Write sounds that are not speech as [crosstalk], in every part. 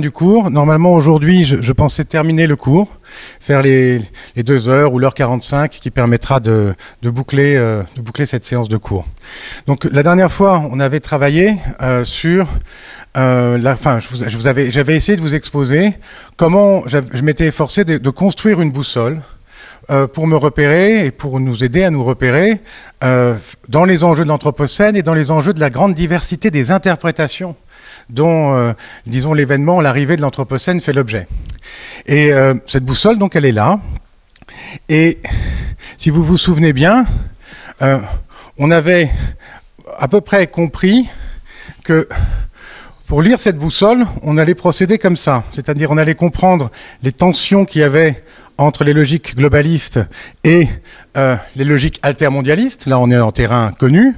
du cours. Normalement, aujourd'hui, je, pensais terminer le cours, faire les, les deux heures ou l'heure 45 qui permettra de, de boucler, euh, de boucler cette séance de cours. Donc, la dernière fois, on avait travaillé euh, sur euh, enfin, je vous, avais, j'avais essayé de vous exposer comment je m'étais efforcé de, de, construire une boussole pour me repérer et pour nous aider à nous repérer dans les enjeux de l'Anthropocène et dans les enjeux de la grande diversité des interprétations dont, euh, disons, l'événement, l'arrivée de l'Anthropocène fait l'objet. Et euh, cette boussole, donc, elle est là. Et si vous vous souvenez bien, euh, on avait à peu près compris que pour lire cette boussole, on allait procéder comme ça, c'est-à-dire on allait comprendre les tensions qu'il y avait entre les logiques globalistes et euh, les logiques altermondialistes, là on est en terrain connu,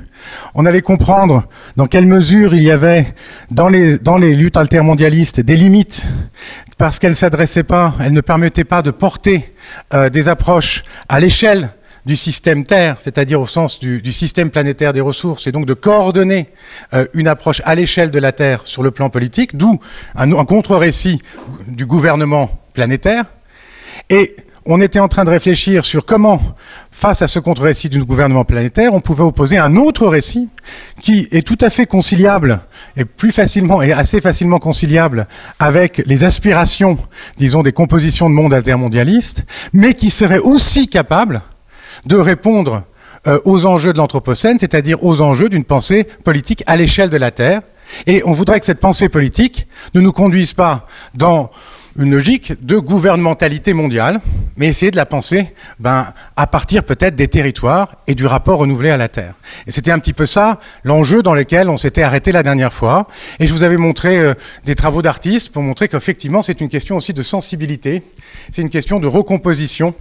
on allait comprendre dans quelle mesure il y avait dans les, luttes altermondialistes des limites, parce qu'elles s'adressaient pas, elles ne permettaient pas de porter euh, des approches à l'échelle du système Terre, c'est-à-dire au sens du, système planétaire des ressources, et donc de coordonner euh, une approche à l'échelle de la Terre sur le plan politique, d'où un, un contre-récit du gouvernement planétaire, et on était en train de réfléchir sur comment, face à ce contre-récit du gouvernement planétaire, on pouvait opposer un autre récit qui est tout à fait conciliable et plus facilement et assez facilement conciliable avec les aspirations, disons, des compositions de monde altermondialistes, mais qui serait aussi capable de répondre euh, aux enjeux de l'Anthropocène, c'est-à-dire aux enjeux d'une pensée politique à l'échelle de la Terre. Et on voudrait que cette pensée politique ne nous conduise pas dans une logique de gouvernementalité mondiale, mais essayer de la penser ben, à partir peut-être des territoires et du rapport renouvelé à la Terre. Et c'était un petit peu ça l'enjeu dans lequel on s'était arrêté la dernière fois. Et je vous avais montré euh, des travaux d'artistes pour montrer qu'effectivement c'est une question aussi de sensibilité, c'est une question de recomposition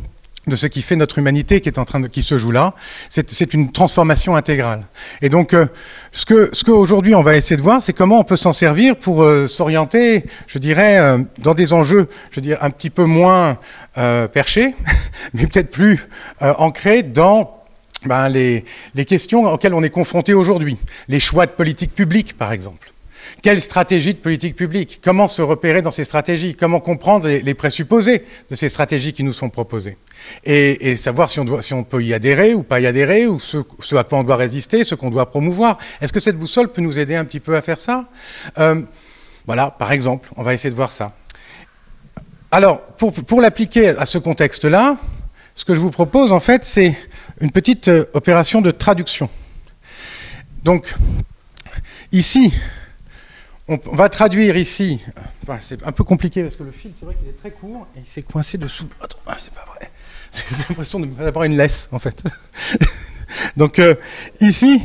de ce qui fait notre humanité qui est en train de, qui se joue là. C'est une transformation intégrale. Et donc, euh, ce que, ce qu'aujourd'hui on va essayer de voir, c'est comment on peut s'en servir pour euh, s'orienter, je dirais, euh, dans des enjeux, je dire, un petit peu moins perchés, [laughs] mais peut-être plus ancrés dans ben, les, les questions auxquelles on est confronté aujourd'hui. Les choix de politique publique, par exemple. Quelle stratégie de politique publique? Comment se repérer dans ces stratégies? Comment comprendre les, présupposés de ces stratégies qui nous sont proposées? Et, savoir si on, peut y adhérer ou pas y adhérer, ou ce, à quoi on doit résister, ce qu'on doit promouvoir. Est-ce que cette boussole peut nous aider un petit peu à faire ça? Euh, Voilà, par exemple, on va essayer de voir ça. Alors, pour, pour l'appliquer à ce contexte-là, ce que je vous propose, en fait, c'est une petite euh, opération de traduction. Donc, ici, on va traduire ici. C'est un peu compliqué parce que le fil, c'est vrai qu'il est très court et il s'est coincé dessous. Attends, ah, c'est pas vrai. [laughs] J'ai l'impression d'avoir une laisse, en fait. [laughs] Donc, euh, ici,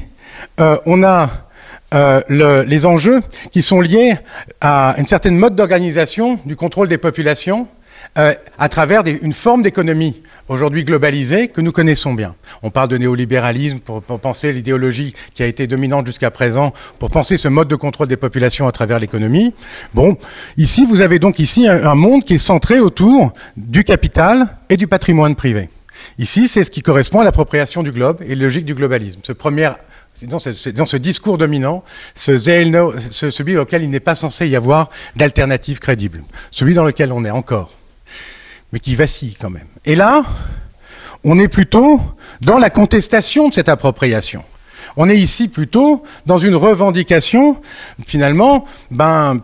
euh, on a euh, le, les enjeux qui sont liés à une certaine mode d'organisation du contrôle des populations euh, à travers une forme d'économie aujourd'hui globalisée que nous connaissons bien. On parle de néolibéralisme pour, penser l'idéologie qui a été dominante jusqu'à présent, pour penser ce mode de contrôle des populations à travers l'économie. Bon, ici vous avez donc ici un, monde qui est centré autour du capital et du patrimoine privé. Ici, c'est ce qui correspond à l'appropriation du globe et la logique du globalisme. Ce premier dans, ce, discours dominant, ce, celui auquel il n'est pas censé y avoir d'alternative crédible, celui dans lequel on est encore mais qui vacille quand même. Et là, on est plutôt dans la contestation de cette appropriation. On est ici plutôt dans une revendication, finalement, ben,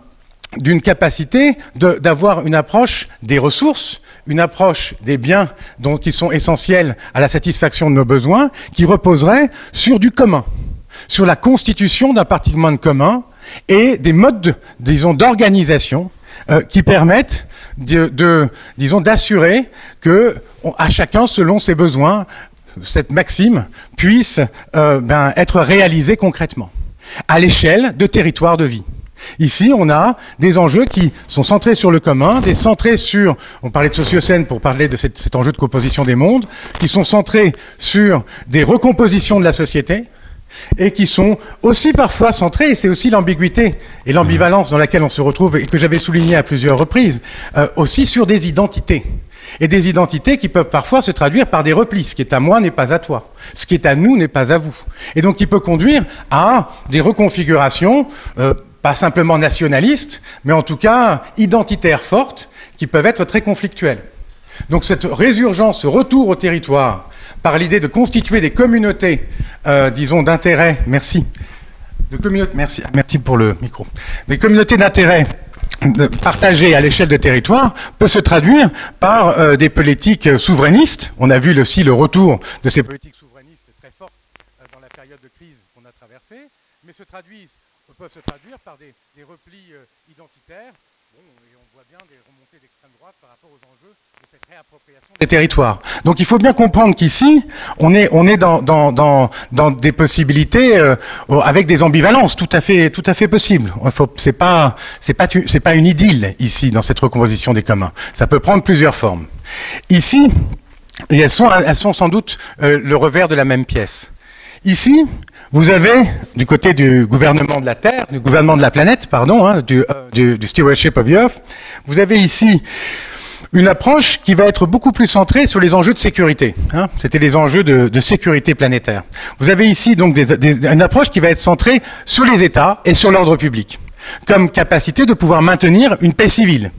d'une capacité d'avoir une approche des ressources, une approche des biens dont, qui sont essentiels à la satisfaction de nos besoins, qui reposerait sur du commun, sur la constitution d'un patrimoine commun et des modes, disons, d'organisation euh, qui permettent de, disons, d'assurer que à chacun selon ses besoins, cette maxime puisse euh, ben, être réalisée concrètement à l'échelle de territoires de vie. Ici, on a des enjeux qui sont centrés sur le commun, des centrés sur, on parlait de sociocène pour parler de cet enjeu de composition des mondes, qui sont centrés sur des recompositions de la société, et qui sont aussi parfois centrés, et c'est aussi l'ambiguïté et l'ambivalence dans laquelle on se retrouve, et que j'avais souligné à plusieurs reprises, euh, aussi sur des identités. Et des identités qui peuvent parfois se traduire par des replis. Ce qui est à moi n'est pas à toi. Ce qui est à nous n'est pas à vous. Et donc qui peut conduire à des reconfigurations, euh, pas simplement nationalistes, mais en tout cas identitaires fortes, qui peuvent être très conflictuelles. Donc cette résurgence, ce retour au territoire, par l'idée de constituer des communautés, euh, disons, d'intérêt, merci, merci, pour le micro, des communautés d'intérêt partagées à l'échelle de territoire peut se traduire par euh, des politiques souverainistes. On a vu aussi le retour de ces politiques souverainistes très fortes euh, dans la période de crise qu'on a traversée, mais se traduisent, peuvent se traduire par des replis identitaires des territoires. Donc il faut bien comprendre qu'ici, on est, on est dans, dans, dans, dans des possibilités euh, avec des ambivalences tout à fait, tout à fait possibles. C'est pas, c'est pas, c'est pas une idylle ici dans cette recomposition des communs. Ça peut prendre plusieurs formes. Ici, et elles sont, elles sont sans doute euh, le revers de la même pièce. Ici, vous avez, du côté du gouvernement de la Terre, du gouvernement de la planète, pardon, hein, du, euh, du, du, stewardship of the Earth, vous avez ici une approche qui va être beaucoup plus centrée sur les enjeux de sécurité. Hein. C'était les enjeux de, sécurité planétaire. Vous avez ici donc une approche qui va être centrée sur les États et sur l'ordre public, comme capacité de pouvoir maintenir une paix civile.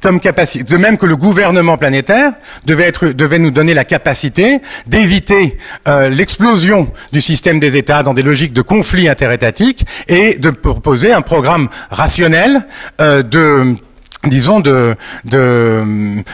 Comme capacité, de même que le gouvernement planétaire devait nous donner la capacité d'éviter euh, l'explosion du système des États dans des logiques de conflits interétatiques et de proposer un programme rationnel euh, de disons,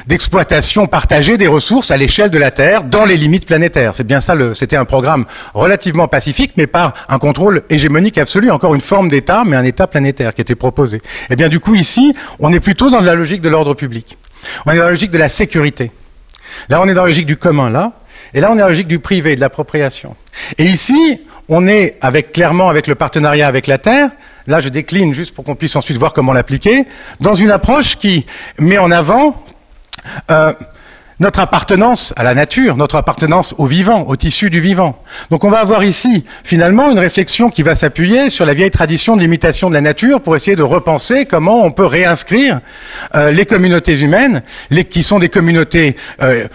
d'exploitation de, partagée des ressources à l'échelle de la Terre dans les limites planétaires. C'est bien ça, c'était un programme relativement pacifique, mais par un contrôle hégémonique absolu, encore une forme d'État, mais un État planétaire qui était proposé. Et eh bien du coup, ici, on est plutôt dans la logique de l'ordre public. On est dans la logique de la sécurité. Là, on est dans la logique du commun, là. Et là, on est dans la logique du privé, de l'appropriation. Et ici, on est avec clairement avec le partenariat avec la Terre, là je décline juste pour qu'on puisse ensuite voir comment l'appliquer, dans une approche qui met en avant euh, notre appartenance à la nature, notre appartenance au vivant, au tissu du vivant. Donc on va avoir ici finalement une réflexion qui va s'appuyer sur la vieille tradition de l'imitation de la nature pour essayer de repenser comment on peut réinscrire euh, les communautés humaines, les, qui sont des communautés euh,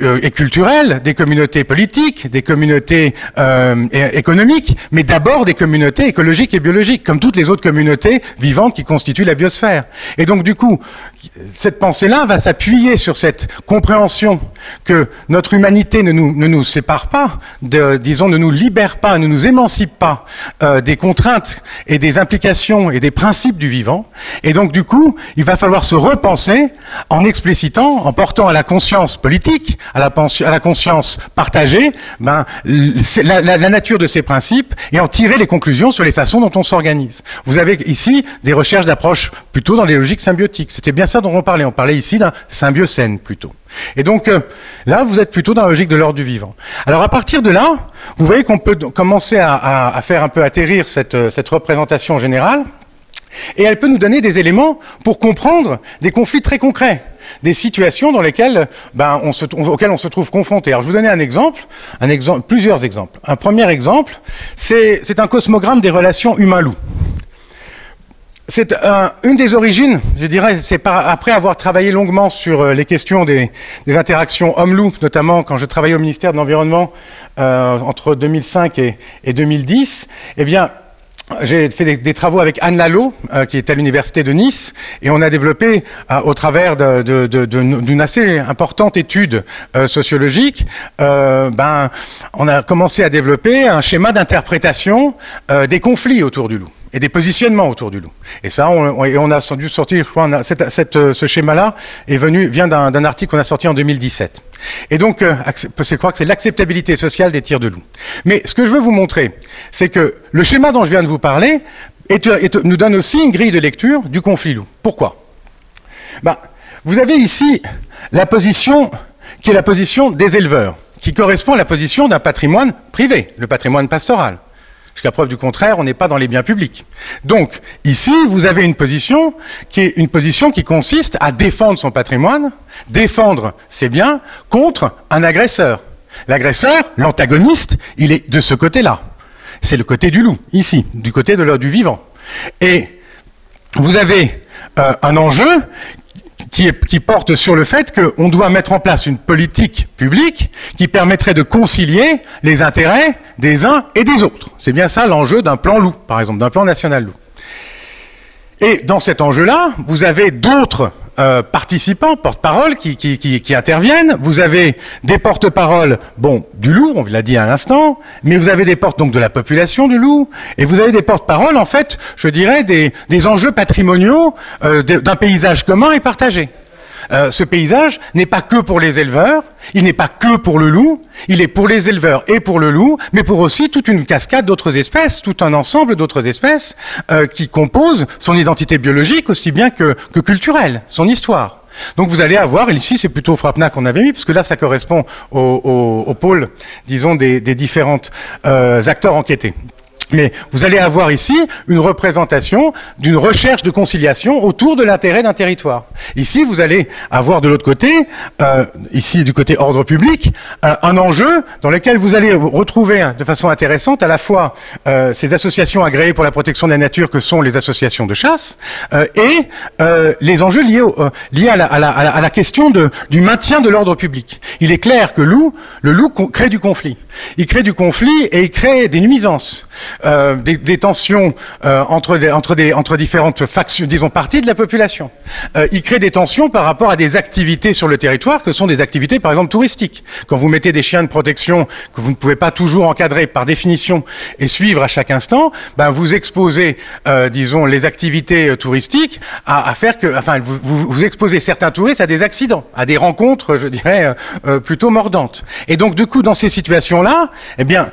euh, et culturelles, des communautés politiques, des communautés euh, économiques, mais d'abord des communautés écologiques et biologiques, comme toutes les autres communautés vivantes qui constituent la biosphère. Et donc du coup, cette pensée-là va s'appuyer sur cette compréhension que notre humanité ne nous, ne nous sépare pas, disons, ne nous libère pas, ne nous émancipe pas euh, des contraintes et des implications et des principes du vivant. Et donc, du coup, il va falloir se repenser en explicitant, en portant à la conscience politique, à la, conscience partagée, ben, la nature de ces principes et en tirer les conclusions sur les façons dont on s'organise. Vous avez ici des recherches d'approche plutôt dans les logiques symbiotiques. C'était bien ça dont on parlait. On parlait ici d'un symbiocène plutôt. Et donc euh, là, vous êtes plutôt dans la logique de l'ordre du vivant. Alors à partir de là, vous voyez qu'on peut commencer à, faire un peu atterrir cette, euh, cette représentation générale. Et elle peut nous donner des éléments pour comprendre des conflits très concrets, des situations dans lesquelles, ben, on auxquelles on se trouve confronté. Alors je vous donner un exemple, un exemple, plusieurs exemples. Un premier exemple, c'est un cosmogramme des relations humain-loup. C'est un, une des origines, je dirais, c'est après avoir travaillé longuement sur euh, les questions des, interactions homme-loup, notamment quand je travaillais au ministère de l'Environnement euh, entre 2005 et, et 2010, eh bien, j'ai fait des, travaux avec Anne Lalo, euh, qui est à l'université de Nice, et on a développé, euh, au travers d'une assez importante étude euh, sociologique, ben, on a commencé à développer un schéma d'interprétation des conflits autour du loup et des positionnements autour du loup. Et ça, on, a dû sortir, je crois, cette, ce schéma-là vient d'un article qu'on a sorti en 2017. Et donc, euh, je crois que c'est l'acceptabilité sociale des tirs de loup. Mais ce que je veux vous montrer, c'est que le schéma dont je viens de vous parler est, nous donne aussi une grille de lecture du conflit loup. Pourquoi? Ben, Vous avez ici la position qui est la position des éleveurs, qui correspond à la position d'un patrimoine privé, le patrimoine pastoral. Jusqu'à preuve du contraire, on n'est pas dans les biens publics. Donc, ici, vous avez une position qui est une position qui consiste à défendre son patrimoine, défendre ses biens contre un agresseur. L'agresseur, l'antagoniste, il est de ce côté-là. C'est le côté du loup, ici, du côté de du vivant. Et vous avez euh, un enjeu qui, porte sur le fait qu'on doit mettre en place une politique publique qui permettrait de concilier les intérêts des uns et des autres. C'est bien ça l'enjeu d'un plan loup, par exemple, d'un plan national loup. Et dans cet enjeu-là, vous avez d'autres euh, participants, porte-parole, qui, qui, qui, interviennent. Vous avez des porte-paroles, bon, du loup, on l'a dit à l'instant, mais vous avez des portes donc de la population du loup, et vous avez des porte-paroles, en fait, je dirais, des, des enjeux patrimoniaux euh, d'un paysage commun et partagé. Euh, ce paysage n'est pas que pour les éleveurs, il n'est pas que pour le loup, il est pour les éleveurs et pour le loup, mais pour aussi toute une cascade d'autres espèces, tout un ensemble d'autres espèces euh, qui composent son identité biologique aussi bien que, que culturelle, son histoire. Donc vous allez avoir, ici c'est plutôt Frapna qu'on avait mis, parce que là ça correspond au, au, au pôle, disons, des, des différents euh, acteurs enquêtés. Mais vous allez avoir ici une représentation d'une recherche de conciliation autour de l'intérêt d'un territoire. Ici, vous allez avoir de l'autre côté, euh, ici du côté ordre public, un enjeu dans lequel vous allez retrouver de façon intéressante à la fois euh, ces associations agréées pour la protection de la nature que sont les associations de chasse euh, et les enjeux liés, à, la, question du maintien de l'ordre public. Il est clair que loup, le loup crée du conflit. Il crée du conflit et il crée des nuisances. Euh, des, des, tensions euh, entre, des, entre, des, entre différentes factions, disons parties de la population. Euh, il crée des tensions par rapport à des activités sur le territoire que sont des activités par exemple touristiques. Quand vous mettez des chiens de protection que vous ne pouvez pas toujours encadrer par définition et suivre à chaque instant, ben vous exposez, euh, disons, les activités euh, touristiques à, à, faire que, enfin, vous, vous, vous, exposez certains touristes à des accidents, à des rencontres, je dirais, euh, plutôt mordantes. Et donc du coup, dans ces situations-là, eh bien,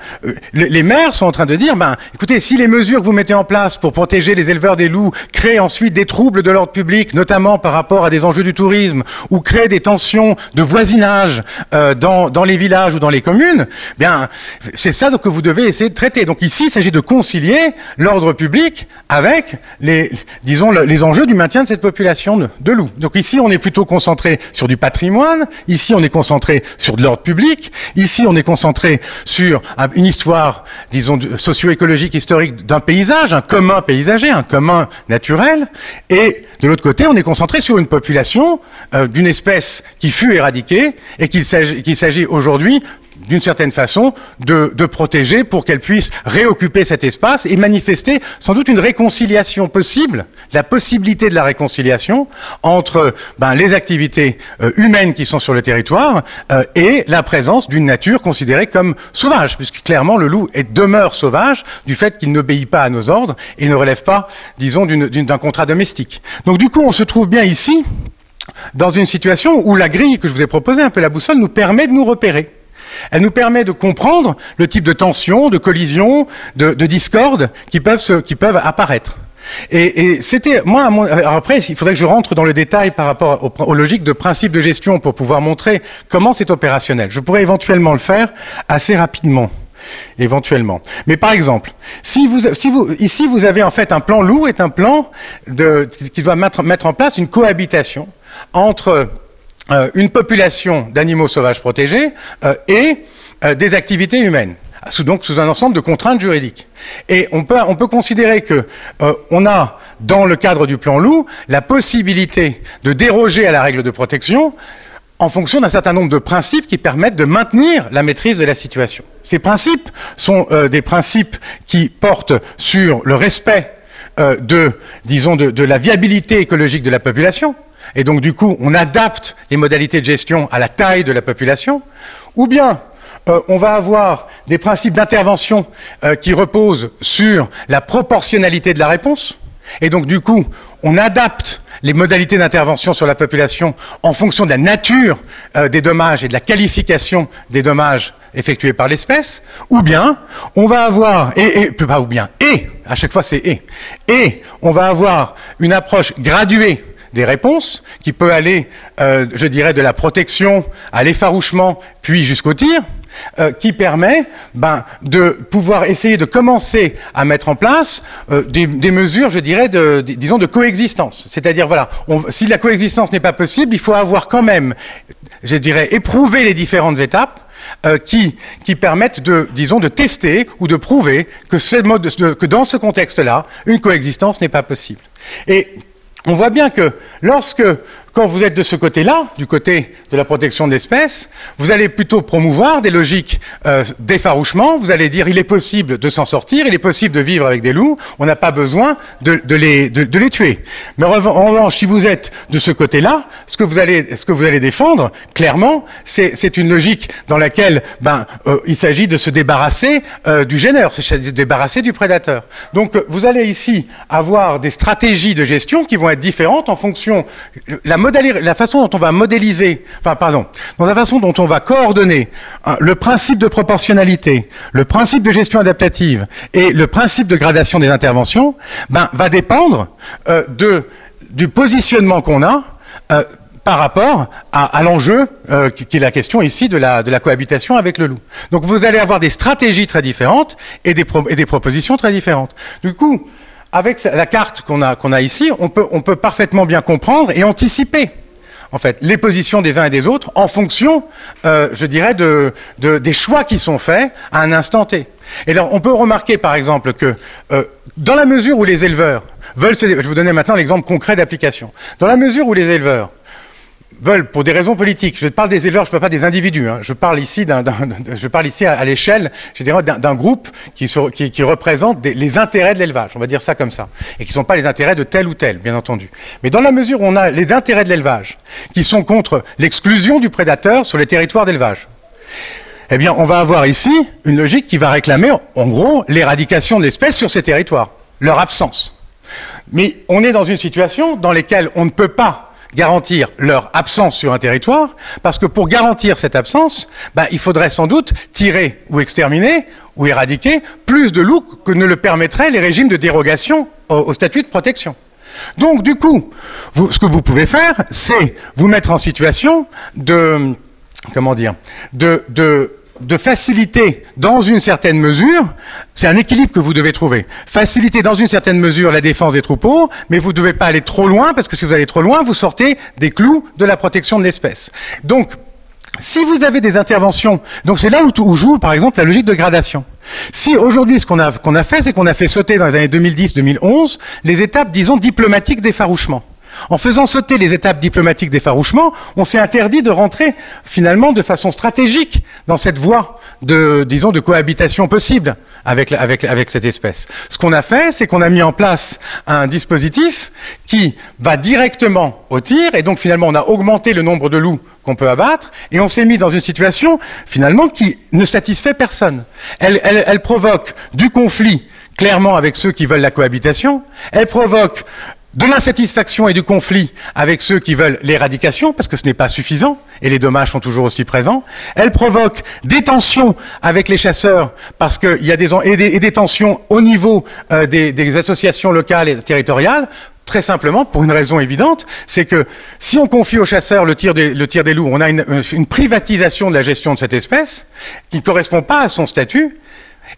les maires sont en train de dire ben, écoutez, si les mesures que vous mettez en place pour protéger les éleveurs des loups créent ensuite des troubles de l'ordre public, notamment par rapport à des enjeux du tourisme, ou créent des tensions de voisinage euh, dans, les villages ou dans les communes, bien, c'est ça que vous devez essayer de traiter. Donc ici, il s'agit de concilier l'ordre public avec les, disons, les enjeux du maintien de cette population de, de loups. Donc ici, on est plutôt concentré sur du patrimoine, ici, on est concentré sur de l'ordre public, ici, on est concentré sur une histoire, disons, socio-écologique historique d'un paysage, un commun paysager, un commun naturel, et de l'autre côté, on est concentré sur une population euh, d'une espèce qui fut éradiquée et qu'il s'agit aujourd'hui d'une certaine façon, de, protéger pour qu'elle puisse réoccuper cet espace et manifester sans doute une réconciliation possible, la possibilité de la réconciliation entre ben, les activités euh, humaines qui sont sur le territoire euh, et la présence d'une nature considérée comme sauvage, puisque clairement le loup est, demeure sauvage du fait qu'il n'obéit pas à nos ordres et ne relève pas, disons, d'un contrat domestique. Donc du coup, on se trouve bien ici dans une situation où la grille que je vous ai proposée, un peu la boussole, nous permet de nous repérer. Elle nous permet de comprendre le type de tensions, de collisions, de, de discordes qui peuvent, se, qui peuvent apparaître. Et, et c'était moi. Mon, après, il faudrait que je rentre dans le détail par rapport aux, aux logiques de principe de gestion pour pouvoir montrer comment c'est opérationnel. Je pourrais éventuellement le faire assez rapidement éventuellement. Mais par exemple, si vous, si vous, ici vous avez en fait un plan loup est un plan de, qui doit mettre, mettre en place une cohabitation entre euh, une population d'animaux sauvages protégés euh, et euh, des activités humaines. Sous, donc sous un ensemble de contraintes juridiques. Et on peut, on peut considérer que on a, dans le cadre du plan loup, la possibilité de déroger à la règle de protection en fonction d'un certain nombre de principes qui permettent de maintenir la maîtrise de la situation. Ces principes sont des principes qui portent sur le respect de, disons, de la viabilité écologique de la population, et donc du coup on adapte les modalités de gestion à la taille de la population, ou bien euh, on va avoir des principes d'intervention euh, qui reposent sur la proportionnalité de la réponse, et donc du coup on adapte les modalités d'intervention sur la population en fonction de la nature euh, des dommages et de la qualification des dommages effectués par l'espèce, ou bien on va avoir, et, et pas ou bien, et, à chaque fois c'est et, et on va avoir une approche graduée des réponses, qui peut aller, euh, je dirais, de la protection à l'effarouchement, puis jusqu'au tir, euh, qui permet ben, de pouvoir essayer de commencer à mettre en place euh, des, des, mesures, je dirais, de, de, disons, de coexistence. C'est-à-dire, voilà, on, si la coexistence n'est pas possible, il faut avoir quand même, je dirais, éprouvé les différentes étapes euh, qui, qui permettent de, disons, de tester ou de prouver que, mode, que dans ce contexte-là, une coexistence n'est pas possible. Et on voit bien que lorsque quand vous êtes de ce côté-là, du côté de la protection de l'espèce, vous allez plutôt promouvoir des logiques euh, d'effarouchement. Vous allez dire il est possible de s'en sortir, il est possible de vivre avec des loups. On n'a pas besoin de, les, de, les tuer. Mais en revanche, si vous êtes de ce côté-là, ce que vous allez, ce que vous allez défendre, clairement, c'est une logique dans laquelle, ben, euh, il s'agit de se débarrasser euh, du gêneur, se débarrasser du prédateur. Donc, vous allez ici avoir des stratégies de gestion qui vont être différentes en fonction la la façon dont on va modéliser, enfin pardon, dans la façon dont on va coordonner hein, le principe de proportionnalité, le principe de gestion adaptative et le principe de gradation des interventions, ben, va dépendre euh, de, du positionnement qu'on a. Euh, par rapport à, l'enjeu euh, qui, est la question ici de la, de la cohabitation avec le loup. Donc vous allez avoir des stratégies très différentes et des, et des propositions très différentes. Du coup, avec la carte qu'on a, ici, on peut, parfaitement bien comprendre et anticiper en fait, les positions des uns et des autres en fonction, euh, je dirais, de, de, des choix qui sont faits à un instant T. Et on peut remarquer, par exemple, que euh, dans la mesure où les éleveurs veulent se... Je vais vous donner maintenant l'exemple concret d'application. Dans la mesure où les éleveurs veulent, pour des raisons politiques, je parle des éleveurs, je ne parle pas des individus, hein, je parle ici, à, l'échelle, d'un, groupe qui représente les intérêts de l'élevage, on va dire ça comme ça, et qui ne sont pas les intérêts de tel ou tel, bien entendu. Mais dans la mesure où on a les intérêts de l'élevage, qui sont contre l'exclusion du prédateur sur les territoires d'élevage, eh bien, on va avoir ici une logique qui va réclamer, en gros, l'éradication de l'espèce sur ces territoires, leur absence. Mais on est dans une situation dans laquelle on ne peut pas garantir leur absence sur un territoire, parce que pour garantir cette absence, bah, il faudrait sans doute tirer ou exterminer ou éradiquer plus de loups que ne le permettraient les régimes de dérogation au, statut de protection. Donc du coup, ce que vous pouvez faire, c'est vous mettre en situation de, comment dire, de, de de faciliter dans une certaine mesure, c'est un équilibre que vous devez trouver. Faciliter dans une certaine mesure la défense des troupeaux, mais vous ne devez pas aller trop loin, parce que si vous allez trop loin, vous sortez des clous de la protection de l'espèce. Donc, si vous avez des interventions, donc c'est là où, joue par exemple la logique de gradation. Si aujourd'hui ce qu'on a, a fait, c'est qu'on a fait sauter dans les années 2010-2011 les étapes, disons, diplomatiques d'effarouchement. En faisant sauter les étapes diplomatiques d'effarouchement, on s'est interdit de rentrer finalement de façon stratégique dans cette voie de, disons, de cohabitation possible avec, avec, avec cette espèce. Ce qu'on a fait, c'est qu'on a mis en place un dispositif qui va directement au tir, et donc finalement on a augmenté le nombre de loups qu'on peut abattre, et on s'est mis dans une situation finalement qui ne satisfait personne. Elle, elle, elle provoque du conflit clairement avec ceux qui veulent la cohabitation, elle provoque de l'insatisfaction et du conflit avec ceux qui veulent l'éradication, parce que ce n'est pas suffisant, et les dommages sont toujours aussi présents. Elle provoque des tensions avec les chasseurs, parce qu'il y a des, et des, tensions au niveau euh, des, associations locales et territoriales, Très simplement, pour une raison évidente, c'est que si on confie aux chasseurs le tir des, loups, on a une, une, privatisation de la gestion de cette espèce qui ne correspond pas à son statut,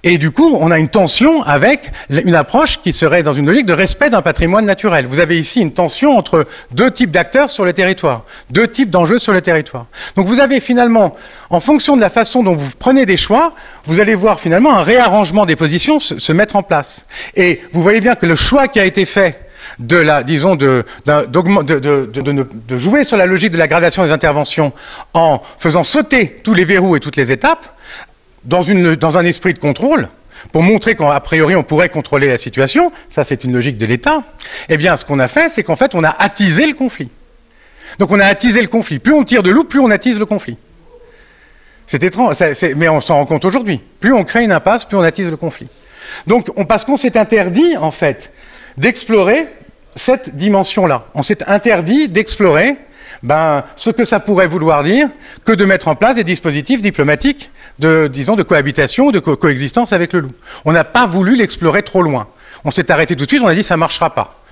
et du coup, on a une tension avec une approche qui serait dans une logique de respect d'un patrimoine naturel. Vous avez ici une tension entre deux types d'acteurs sur le territoire, deux types d'enjeux sur le territoire. Donc vous avez finalement, en fonction de la façon dont vous prenez des choix, vous allez voir finalement un réarrangement des positions se, mettre en place. Et vous voyez bien que le choix qui a été fait de la, disons, de, de, jouer sur la logique de la gradation des interventions en faisant sauter tous les verrous et toutes les étapes, dans, un esprit de contrôle, pour montrer qu'a priori on pourrait contrôler la situation, ça c'est une logique de l'État, eh bien ce qu'on a fait, c'est qu'en fait on a attisé le conflit. Donc on a attisé le conflit. Plus on tire de loup, plus on attise le conflit. C'est étrange, mais on s'en rend compte aujourd'hui. Plus on crée une impasse, plus on attise le conflit. Donc on, parce qu'on s'est interdit en fait d'explorer cette dimension-là. On s'est interdit d'explorer ben, ce que ça pourrait vouloir dire que de mettre en place des dispositifs diplomatiques de, disons, de cohabitation de coexistence avec le loup. On n'a pas voulu l'explorer trop loin. On s'est arrêté tout de suite, on a dit ça ne marchera pas.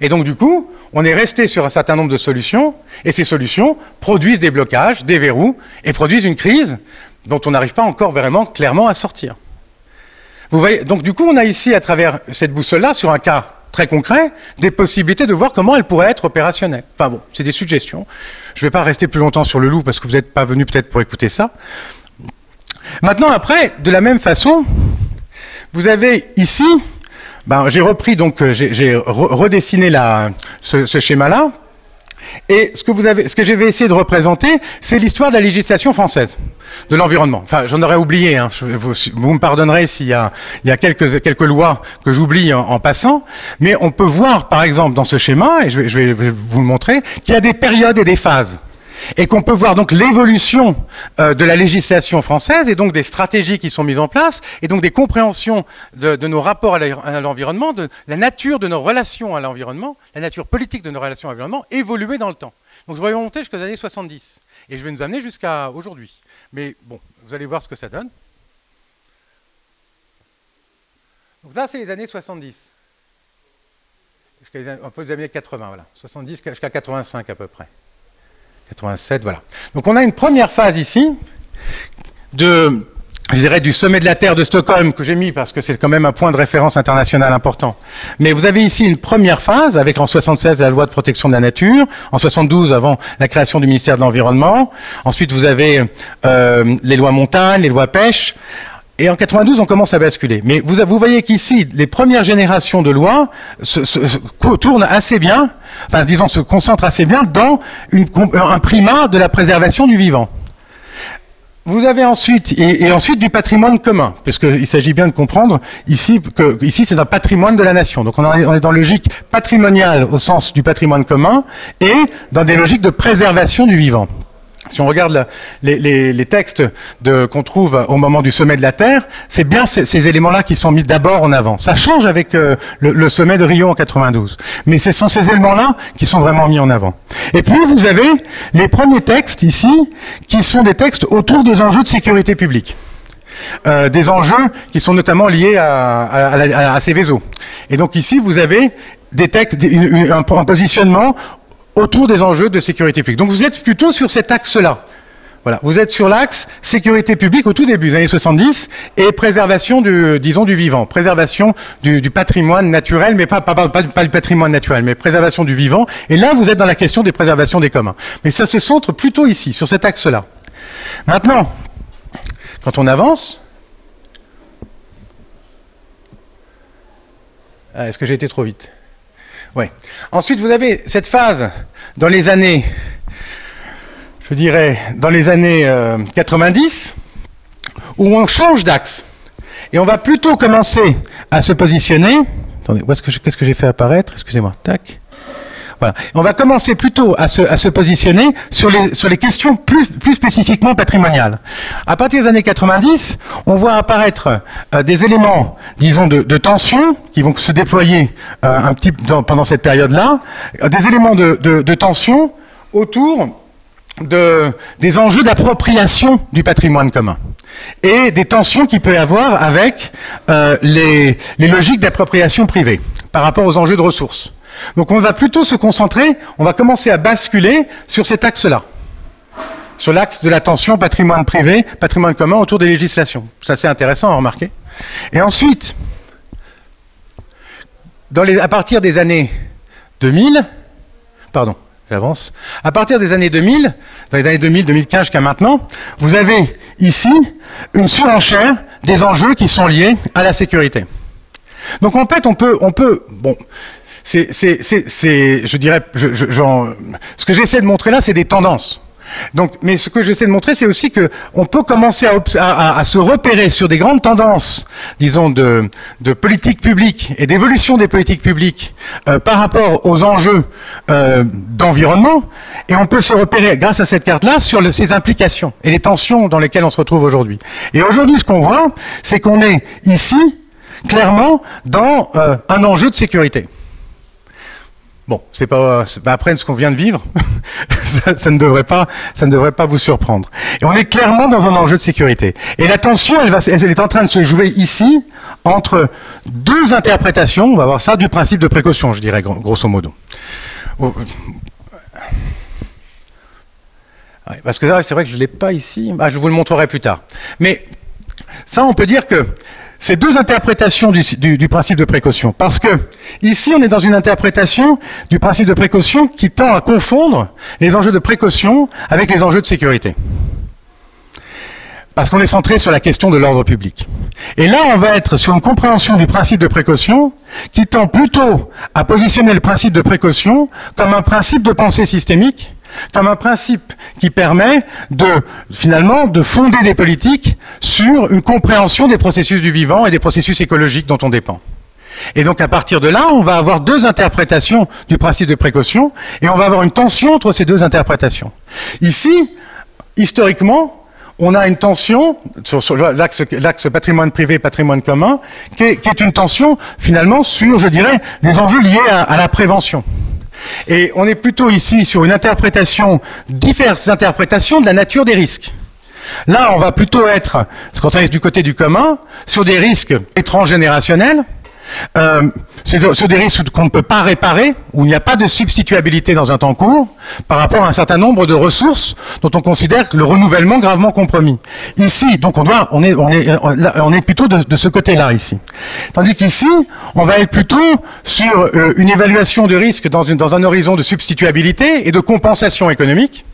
Et donc du coup, on est resté sur un certain nombre de solutions, et ces solutions produisent des blocages, des verrous, et produisent une crise dont on n'arrive pas encore vraiment clairement à sortir. Vous donc du coup, on a ici, à travers cette boussole-là, sur un cas très concret, des possibilités de voir comment elle pourrait être opérationnelle. Enfin bon, c'est des suggestions. Je ne vais pas rester plus longtemps sur le loup parce que vous n'êtes pas venu peut-être pour écouter ça. Maintenant, après, de la même façon, vous avez ici ben, j'ai repris donc j'ai redessiné ce schéma-là et ce que vous avez, ce que je vais essayer de représenter, c'est l'histoire de la législation française, de l'environnement. Enfin, j'en aurais oublié. Hein. vous, me pardonnerez s'il y a, quelques, lois que j'oublie en, passant, mais on peut voir, par exemple, dans ce schéma, et je vais vous le montrer, qu'il y a des périodes et des phases et qu'on peut voir donc l'évolution euh, de la législation française et donc des stratégies qui sont mises en place et donc des compréhensions de, nos rapports à l'environnement, de la nature de nos relations à l'environnement, la nature politique de nos relations à l'environnement évoluer dans le temps. Donc je vais remonter jusqu'aux années 70 et je vais nous amener jusqu'à aujourd'hui. Mais bon, vous allez voir ce que ça donne. Donc là, c'est les années 70. Un peu les années 80, voilà. 70 jusqu'à 85 à peu près. 87, voilà. Donc on a une première phase ici de, je dirais, du sommet de la Terre de Stockholm que j'ai mis parce que c'est quand même un point de référence international important. Mais vous avez ici une première phase avec en 76 la loi de protection de la nature, en 72 avant la création du ministère de l'Environnement. Ensuite vous avez euh, les lois montagne, les lois pêche. Et en 92, on commence à basculer. Mais vous, voyez qu'ici, les premières générations de lois se, se, tournent assez bien, enfin disons se concentrent assez bien dans un primat de la préservation du vivant. Vous avez ensuite, et, ensuite du patrimoine commun, puisqu'il s'agit bien de comprendre ici que ici c'est un patrimoine de la nation. Donc on est, on est logique patrimoniale au sens du patrimoine commun et dans des logiques de préservation du vivant. Si on regarde les, les, les, textes qu'on trouve au moment du sommet de la Terre, c'est bien ces, ces éléments-là qui sont mis d'abord en avant. Ça change avec euh, le, le, sommet de Rio en 92. Mais ce sont ces éléments-là qui sont vraiment mis en avant. Et puis vous avez les premiers textes ici, qui sont des textes autour des enjeux de sécurité publique. Euh, des enjeux qui sont notamment liés à, à, à, à ces vaisseaux. Et donc ici, vous avez des textes, un, un positionnement autour des enjeux de sécurité publique. Donc vous êtes plutôt sur cet axe-là. Voilà, vous êtes sur l'axe sécurité publique au tout début des années 70 et préservation du, disons, du vivant, préservation du, patrimoine naturel, mais pas, pas, pas, pas, le patrimoine naturel, mais préservation du vivant. Et là, vous êtes dans la question des préservations des communs. Mais ça se centre plutôt ici, sur cet axe-là. Maintenant, quand on avance, ah, est-ce que j'ai été trop vite? Ensuite, vous avez cette phase dans les années, je dirais, dans les années euh, 90, où on change d'axe. Et on va plutôt commencer à se positionner. Attendez, qu'est-ce que j'ai fait apparaître? Excusez-moi. Tac. On va commencer plutôt à se, positionner sur les, questions plus, spécifiquement patrimoniales. À partir des années 90, on voit apparaître euh, des éléments, disons, de, tension qui vont se déployer euh, un petit dans, pendant cette période-là, des éléments de, tension autour de, des enjeux d'appropriation du patrimoine commun et des tensions qu'il peut y avoir avec euh, les logiques d'appropriation privée par rapport aux enjeux de ressources. Donc on va plutôt se concentrer, on va commencer à basculer sur cet axe-là, sur l'axe de l'attention patrimoine privé, patrimoine commun autour des législations. C'est assez intéressant à remarquer. Et ensuite, à partir des années 2000, pardon, j'avance, à partir des années 2000, dans les années 2000, 2015 jusqu'à maintenant, vous avez ici une surenchère des enjeux qui sont liés à la sécurité. Donc en fait, on peut, on peut, bon, c'est, je dirais, ce que j'essaie de montrer là, c'est des tendances. Mais ce que j'essaie de montrer, c'est aussi que on peut commencer à, se repérer sur des grandes tendances, disons, de, de politique publique et d'évolution des politiques publiques euh, par rapport aux enjeux euh, d'environnement, et on peut se repérer, grâce à cette carte-là, sur le, ses implications et les tensions dans lesquelles on se retrouve aujourd'hui. Et aujourd'hui, ce qu'on voit, c'est qu'on est ici, clairement, dans euh, un enjeu de sécurité. Bon, c'est pas, après ce qu'on vient de vivre, [laughs] ça, ne devrait pas, ça ne devrait pas vous surprendre. Et on est clairement dans un enjeu de sécurité. Et la tension, elle, est en train de se jouer ici entre deux interprétations, on va voir ça, du principe de précaution, je dirais grosso modo. Oh, parce que c'est vrai que je l'ai pas ici. Ah, je vous le montrerai plus tard. Mais ça, on peut dire que c'est deux interprétations du, principe de précaution. Parce que ici, on est dans une interprétation du principe de précaution qui tend à confondre les enjeux de précaution avec les enjeux de sécurité. parce qu'on est centré sur la question de l'ordre public. Et là, on va être sur une compréhension du principe de précaution qui tend plutôt à positionner le principe de précaution comme un principe de pensée systémique, comme un principe qui permet de, finalement, de fonder des politiques sur une compréhension des processus du vivant et des processus écologiques dont on dépend. Et donc à partir de là, on va avoir deux interprétations du principe de précaution et on va avoir une tension entre ces deux interprétations. Ici, historiquement, on a une tension sur, l'axe patrimoine privé, patrimoine commun, qui est, une tension finalement sur, je dirais, des enjeux liés à, la prévention. Et on est plutôt ici sur une interprétation, diverses interprétations de la nature des risques. Là, on va plutôt être, quand on est du côté du commun, sur des risques transgénérationnels, euh, sur des risques qu'on ne peut pas réparer, où il n'y a pas de substituabilité dans un temps court, par rapport à un certain nombre de ressources dont on considère le renouvellement gravement compromis. Ici, donc on doit, on est, plutôt de, ce côté-là ici. Tandis qu'ici, on va être plutôt sur euh, une évaluation de risque dans un horizon de substituabilité et de compensation économique.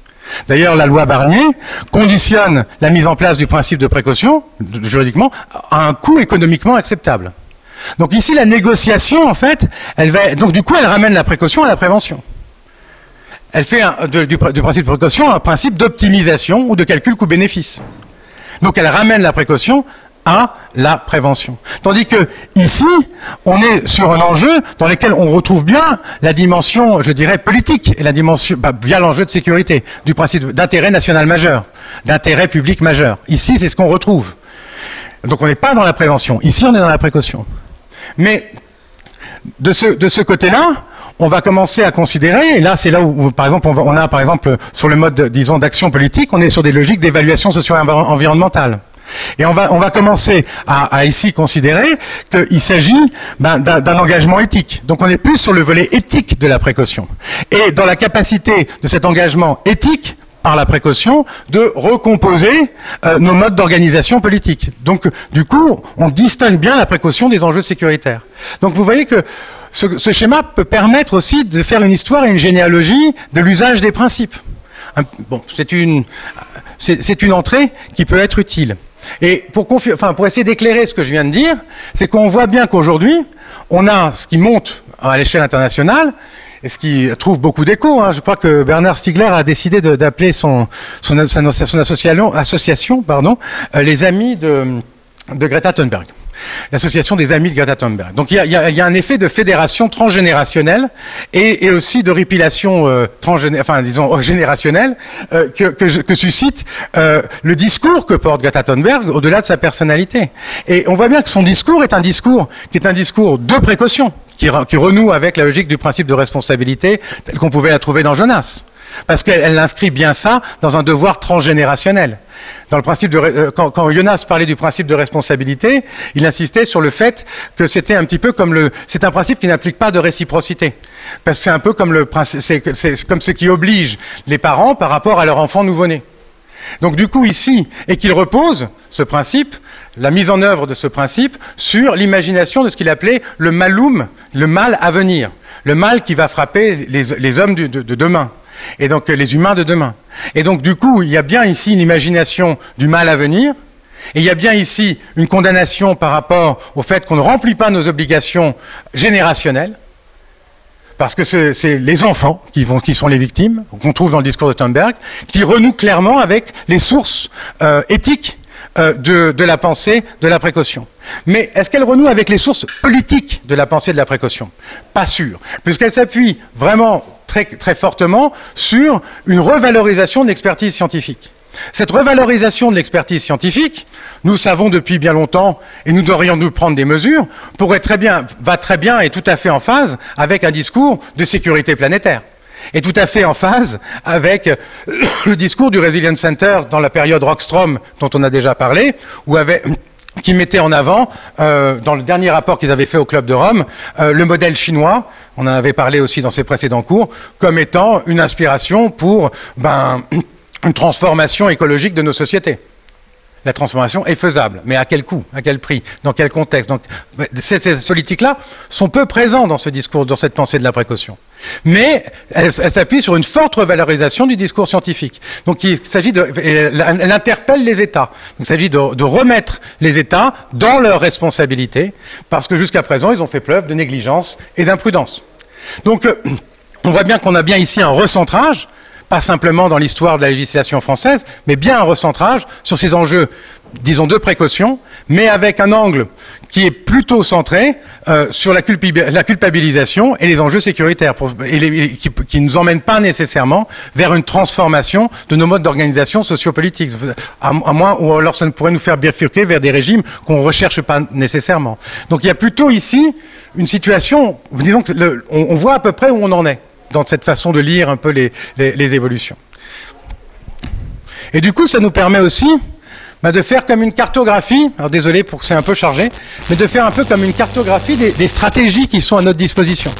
D'ailleurs, la loi Barnier conditionne la mise en place du principe de précaution, juridiquement, à un coût économiquement acceptable. Donc ici, la négociation, en fait, elle va, donc du coup, elle ramène la précaution à la prévention. Elle fait du, principe de précaution un principe d'optimisation ou de calcul coût-bénéfice. Donc elle ramène la précaution à la prévention. Tandis que ici, on est sur un enjeu dans lequel on retrouve bien la dimension, je dirais, politique, et la dimension, bah, via l'enjeu de sécurité, du principe d'intérêt national majeur, d'intérêt public majeur. Ici, c'est ce qu'on retrouve. Donc on n'est pas dans la prévention. Ici, on est dans la précaution. Mais de ce, de ce côté-là, on va commencer à considérer, et là c'est là où, par exemple, on, a par exemple sur le mode, disons, d'action politique, on est sur des logiques d'évaluation socio-environnementale. Et on va, on va commencer à, ici considérer qu'il s'agit ben, d'un engagement éthique. Donc on est plus sur le volet éthique de la précaution. Et dans la capacité de cet engagement éthique, par la précaution, de recomposer euh, nos modes d'organisation politique. Donc, du coup, on distingue bien la précaution des enjeux sécuritaires. Donc, vous voyez que ce, schéma peut permettre aussi de faire une histoire et une généalogie de l'usage des principes. Bon, c'est une, c'est une entrée qui peut être utile. Et pour, enfin, pour essayer d'éclairer ce que je viens de dire, c'est qu'on voit bien qu'aujourd'hui, on a ce qui monte à l'échelle internationale, et ce qui trouve beaucoup d'écho. Hein. Je crois que Bernard Stiegler a décidé d'appeler son, son, association, association pardon, euh, les amis de, de Greta Thunberg l'association des amis de Greta Thunberg. Donc il y a, y a, un effet de fédération transgénérationnelle et, et aussi de répilation euh, enfin disons euh, générationnelle euh, que, que, que, suscite euh, le discours que porte Greta Thunberg au-delà de sa personnalité. Et on voit bien que son discours est un discours qui est un discours de précaution qui, renoue avec la logique du principe de responsabilité tel qu'on pouvait la trouver dans Jonas. Parce qu'elle inscrit bien ça dans un devoir transgénérationnel. Dans le principe de, euh, quand, quand, Jonas parlait du principe de responsabilité, il insistait sur le fait que c'était un petit peu comme le, c'est un principe qui n'applique pas de réciprocité. Parce que c'est un peu comme le c'est comme ce qui oblige les parents par rapport à leur enfant nouveau-né. Donc du coup ici, et qu'il repose, ce principe, la mise en œuvre de ce principe, sur l'imagination de ce qu'il appelait le malum, le mal à venir, le mal qui va frapper les, hommes de, demain, et donc les humains de demain. Et donc du coup, il y a bien ici une imagination du mal à venir, et il y a bien ici une condamnation par rapport au fait qu'on ne remplit pas nos obligations générationnelles, parce que c'est les enfants qui, sont les victimes, qu'on trouve dans le discours de Thunberg, qui renouent clairement avec les sources euh, éthiques euh, de, de, la pensée de la précaution. Mais est-ce qu'elle renoue avec les sources politiques de la pensée de la précaution? Pas sûr, puisqu'elle s'appuie vraiment très, très fortement sur une revalorisation de l'expertise scientifique. Cette revalorisation de l'expertise scientifique, nous savons depuis bien longtemps, et nous devrions nous prendre des mesures, pourrait très bien, va très bien et tout à fait en phase avec un discours de sécurité planétaire. Et tout à fait en phase avec [coughs] le discours du Resilience Center dans la période Rockstrom dont on a déjà parlé, où avait, qui mettait en avant, euh, dans le dernier rapport qu'ils avaient fait au Club de Rome, euh, le modèle chinois, on en avait parlé aussi dans ses précédents cours, comme étant une inspiration pour ben, une transformation écologique de nos sociétés. La transformation est faisable, mais à quel coût, à quel prix, dans quel contexte Donc, ces, ces politiques-là sont peu présents dans ce discours, dans cette pensée de la précaution. Mais elle, s'appuie sur une forte revalorisation du discours scientifique. Donc il s'agit de, elle, interpelle les États. il s'agit de, de, remettre les États dans leurs responsabilités, parce que jusqu'à présent ils ont fait preuve de négligence et d'imprudence. Donc euh, on voit bien qu'on a bien ici un recentrage pas simplement dans l'histoire de la législation française, mais bien un recentrage sur ces enjeux, disons, de précaution, mais avec un angle qui est plutôt centré euh, sur la, culpabilisation et les enjeux sécuritaires, et qui, ne nous emmènent pas nécessairement vers une transformation de nos modes d'organisation sociopolitique, à, à moins, ou alors ça ne pourrait nous faire bifurquer vers des régimes qu'on ne recherche pas nécessairement. Donc il y a plutôt ici une situation, disons que on voit à peu près où on en est dans cette façon de lire un peu les, évolutions. Et du coup, ça nous permet aussi bah, de faire comme une cartographie, alors désolé pour que c'est un peu chargé, mais de faire un peu comme une cartographie des stratégies qui sont à notre disposition.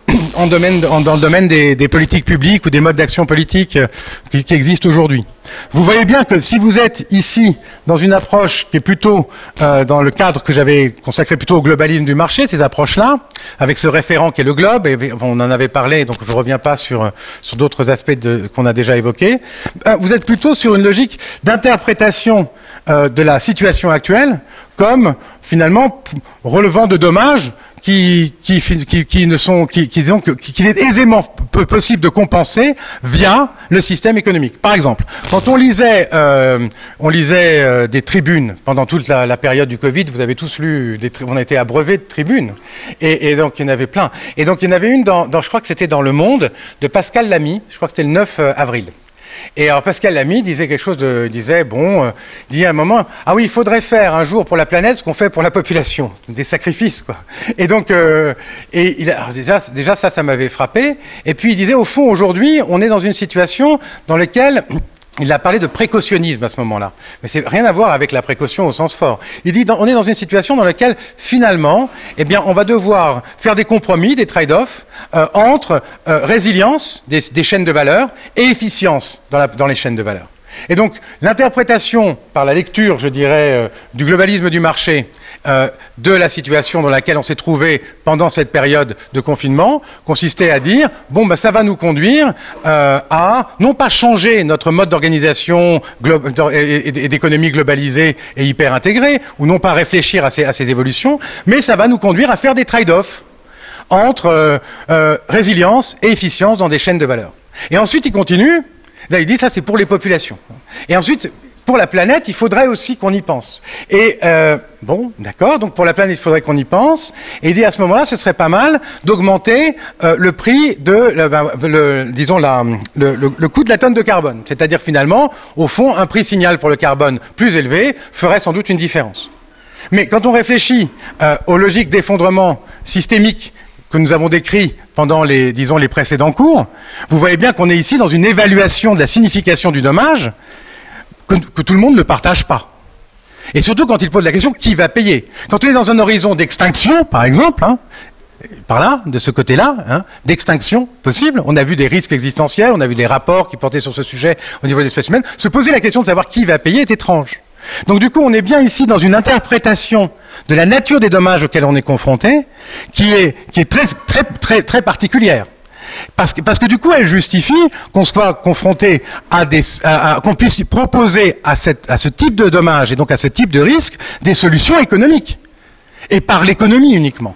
[coughs] en domaine, dans le domaine des, politiques publiques ou des modes d'action politique euh, qui, existent aujourd'hui. Vous voyez bien que si vous êtes ici dans une approche qui est plutôt euh, dans le cadre que j'avais consacré plutôt au globalisme du marché, ces approches-là, avec ce référent qui est le globe, et on en avait parlé, donc je ne reviens pas sur, sur d'autres aspects qu'on a déjà évoqués, euh, vous êtes plutôt sur une logique d'interprétation de la situation actuelle comme finalement relevant de dommages qui, qui, qui, qui ne sont, qui, qui disons qu'il est aisément possible de compenser via le système économique. Par exemple, quand on lisait, euh, on lisait euh, des tribunes pendant toute la, la, période du Covid, vous avez tous lu, des on a été abreuvé de tribunes, et, et, donc il y en avait plein. Et donc il y en avait une dans, dans je crois que c'était dans Le Monde, de Pascal Lamy, je crois que c'était le 9 euh, avril. Et alors Pascal Lamy disait quelque chose de, disait bon, euh, dit à un moment, ah oui, il faudrait faire un jour pour la planète ce qu'on fait pour la population, des sacrifices quoi. Et donc, euh, et il a, déjà, déjà ça, ça m'avait frappé. Et puis il disait au fond aujourd'hui, on est dans une situation dans laquelle il a parlé de précautionnisme à ce moment-là. Mais c'est rien à voir avec la précaution au sens fort. Il dit, on est dans une situation dans laquelle, finalement, eh bien, on va devoir faire des compromis, des trade-offs, euh, entre euh, résilience des, chaînes de valeur et efficience dans, la, dans les chaînes de valeur. Et donc l'interprétation par la lecture, je dirais, euh, du globalisme du marché, euh, de la situation dans laquelle on s'est trouvé pendant cette période de confinement, consistait à dire bon, bah, ça va nous conduire euh, à non pas changer notre mode d'organisation et d'économie globalisée et hyper intégrée, ou non pas réfléchir à ces, évolutions, mais ça va nous conduire à faire des trade-offs entre résilience et efficience dans des chaînes de valeur. Et ensuite, il continue Là, il dit ça, c'est pour les populations. Et ensuite, pour la planète, il faudrait aussi qu'on y pense. Et euh, bon, d'accord, donc pour la planète, il faudrait qu'on y pense. Et à ce moment-là, ce serait pas mal d'augmenter euh, le prix de, ben, le, disons, le, coût de la tonne de carbone. C'est-à-dire finalement, au fond, un prix signal pour le carbone plus élevé ferait sans doute une différence. Mais quand on réfléchit euh, aux logiques d'effondrement systémique que nous avons décrit pendant les, disons, les précédents cours, vous voyez bien qu'on est ici dans une évaluation de la signification du dommage que, tout le monde ne partage pas. Et surtout quand il pose la question qui va payer? Quand on est dans un horizon d'extinction, par exemple, hein, par là, de ce côté-là, hein, d'extinction possible. On a vu des risques existentiels, on a vu des rapports qui portaient sur ce sujet au niveau des espèces humaines. Se poser la question de savoir qui va payer est étrange. Donc du coup, on est bien ici dans une interprétation de la nature des dommages auxquels on est confronté, qui est, très, très, très particulière. Parce que, parce que du coup, elle justifie qu'on soit confronté à des, qu'on puisse proposer à, cette, à ce type de dommages et donc à ce type de risque des solutions économiques et par l'économie uniquement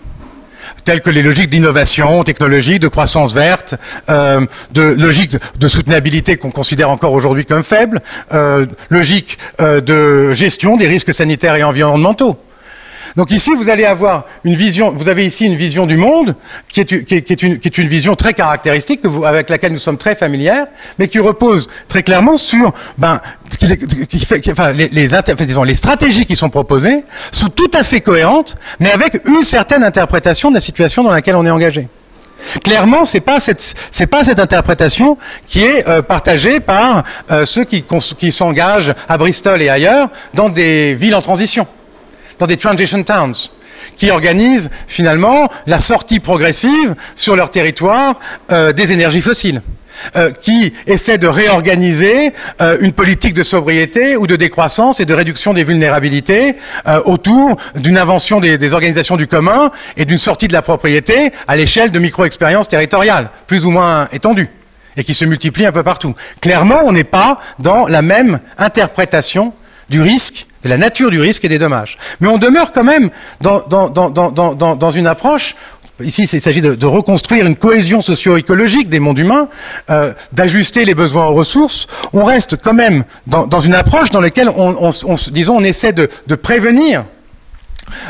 telles que les logiques d'innovation technologique, de croissance verte, euh, de logiques de soutenabilité qu'on considère encore aujourd'hui comme faibles, euh, logique euh, de gestion des risques sanitaires et environnementaux. Donc ici, vous allez avoir une vision, vous avez ici une vision du monde qui est, une, vision très caractéristique avec laquelle nous sommes très familières, mais qui repose très clairement sur ben, fait, enfin, les, les, stratégies qui sont proposées sont tout à fait cohérentes, mais avec une certaine interprétation de la situation dans laquelle on est engagé. Clairement, c'est pas cette pas cette interprétation qui est euh, partagée par euh, ceux qui s'engagent à Bristol et ailleurs dans des villes en transition dans des transition towns qui organisent finalement la sortie progressive sur leur territoire euh, des énergies fossiles. euh, qui essaie de réorganiser euh, une politique de sobriété ou de décroissance et de réduction des vulnérabilités autour d'une invention des, des, organisations du commun et d'une sortie de la propriété à l'échelle de micro-expériences territoriales, plus ou moins étendues, et qui se multiplient un peu partout. Clairement, on n'est pas dans la même interprétation du risque, de la nature du risque et des dommages. Mais on demeure quand même dans, dans, dans, dans une approche Ici, il s'agit de, de, reconstruire une cohésion socio-écologique des mondes humains, euh, d'ajuster les besoins aux ressources. On reste quand même dans, dans une approche dans laquelle on, on, on, disons, on essaie de, de prévenir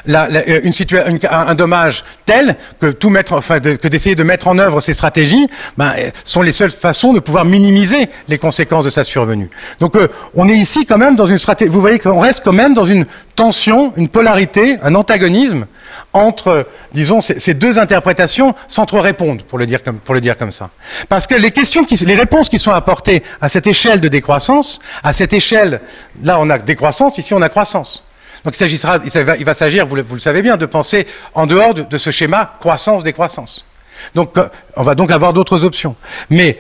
une, un, dommage tel que tout mettre, enfin, que d'essayer de mettre en œuvre ces stratégies, ben, sont les seules façons de pouvoir minimiser les conséquences de sa survenue. Donc, euh, on est ici quand même dans une stratégie. Vous voyez qu'on reste quand même dans une tension, une polarité, un antagonisme entre, disons, ces, deux interprétations répondre, pour le dire comme, pour le dire comme ça. Parce que les questions, qui, les réponses qui sont apportées à cette échelle de décroissance, à cette échelle, là, on a décroissance, ici, on a croissance. Donc il va, s'agir, vous, le savez bien, de penser en dehors de, ce schéma croissance-décroissance. Donc euh, on va donc avoir d'autres options. Mais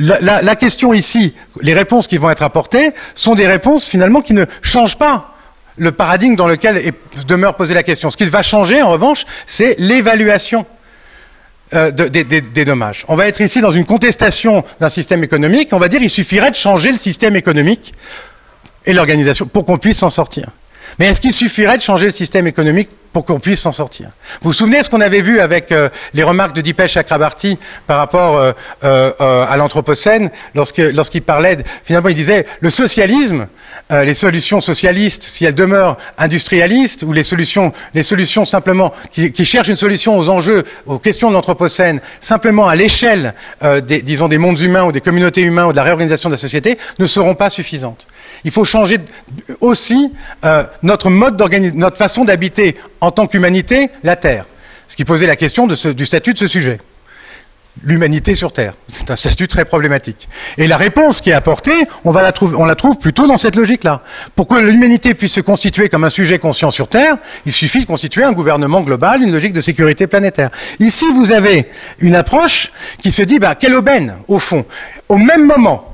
la, question ici, les réponses qui vont être apportées, sont des réponses finalement qui ne changent pas le paradigme dans lequel demeure posée la question. Ce qui va changer, en revanche, c'est l'évaluation euh, de, de, de, des dommages. On va être ici dans une contestation d'un système économique. On va dire il suffirait de changer le système économique et l'organisation pour qu'on puisse s'en sortir. Mais est-ce qu'il suffirait de changer le système économique pour qu'on puisse s'en sortir? Vous vous souvenez ce qu'on avait vu avec euh, les remarques de Dipesh Chakrabarty par rapport euh, euh, à l'Anthropocène, lorsqu'il lorsqu parlait, finalement il disait, le socialisme, les solutions socialistes, si elles demeurent industrialistes, ou les solutions, les solutions simplement, qui, cherchent une solution aux enjeux, aux questions de l'Anthropocène, simplement à l'échelle, des, disons, des mondes humains ou des communautés humaines ou de la réorganisation de la société, ne seront pas suffisantes. Il faut changer aussi euh, notre mode notre façon d'habiter en tant qu'humanité la Terre. Ce qui posait la question du statut de ce sujet. L'humanité sur Terre. C'est un statut très problématique. Et la réponse qui est apportée, on, la trouver, on la trouve plutôt dans cette logique-là. Pour que l'humanité puisse se constituer comme un sujet conscient sur Terre, il suffit de constituer un gouvernement global, une logique de sécurité planétaire. Ici, vous avez une approche qui se dit, bah, quelle aubaine, au fond. Au même moment,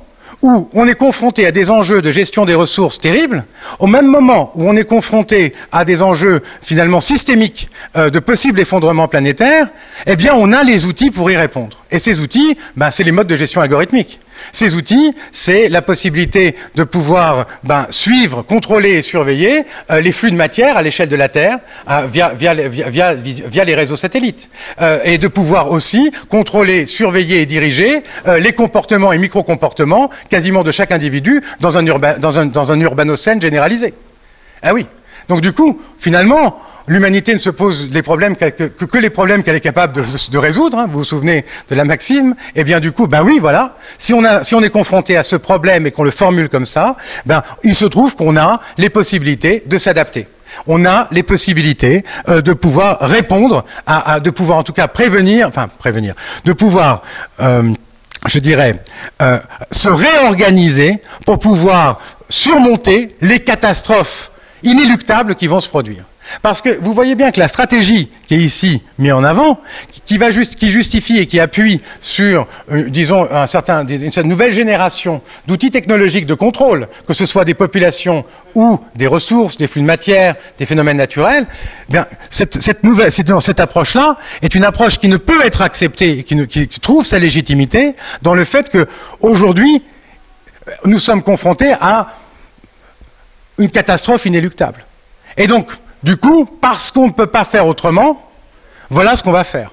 où on est confronté à des enjeux de gestion des ressources terribles, au même moment où on est confronté à des enjeux finalement systémiques euh, de possibles effondrements planétaires, eh bien on a les outils pour y répondre. Et ces outils, ben, c'est les modes de gestion algorithmique. Ces outils, c'est la possibilité de pouvoir ben, suivre, contrôler et surveiller euh, les flux de matière à l'échelle de la Terre euh, via, les réseaux satellites. Euh, et de pouvoir aussi contrôler, surveiller et diriger les comportements et micro-comportements quasiment de chaque individu dans un, urba, dans urbanocène généralisé. Ah oui. Donc du coup, finalement, l'humanité ne se pose les problèmes que, les problèmes qu'elle est capable de, résoudre. Hein, vous vous souvenez de la maxime Eh bien, du coup, ben oui, voilà. Si on, est confronté à ce problème et qu'on le formule comme ça, ben il se trouve qu'on a les possibilités de s'adapter. On a les possibilités euh, de pouvoir répondre, de pouvoir en tout cas prévenir, enfin prévenir, de pouvoir euh, je dirais, euh, se réorganiser pour pouvoir surmonter les catastrophes inéluctables qui vont se produire. Parce que vous voyez bien que la stratégie qui est ici mise en avant, qui, va juste, qui justifie et qui appuie sur, euh, disons, une, une nouvelle génération d'outils technologiques de contrôle, que ce soit des populations ou des ressources, des flux de matière, des phénomènes naturels, bien, cette, nouvelle, cette, approche-là est une approche qui ne peut être acceptée, qui, qui trouve sa légitimité dans le fait que aujourd'hui, nous sommes confrontés à une catastrophe inéluctable. Et donc, du coup, parce qu'on ne peut pas faire autrement, voilà ce qu'on va faire.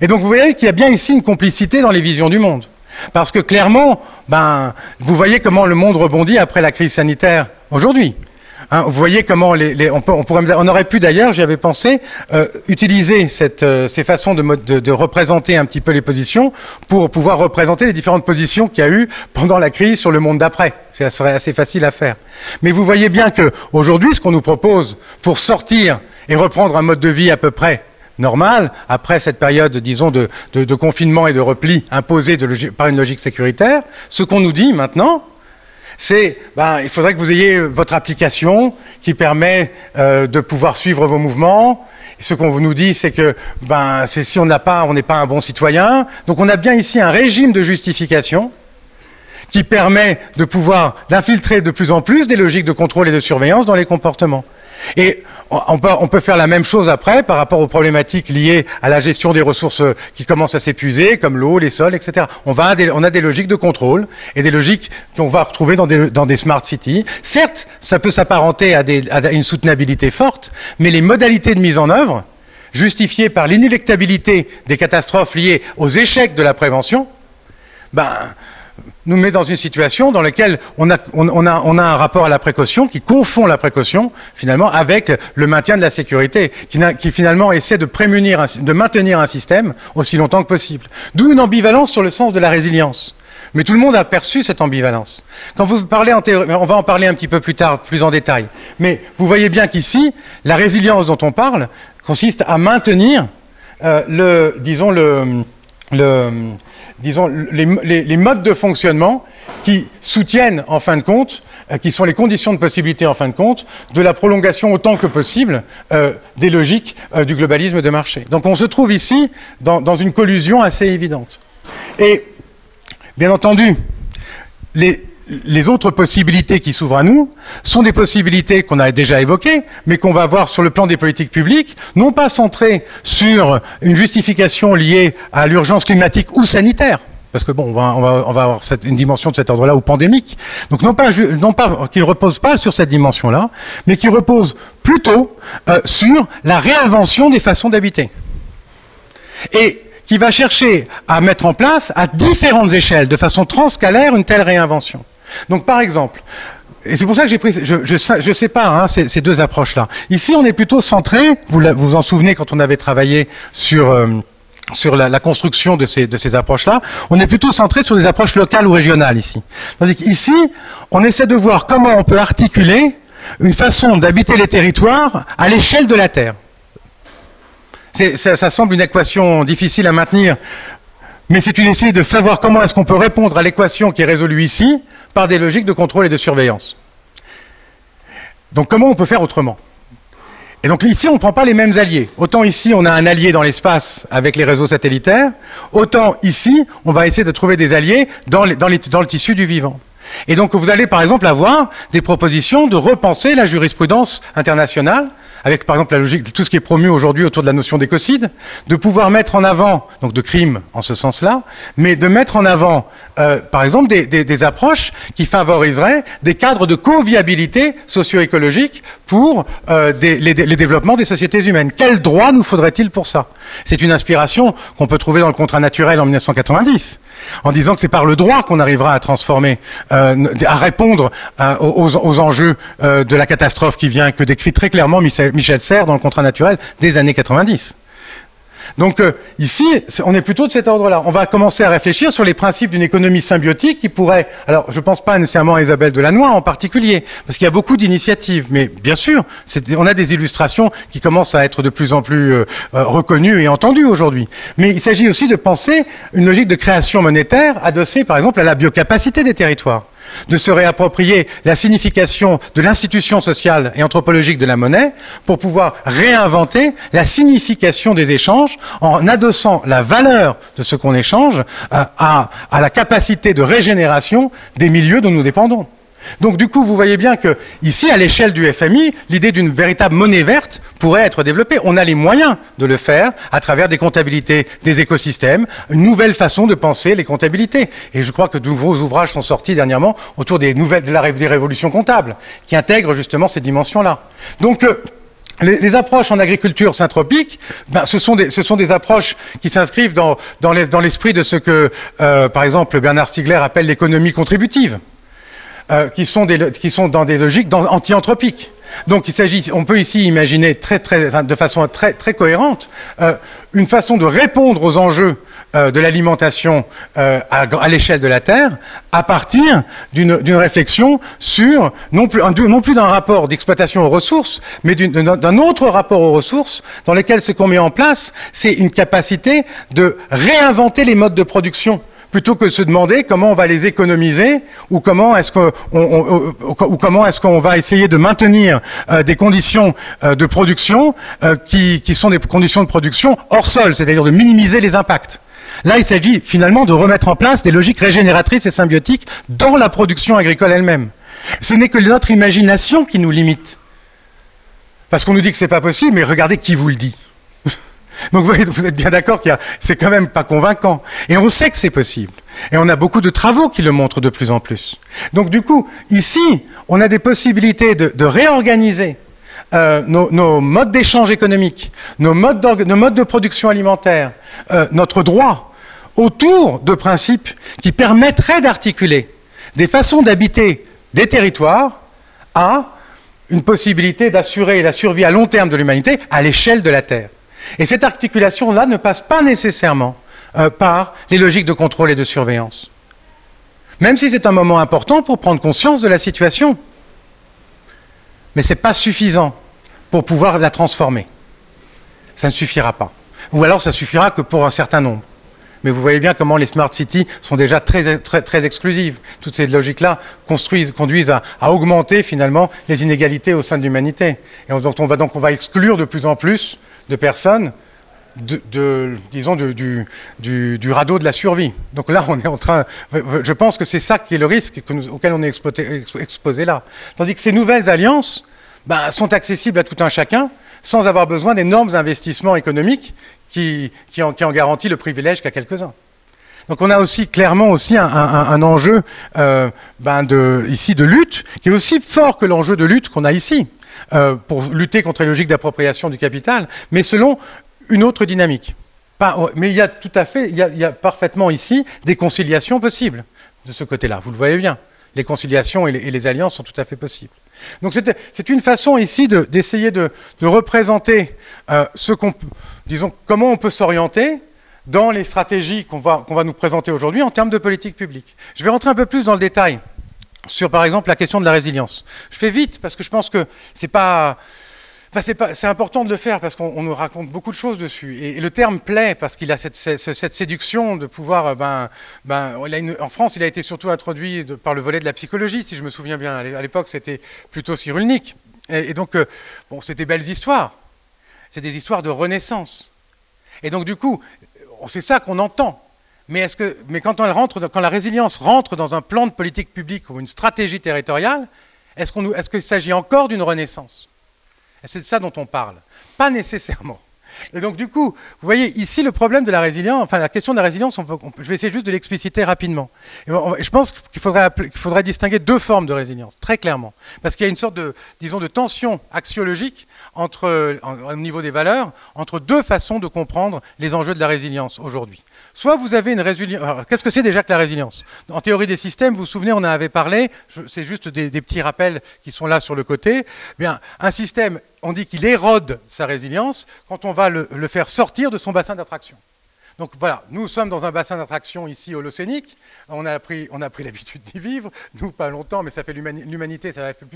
Et donc vous voyez qu'il y a bien ici une complicité dans les visions du monde. Parce que clairement, ben, vous voyez comment le monde rebondit après la crise sanitaire aujourd'hui. Hein, vous voyez comment les, les, on, peut, on, pourrait, on, aurait pu d'ailleurs, j'y avais pensé, euh, utiliser cette, euh, ces façons de, de, de, représenter un petit peu les positions pour pouvoir représenter les différentes positions qu'il y a eu pendant la crise sur le monde d'après. Ça serait assez facile à faire. Mais vous voyez bien que aujourd'hui, ce qu'on nous propose pour sortir et reprendre un mode de vie à peu près normal, après cette période, disons, de, de, de confinement et de repli imposé par une logique sécuritaire, ce qu'on nous dit maintenant, c'est ben, il faudrait que vous ayez votre application qui permet euh, de pouvoir suivre vos mouvements. ce qu'on nous dit, c'est que ben, c'est si on n'a pas, on n'est pas un bon citoyen. Donc on a bien ici un régime de justification qui permet de pouvoir d'infiltrer de plus en plus des logiques de contrôle et de surveillance dans les comportements. Et on peut, faire la même chose après par rapport aux problématiques liées à la gestion des ressources qui commencent à s'épuiser, comme l'eau, les sols, etc. On, a des logiques de contrôle et des logiques qu'on va retrouver dans des, smart cities. Certes, ça peut s'apparenter à, à une soutenabilité forte, mais les modalités de mise en œuvre, justifiées par l'inélectabilité des catastrophes liées aux échecs de la prévention, ben, nous met dans une situation dans laquelle on a, on, a, on a un rapport à la précaution qui confond la précaution finalement avec le maintien de la sécurité, qui, qui finalement essaie de prémunir, de maintenir un système aussi longtemps que possible. D'où une ambivalence sur le sens de la résilience. Mais tout le monde a perçu cette ambivalence. Quand vous parlez en théorie, on va en parler un petit peu plus tard, plus en détail. Mais vous voyez bien qu'ici, la résilience dont on parle consiste à maintenir euh, le, disons le, le disons, les, modes de fonctionnement qui soutiennent, en fin de compte, euh, qui sont les conditions de possibilité, en fin de compte, de la prolongation autant que possible euh, des logiques euh, du globalisme de marché. Donc on se trouve ici dans, dans une collusion assez évidente. Et, bien entendu, les, les autres possibilités qui s'ouvrent à nous sont des possibilités qu'on a déjà évoquées, mais qu'on va voir sur le plan des politiques publiques, non pas centrées sur une justification liée à l'urgence climatique ou sanitaire, parce que bon, on va, on avoir cette, une dimension de cet ordre-là ou pandémique. Donc non pas, non pas qu'il repose pas sur cette dimension-là, mais qui repose plutôt euh, sur la réinvention des façons d'habiter. Et qui va chercher à mettre en place à différentes échelles, de façon transcalaire, une telle réinvention. Donc par exemple, et c'est pour ça que j'ai pris, je, je, sépare hein, ces, deux approches-là. Ici, on est plutôt centré, vous vous, en souvenez quand on avait travaillé sur... Euh, sur la, construction de ces, de ces approches-là, on est plutôt centré sur des approches locales ou régionales ici. Tandis qu'ici, on essaie de voir comment on peut articuler une façon d'habiter les territoires à l'échelle de la Terre. Ça, semble une équation difficile à maintenir, mais c'est une essai de savoir comment est-ce qu'on peut répondre à l'équation qui est résolue ici, par des logiques de contrôle et de surveillance. Donc comment on peut faire autrement? Et donc ici, on ne prend pas les mêmes alliés. Autant ici, on a un allié dans l'espace avec les réseaux satellitaires, autant ici, on va essayer de trouver des alliés dans le tissu du vivant. Et donc vous allez par exemple avoir des propositions de repenser la jurisprudence internationale avec par exemple la logique de tout ce qui est promu aujourd'hui autour de la notion d'écocide, de pouvoir mettre en avant, donc de crime en ce sens-là, mais de mettre en avant, euh, par exemple, des, approches qui favoriseraient des cadres de co-viabilité socio-écologique pour euh, les, développements des sociétés humaines. Quel droit nous faudrait-il pour ça? C'est une inspiration qu'on peut trouver dans le contrat naturel en 1990 en disant que c'est par le droit qu'on arrivera à transformer, euh, à répondre aux, enjeux de la catastrophe qui vient, que décrit très clairement Michel, Michel Serres dans le contrat naturel des années 90. Donc euh, ici, on est plutôt de cet ordre-là. On va commencer à réfléchir sur les principes d'une économie symbiotique qui pourrait, alors je ne pense pas nécessairement à Isabelle Delannoy en particulier, parce qu'il y a beaucoup d'initiatives, mais bien sûr, on a des illustrations qui commencent à être de plus en plus euh, euh, reconnues et entendues aujourd'hui. Mais il s'agit aussi de penser une logique de création monétaire adossée par exemple à la biocapacité des territoires de se réapproprier la signification de l'institution sociale et anthropologique de la monnaie pour pouvoir réinventer la signification des échanges en adossant la valeur de ce qu'on échange à, à la capacité de régénération des milieux dont nous dépendons. Donc du coup, vous voyez bien que ici, à l'échelle du FMI, l'idée d'une véritable monnaie verte pourrait être développée. On a les moyens de le faire à travers des comptabilités des écosystèmes, une nouvelle façon de penser les comptabilités. Et je crois que de nouveaux ouvrages sont sortis dernièrement autour des de la des révolutions comptables, qui intègrent justement ces dimensions-là. Donc euh, les, approches en agriculture synthropique, ben, ce, sont des, approches qui s'inscrivent dans, dans l'esprit de ce que, euh, par exemple, Bernard Stiegler appelle l'économie contributive. Euh, qui, sont des, qui sont dans des logiques anti-anthropiques. Donc il s'agit, on peut ici imaginer très, très, de façon très, très cohérente euh, une façon de répondre aux enjeux euh, de l'alimentation euh, à, à l'échelle de la Terre à partir d'une réflexion sur non plus, non plus d'un rapport d'exploitation aux ressources, mais d'un autre rapport aux ressources dans lequel ce qu'on met en place, c'est une capacité de réinventer les modes de production plutôt que de se demander comment on va les économiser ou comment est-ce qu'on va essayer de maintenir euh, des conditions euh, de production euh, qui, qui sont des conditions de production hors sol, c'est-à-dire de minimiser les impacts. Là, il s'agit finalement de remettre en place des logiques régénératrices et symbiotiques dans la production agricole elle-même. Ce n'est que notre imagination qui nous limite. Parce qu'on nous dit que c'est pas possible, mais regardez qui vous le dit. Donc vous, êtes bien d'accord qu'il c'est quand même pas convaincant. Et on sait que c'est possible. Et on a beaucoup de travaux qui le montrent de plus en plus. Donc du coup, ici, on a des possibilités de, réorganiser euh, nos, modes d'échange économique, nos modes, nos modes, de production alimentaire, euh, notre droit, autour de principes qui permettraient d'articuler des façons d'habiter des territoires à une possibilité d'assurer la survie à long terme de l'humanité à l'échelle de la Terre. Et cette articulation-là ne passe pas nécessairement euh, par les logiques de contrôle et de surveillance. Même si c'est un moment important pour prendre conscience de la situation. Mais ce n'est pas suffisant pour pouvoir la transformer. Ça ne suffira pas. Ou alors ça suffira que pour un certain nombre. Mais vous voyez bien comment les smart cities sont déjà très, très, exclusives. Toutes ces logiques-là conduisent à, augmenter finalement les inégalités au sein de l'humanité. Et on, on va donc on va exclure de plus en plus de personnes du, radeau de la survie. Donc là, on est en train. Je pense que c'est ça qui est le risque auquel on est exposé, là. Tandis que ces nouvelles alliances bah, sont accessibles à tout un chacun sans avoir besoin d'énormes investissements économiques qui, en, garantissent le privilège qu'à quelques-uns. Donc on a aussi clairement aussi un, enjeu euh, ben ici de lutte qui est aussi fort que l'enjeu de lutte qu'on a ici. Euh, pour lutter contre les logiques d'appropriation du capital, mais selon une autre dynamique. mais il y a tout à fait, il y a, parfaitement ici des conciliations possibles de ce côté-là. Vous le voyez bien. Les conciliations et les, alliances sont tout à fait possibles. Donc c'est une façon ici d'essayer de, représenter euh, ce qu'on, disons, comment on peut s'orienter dans les stratégies qu'on va, va nous présenter aujourd'hui en termes de politique publique. Je vais rentrer un peu plus dans le détail sur, par exemple, la question de la résilience. Je fais vite parce que je pense que c'est pas c'est important de le faire parce qu'on nous raconte beaucoup de choses dessus. Et, le terme plaît parce qu'il a cette, séduction de pouvoir. Euh, ben, ben, en France, il a été surtout introduit par le volet de la psychologie, si je me souviens bien. À l'époque, c'était plutôt cyrulnique. Et, donc, euh, bon, c'est des belles histoires. C'est des histoires de renaissance. Et donc, du coup, c'est ça qu'on entend. Mais, est-ce que, quand, la résilience rentre dans un plan de politique publique ou une stratégie territoriale, est-ce qu'il s'agit encore d'une renaissance? C'est de ça dont on parle. Pas nécessairement. Et donc, du coup, vous voyez, ici, le problème de la résilience, enfin, la question de la résilience, je vais essayer juste de l'expliciter rapidement. je pense qu'il faudrait, distinguer deux formes de résilience, très clairement. Parce qu'il y a une sorte de, disons, de tension axiologique entre, au niveau des valeurs, entre deux façons de comprendre les enjeux de la résilience aujourd'hui. Soit vous avez une résilience. Qu'est-ce que c'est déjà que la résilience? En théorie des systèmes, vous vous souvenez, on en avait parlé. C'est juste des, petits rappels qui sont là sur le côté. Bien, un système, on dit qu'il érode sa résilience quand on va le, faire sortir de son bassin d'attraction. Donc voilà, nous sommes dans un bassin d'attraction ici holocénique. On a pris, [laughs] l'habitude d'y vivre. Nous, pas longtemps, mais ça fait l'humanité, ça fait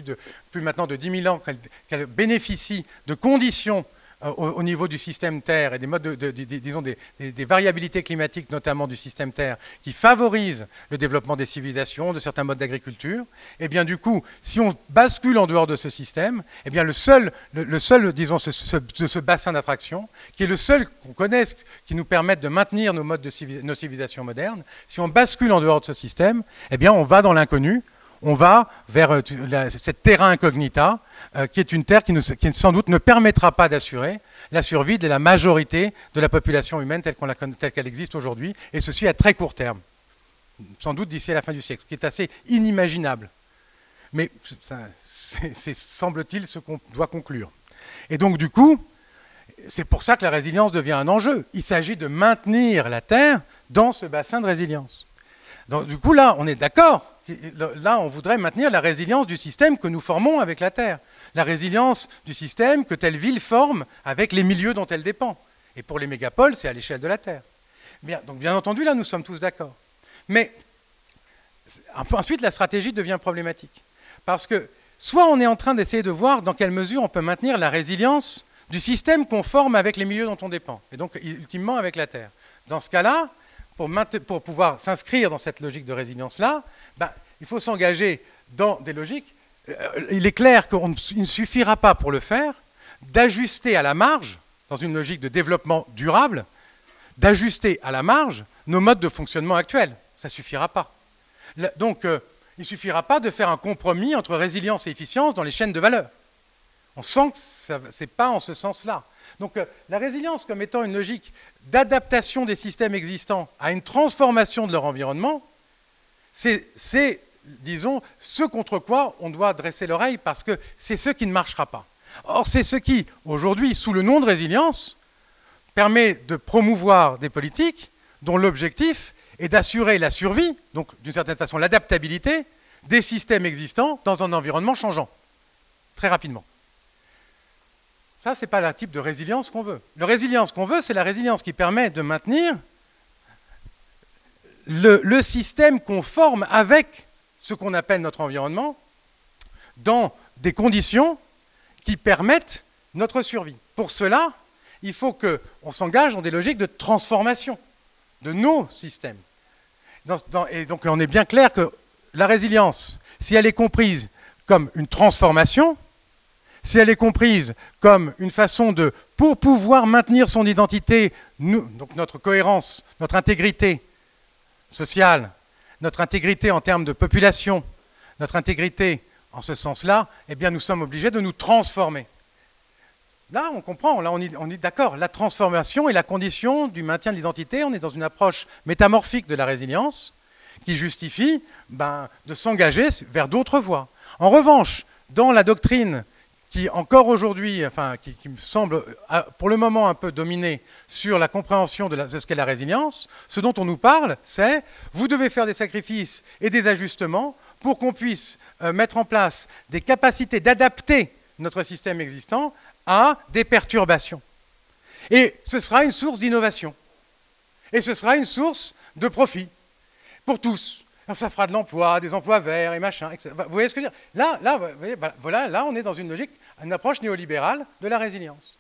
plus maintenant de 10 000 ans qu'elle bénéficie de conditions euh, au, niveau du système Terre et des modes de, disons des, variabilités climatiques, notamment du système Terre, qui favorisent le développement des civilisations, de certains modes d'agriculture, eh bien du coup, si on bascule en dehors de ce système, eh bien le seul, le, seul disons, ce, ce, bassin d'attraction, qui est le seul qu'on connaisse, qui nous permette de maintenir nos modes de nos civilisations modernes, si on bascule en dehors de ce système, eh bien on va dans l'inconnu, on va vers euh, cette terra incognita, euh, qui est une terre qui, sans doute ne permettra pas d'assurer la survie de la majorité de la population humaine telle qu'elle existe aujourd'hui, et ceci à très court terme, sans doute d'ici à la fin du siècle, ce qui est assez inimaginable. Mais c'est, semble-t-il, ce qu'on doit conclure. Et donc, du coup, c'est pour ça que la résilience devient un enjeu. Il s'agit de maintenir la Terre dans ce bassin de résilience. Donc, du coup, là, on est d'accord là, on voudrait maintenir la résilience du système que nous formons avec la Terre, la résilience du système que telle ville forme avec les milieux dont elle dépend. Et pour les mégapoles, c'est à l'échelle de la Terre. Bien, donc bien entendu, là, nous sommes tous d'accord. Mais ensuite, la stratégie devient problématique. Parce que soit on est en train d'essayer de voir dans quelle mesure on peut maintenir la résilience du système qu'on forme avec les milieux dont on dépend, et donc ultimement avec la Terre. Dans ce cas-là, pour, pouvoir s'inscrire dans cette logique de résilience-là, ben, il faut s'engager dans des logiques. Euh, il est clair qu'il ne suffira pas pour le faire d'ajuster à la marge, dans une logique de développement durable, d'ajuster à la marge nos modes de fonctionnement actuels. Ça ne suffira pas. Donc, euh, il ne suffira pas de faire un compromis entre résilience et efficience dans les chaînes de valeur. On sent que ce n'est pas en ce sens-là. Donc euh, la résilience comme étant une logique d'adaptation des systèmes existants à une transformation de leur environnement, c'est, disons, ce contre quoi on doit dresser l'oreille parce que c'est ce qui ne marchera pas. Or, c'est ce qui, aujourd'hui, sous le nom de résilience, permet de promouvoir des politiques dont l'objectif est d'assurer la survie, donc d'une certaine façon l'adaptabilité, des systèmes existants dans un environnement changeant, très rapidement. Ça, ce n'est pas le type de résilience qu'on veut. La résilience qu'on veut, c'est la résilience qui permet de maintenir le, le système conforme avec ce qu'on appelle notre environnement dans des conditions qui permettent notre survie. Pour cela, il faut qu'on s'engage dans des logiques de transformation de nos systèmes. et donc on est bien clair que la résilience, si elle est comprise comme une transformation, si elle est comprise comme une façon de, pour pouvoir maintenir son identité, donc notre cohérence, notre intégrité sociale, notre intégrité en termes de population, notre intégrité en ce sens-là, eh bien nous sommes obligés de nous transformer. Là, on comprend, là, on est, d'accord. La transformation est la condition du maintien de l'identité. On est dans une approche métamorphique de la résilience qui justifie ben, de s'engager vers d'autres voies. En revanche, dans la doctrine qui, encore aujourd'hui, enfin, qui, me semble euh, pour le moment un peu dominée sur la compréhension de, ce qu'est la résilience, ce dont on nous parle, c'est vous devez faire des sacrifices et des ajustements pour qu'on puisse euh, mettre en place des capacités d'adapter notre système existant à des perturbations. Et ce sera une source d'innovation. Et ce sera une source de profit pour tous. Ça fera de l'emploi, des emplois verts et machin. Etc. Vous voyez ce que je veux dire? Là, là, voilà, là, on est dans une logique, une approche néolibérale de la résilience.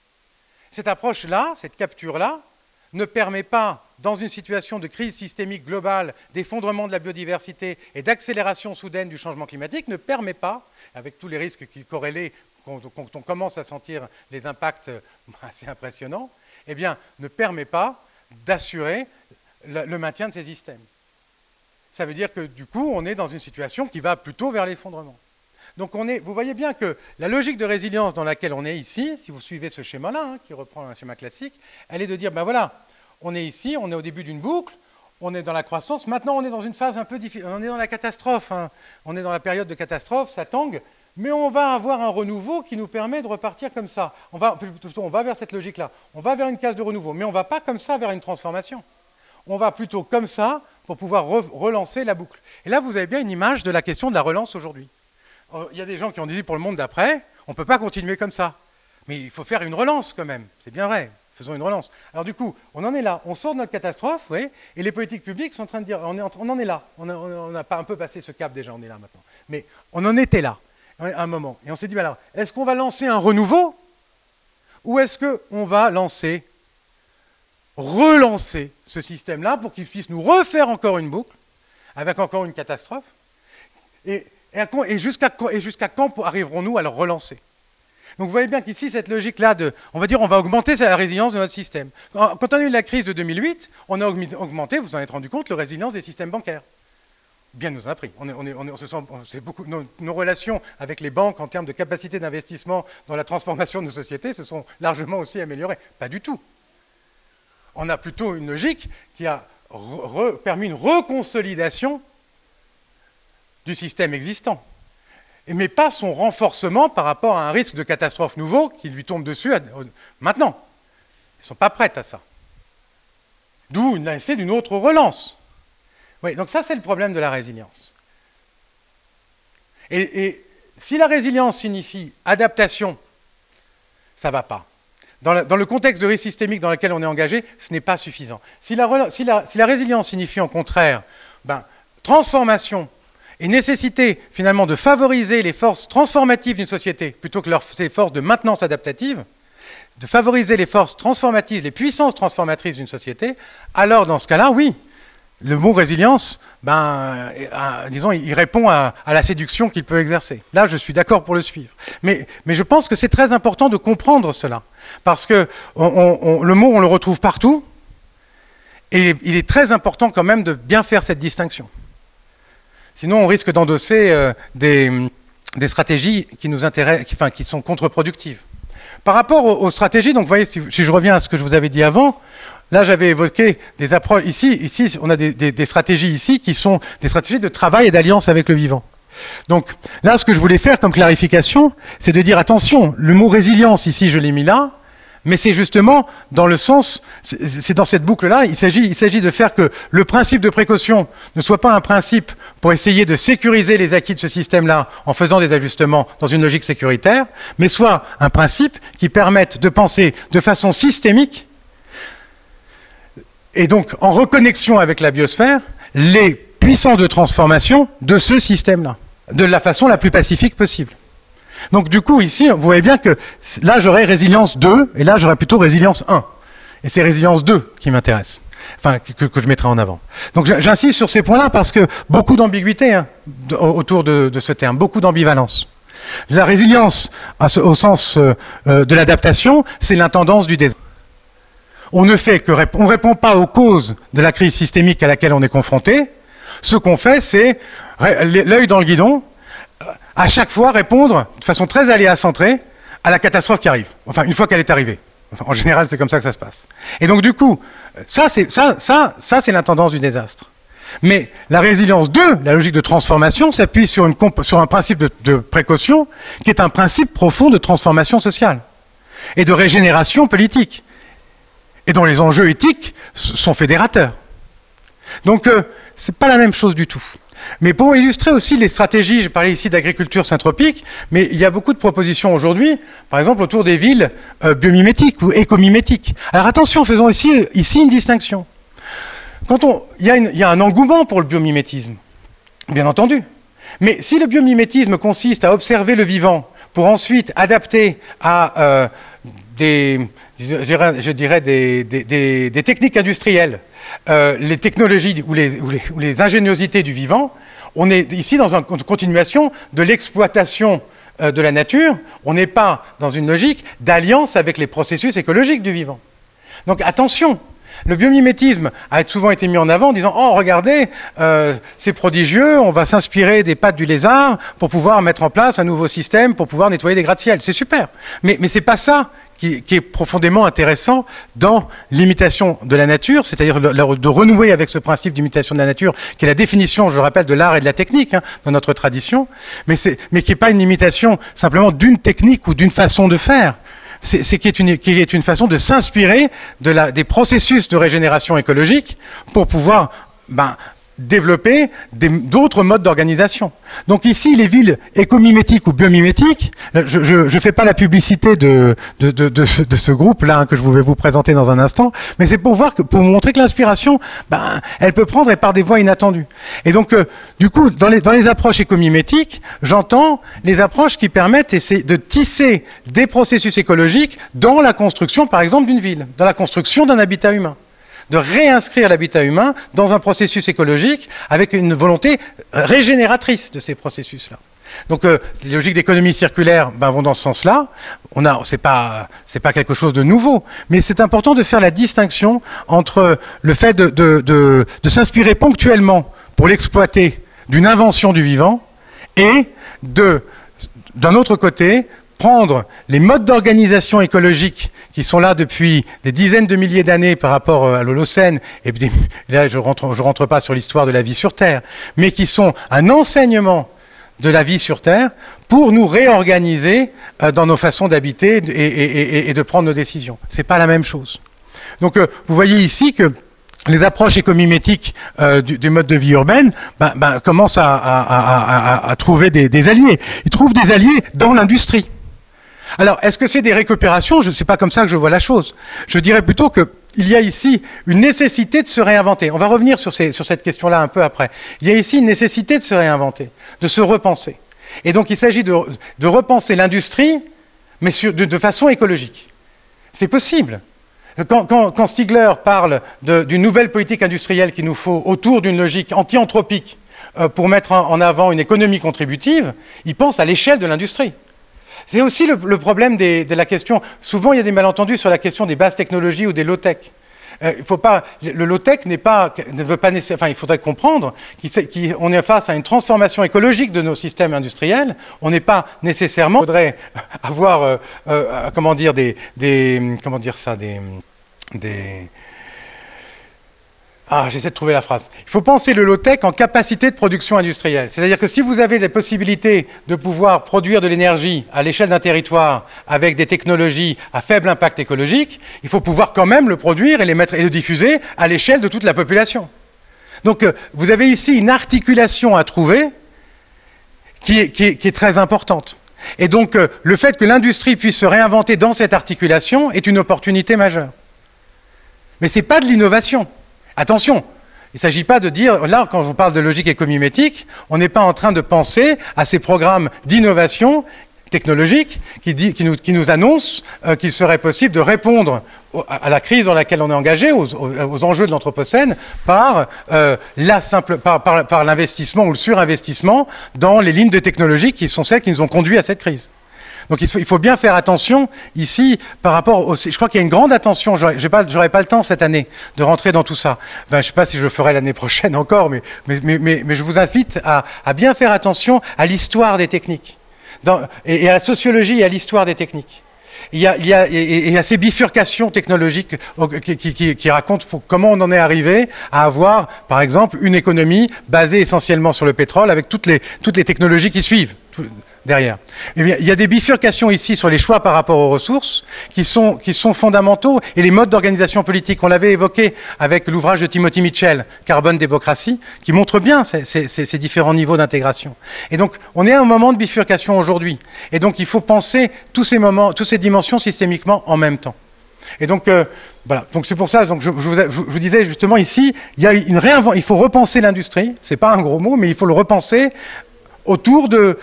Cette approche-là, cette capture-là, ne permet pas, dans une situation de crise systémique globale, d'effondrement de la biodiversité et d'accélération soudaine du changement climatique, ne permet pas, avec tous les risques qui corrélés quand, on commence à sentir les impacts assez impressionnants, eh bien, ne permet pas d'assurer le, maintien de ces systèmes. Ça veut dire que du coup, on est dans une situation qui va plutôt vers l'effondrement. Donc vous voyez bien que la logique de résilience dans laquelle on est ici, si vous suivez ce schéma-là, hein, qui reprend un schéma classique, elle est de dire, ben voilà, on est ici, on est au début d'une boucle, on est dans la croissance, maintenant on est dans une phase un peu difficile, on est dans la catastrophe, hein. on est dans la période de catastrophe, ça tangue, mais on va avoir un renouveau qui nous permet de repartir comme ça. On va, on va vers cette logique-là. On va vers une case de renouveau, mais on ne va pas comme ça vers une transformation. On va plutôt comme ça pour pouvoir relancer la boucle. Et là, vous avez bien une image de la question de la relance aujourd'hui. Euh, il y a des gens qui ont dit pour le monde d'après, on ne peut pas continuer comme ça. Mais il faut faire une relance quand même. C'est bien vrai. Faisons une relance. Alors du coup, on en est là. On sort de notre catastrophe, oui, et les politiques publiques sont en train de dire, on, en est là. On a, pas un peu passé ce cap déjà, on est là maintenant. Mais on en était là un moment. Et on s'est dit, alors, est-ce qu'on va lancer un renouveau ou est-ce qu'on va lancer, relancer ce système-là pour qu'il puisse nous refaire encore une boucle, avec encore une catastrophe Et, jusqu'à quand arriverons-nous à le relancer? Donc vous voyez bien qu'ici, cette logique-là de, on va dire, on va augmenter la résilience de notre système. Quand on a eu la crise de 2008, on a augmenté, vous en êtes rendu compte, la résilience des systèmes bancaires bien nous a pris. Nos, relations avec les banques en termes de capacité d'investissement dans la transformation de nos sociétés se sont largement aussi améliorées. Pas du tout. On a plutôt une logique qui a permis une reconsolidation du système existant, mais pas son renforcement par rapport à un risque de catastrophe nouveau qui lui tombe dessus maintenant. Ils ne sont pas prêts à ça. D'où une essai d'une autre relance. Donc ça c'est le problème de la résilience. Et, si la résilience signifie adaptation, ça ne va pas. Dans, le contexte de risque systémique dans lequel on est engagé, ce n'est pas suffisant. Si la, si la, résilience signifie au contraire ben, transformation et nécessité finalement de favoriser les forces transformatives d'une société plutôt que leurs, forces de maintenance adaptative, de favoriser les forces transformatives, les puissances transformatrices d'une société, alors dans ce cas-là, oui, le mot résilience, ben, disons, il répond à, la séduction qu'il peut exercer. Là, je suis d'accord pour le suivre. Mais je pense que c'est très important de comprendre cela. Parce que le mot, on le retrouve partout. Et il est très important quand même de bien faire cette distinction. Sinon, on risque d'endosser euh, des, stratégies qui, nous intéressent, qui sont contre-productives. Par rapport aux, stratégies, donc vous voyez, si, je reviens à ce que je vous avais dit avant, là j'avais évoqué des approches, ici, ici on a des, stratégies ici qui sont des stratégies de travail et d'alliance avec le vivant. Donc là, ce que je voulais faire comme clarification, c'est de dire attention, le mot résilience ici, je l'ai mis là, mais c'est justement dans le sens, c'est dans cette boucle-là, il s'agit, il s'agit de faire que le principe de précaution ne soit pas un principe pour essayer de sécuriser les acquis de ce système-là en faisant des ajustements dans une logique sécuritaire, mais soit un principe qui permette de penser de façon systémique et donc en reconnexion avec la biosphère les puissances de transformation de ce système-là, de la façon la plus pacifique possible. Donc du coup, ici, vous voyez bien que là, j'aurais résilience 2, et là, j'aurais plutôt résilience 1. Et c'est résilience 2 qui m'intéresse, enfin, que, je mettrai en avant. Donc j'insiste sur ces points-là parce que beaucoup d'ambiguïté hein, autour de, ce terme, beaucoup d'ambivalence. La résilience, au sens euh, euh, de l'adaptation, c'est l'intendance du désastre. On ne fait que on répond pas aux causes de la crise systémique à laquelle on est confronté. Ce qu'on fait, c'est l'œil dans le guidon, à chaque fois répondre de façon très aléa-centrée à la catastrophe qui arrive. Enfin, une fois qu'elle est arrivée. en général, c'est comme ça que ça se passe. Et donc, du coup, ça, c'est ça, ça, l'intendance du désastre. Mais la résilience 2, la logique de transformation, s'appuie sur, un principe de précaution qui est un principe profond de transformation sociale et de régénération politique, et dont les enjeux éthiques sont fédérateurs. Donc, euh, c'est pas la même chose du tout. Mais pour illustrer aussi les stratégies, je parlais ici d'agriculture syntropique, mais il y a beaucoup de propositions aujourd'hui, par exemple autour des villes euh, biomimétiques ou écomimétiques. Alors attention, faisons ici, ici une distinction. Quand on, il, y a un engouement pour le biomimétisme, bien entendu. Mais si le biomimétisme consiste à observer le vivant pour ensuite adapter à euh, des, je dirais, des, techniques industrielles, euh, les technologies ou les, ingéniosités du vivant, on est ici dans une continuation de l'exploitation euh, de la nature, on n'est pas dans une logique d'alliance avec les processus écologiques du vivant. Donc attention, le biomimétisme a souvent été mis en avant en disant Oh, regardez, euh, c'est prodigieux, on va s'inspirer des pattes du lézard pour pouvoir mettre en place un nouveau système pour pouvoir nettoyer des gratte-ciel. C'est super. Mais, mais ce n'est pas ça qui, est profondément intéressant dans l'imitation de la nature, c'est-à-dire de, renouer avec ce principe d'imitation de la nature, qui est la définition, je le rappelle, de l'art et de la technique hein, dans notre tradition, mais, mais qui n'est pas une imitation simplement d'une technique ou d'une façon de faire c'est qui est une, qui est une façon de s'inspirer de des processus de régénération écologique pour pouvoir ben, développer d'autres modes d'organisation. Donc ici, les villes écomimétiques ou biomimétiques, je ne fais pas la publicité de, ce, groupe-là hein, que je vais vous présenter dans un instant, mais c'est pour voir que, pour montrer que l'inspiration, ben, elle peut prendre et par des voies inattendues. Et donc, euh, du coup, dans les, dans les approches écomimétiques, j'entends les approches qui permettent de tisser des processus écologiques dans la construction, par exemple, d'une ville, dans la construction d'un habitat humain de réinscrire l'habitat humain dans un processus écologique avec une volonté régénératrice de ces processus-là. Donc euh, les logiques d'économie circulaire ben, vont dans ce sens-là. On a, c'est pas, quelque chose de nouveau, mais c'est important de faire la distinction entre le fait de, de s'inspirer ponctuellement pour l'exploiter d'une invention du vivant et d'un autre côté, prendre les modes d'organisation écologique qui sont là depuis des dizaines de milliers d'années par rapport euh, à l'Holocène, et [laughs] là je je rentre pas sur l'histoire de la vie sur Terre, mais qui sont un enseignement de la vie sur Terre pour nous réorganiser euh, dans nos façons d'habiter et, de prendre nos décisions. C'est pas la même chose. Donc euh, vous voyez ici que les approches écomimétiques du, mode de vie urbaine ben, ben, commencent à, trouver des, alliés. Ils trouvent des alliés dans l'industrie. Alors, est-ce que c'est des récupérations? Je ne sais pas comme ça que je vois la chose. Je dirais plutôt qu'il y a ici une nécessité de se réinventer. On va revenir sur, cette question-là un peu après. Il y a ici une nécessité de se réinventer, de se repenser. Et donc, il s'agit de, repenser l'industrie, mais de, façon écologique. C'est possible. Quand, Stigler parle d'une nouvelle politique industrielle qu'il nous faut autour d'une logique anti-anthropique euh, pour mettre en avant une économie contributive, il pense à l'échelle de l'industrie. C'est aussi le, problème de la question. Souvent, il y a des malentendus sur la question des bases technologies ou des low-tech. Euh, il faut pas, le low-tech n'est pas, ne veut pas nécessairement, enfin, il faudrait comprendre qu'on est face à une transformation écologique de nos systèmes industriels. On n'est pas nécessairement, il faudrait avoir, euh, euh, comment dire, des, comment dire ça, des, ah, j'essaie de trouver la phrase. Il faut penser le low-tech en capacité de production industrielle. C'est-à-dire que si vous avez des possibilités de pouvoir produire de l'énergie à l'échelle d'un territoire avec des technologies à faible impact écologique, il faut pouvoir quand même le produire et, et le diffuser à l'échelle de toute la population. Donc euh, vous avez ici une articulation à trouver qui est, très importante. Et donc euh, le fait que l'industrie puisse se réinventer dans cette articulation est une opportunité majeure. Mais ce n'est pas de l'innovation. Attention, il ne s'agit pas de dire, là, quand on parle de logique écomimétique, on n'est pas en train de penser à ces programmes d'innovation technologique qui, nous, qui euh, qu'il serait possible de répondre à la crise dans laquelle on est engagé, aux, enjeux de l'Anthropocène, par, euh, par, par l'investissement ou le surinvestissement dans les lignes de technologie qui sont celles qui nous ont conduits à cette crise. Donc il faut, bien faire attention ici par rapport au... Je crois qu'il y a une grande attention, j'aurais pas, pas le temps cette année de rentrer dans tout ça. je ne sais pas si je le ferai l'année prochaine encore, mais, je vous invite à, bien faire attention à l'histoire des techniques et, à la sociologie et à l'histoire des techniques. Il y, a, ces bifurcations technologiques qui, racontent comment on en est arrivé à avoir, par exemple, une économie basée essentiellement sur le pétrole avec toutes les technologies qui suivent derrière. Eh bien, il y a des bifurcations ici sur les choix par rapport aux ressources qui sont, fondamentaux et les modes d'organisation politique. On l'avait évoqué avec l'ouvrage de Timothy Mitchell, Carbone démocratie, qui montre bien ces, différents niveaux d'intégration. Et donc, on est à un moment de bifurcation aujourd'hui. Et donc, il faut penser tous ces moments, toutes ces dimensions systémiquement en même temps. Et donc, euh, voilà. Donc c'est pour ça. Donc je, vous, je, vous, disais justement ici, il y a une réinvention. Il faut repenser l'industrie. C'est pas un gros mot, mais il faut le repenser autour de,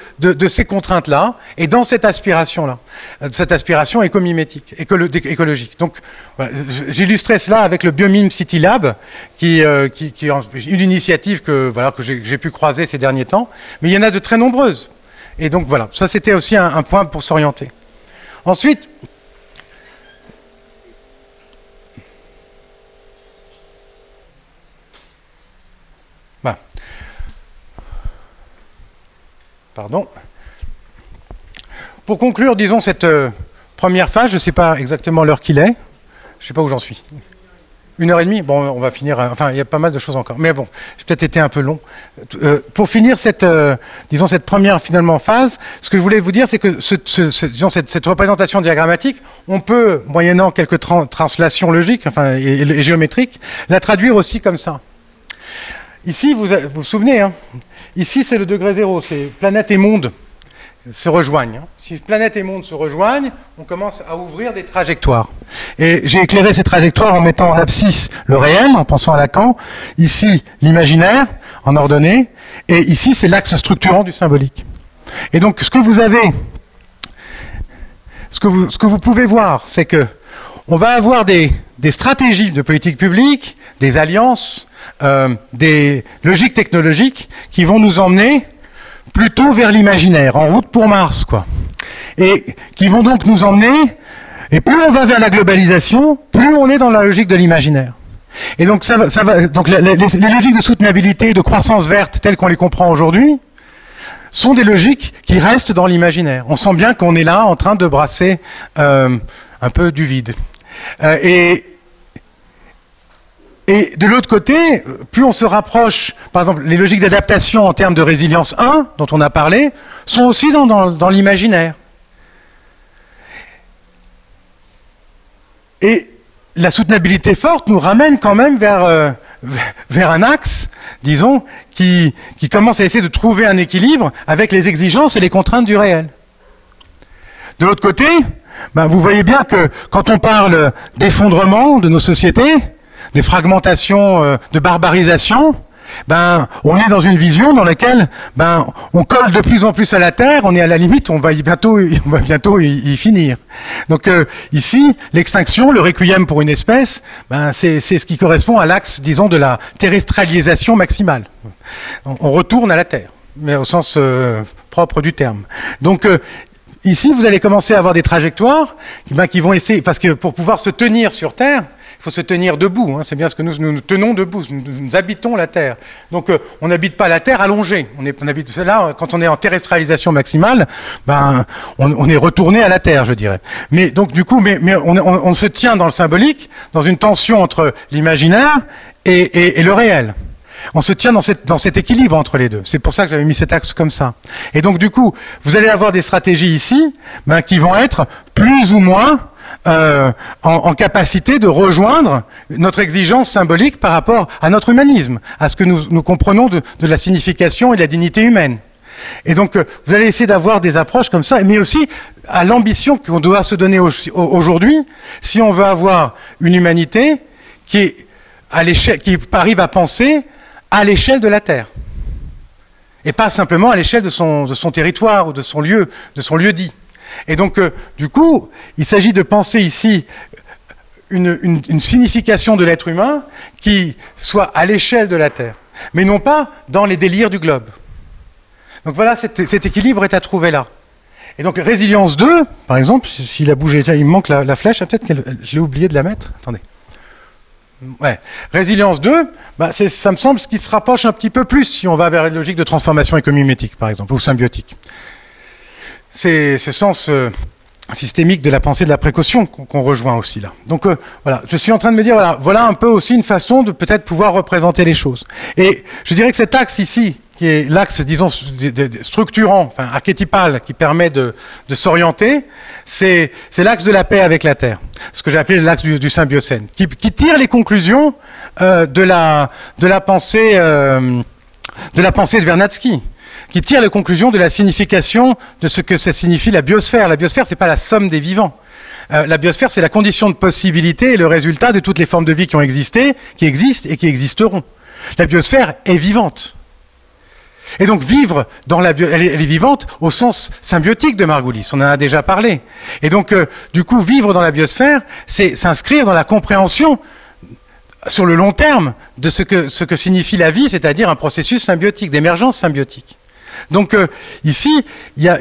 ces contraintes-là et dans cette aspiration-là, cette aspiration écomimétique, écologique. Donc, j'illustrais cela avec le Biomime City Lab, qui, euh, est une initiative que, j'ai pu croiser ces derniers temps, mais il y en a de très nombreuses. Et donc voilà, ça c'était aussi un, point pour s'orienter. Ensuite, Pardon. Pour conclure, disons, cette euh, première phase, je ne sais pas exactement l'heure qu'il est. Je ne sais pas où j'en suis. Une heure et demie? Bon, on va finir. Euh, enfin, il y a pas mal de choses encore. Mais bon, j'ai peut-être été un peu long. Euh, pour finir cette, disons, cette première finalement phase, ce que je voulais vous dire, c'est que cette, représentation diagrammatique, on peut, moyennant quelques translations logiques enfin, et, géométriques, la traduire aussi comme ça. Ici, vous vous souvenez, hein, Ici, c'est le degré zéro, c'est planète et monde se rejoignent. Si planète et monde se rejoignent, on commence à ouvrir des trajectoires. Et j'ai éclairé ces trajectoires en mettant en abscisse le réel, en pensant à Lacan, ici l'imaginaire, en ordonnée, et ici c'est l'axe structurant du symbolique. Et donc ce que vous avez, ce que vous, pouvez voir, c'est que on va avoir des stratégies de politique publique, des alliances, euh, des logiques technologiques qui vont nous emmener plutôt vers l'imaginaire, en route pour Mars, quoi. Et qui vont donc nous emmener, et plus on va vers la globalisation, plus on est dans la logique de l'imaginaire. Et donc ça va, ça va donc les, logiques de soutenabilité, de croissance verte telles qu'on les comprend aujourd'hui, sont des logiques qui restent dans l'imaginaire. On sent bien qu'on est là en train de brasser euh, un peu du vide. Euh, et et de l'autre côté, plus on se rapproche, par exemple, les logiques d'adaptation en termes de résilience 1, dont on a parlé, sont aussi dans, l'imaginaire. Et la soutenabilité forte nous ramène quand même vers, euh, [laughs] un axe, disons, qui, qui commence à essayer de trouver un équilibre avec les exigences et les contraintes du réel. De l'autre côté, ben vous voyez bien que quand on parle d'effondrement de nos sociétés, des fragmentations, euh, de barbarisation, ben, on est dans une vision dans laquelle, ben, on colle de plus en plus à la Terre, on est à la limite, on va y bientôt, [laughs] on va bientôt y, finir. Donc euh, ici, l'extinction, le requiem pour une espèce, ben, c'est ce qui correspond à l'axe, disons, de la terrestrialisation maximale. On, retourne à la Terre, mais au sens euh, propre du terme. Donc euh, Ici, vous allez commencer à avoir des trajectoires ben, qui vont essayer, parce que pour pouvoir se tenir sur Terre, il faut se tenir debout. Hein. c'est bien ce que nous, nous, tenons debout. Nous, habitons la Terre. Donc, euh, on n'habite pas la Terre allongée. On, est, on habite là quand on est en terrestrialisation maximale. Ben, on, est retourné à la Terre, je dirais. Mais donc, du coup, mais, mais on, on, se tient dans le symbolique, dans une tension entre l'imaginaire et, et, et le réel. On se tient dans, cette, dans cet équilibre entre les deux. C'est pour ça que j'avais mis cet axe comme ça. Et donc du coup, vous allez avoir des stratégies ici ben, qui vont être plus ou moins euh, en, capacité de rejoindre notre exigence symbolique par rapport à notre humanisme, à ce que nous, comprenons de, la signification et de la dignité humaine. Et donc, euh, vous allez essayer d'avoir des approches comme ça, mais aussi à l'ambition qu'on doit se donner aujourd'hui, si on veut avoir une humanité qui, arrive à penser à l'échelle de la Terre. Et pas simplement à l'échelle de son, territoire ou de son lieu dit. Et donc, euh, du coup, il s'agit de penser ici une, signification de l'être humain qui soit à l'échelle de la Terre, mais non pas dans les délires du globe. Donc voilà, cet, équilibre est à trouver là. Et donc, résilience 2, par exemple, s'il a bougé, il me manque la, flèche, peut-être que je l'ai oublié de la mettre. Attendez. Résilience 2, bah ça me semble ce qui se rapproche un petit peu plus si on va vers une logique de transformation écomimétique, par exemple, ou symbiotique. C'est ce sens systémique de la pensée de la précaution qu'on rejoint aussi là. Donc euh, voilà, je suis en train de me dire, voilà, un peu aussi une façon de peut-être pouvoir représenter les choses. Et je dirais que cet axe ici, qui est l'axe, disons, structurant, enfin archétypal, qui permet de, s'orienter, c'est l'axe de la paix avec la Terre, ce que j'ai appelé l'axe du, du, symbiocène, qui, tire les conclusions euh, de, la, de la pensée euh, de la pensée de Vernadsky qui tire les conclusions de la signification de ce que ça signifie la biosphère. La biosphère, c'est pas la somme des vivants. Euh, la biosphère, c'est la condition de possibilité et le résultat de toutes les formes de vie qui ont existé, qui existent et qui existeront. La biosphère est vivante. Et donc vivre dans la elle, est, vivante au sens symbiotique de Margulis, on en a déjà parlé. Et donc euh, du coup vivre dans la biosphère, c'est s'inscrire dans la compréhension sur le long terme de ce que, ce que signifie la vie, c'est-à-dire un processus symbiotique, d'émergence symbiotique. Donc euh, ici, il y a,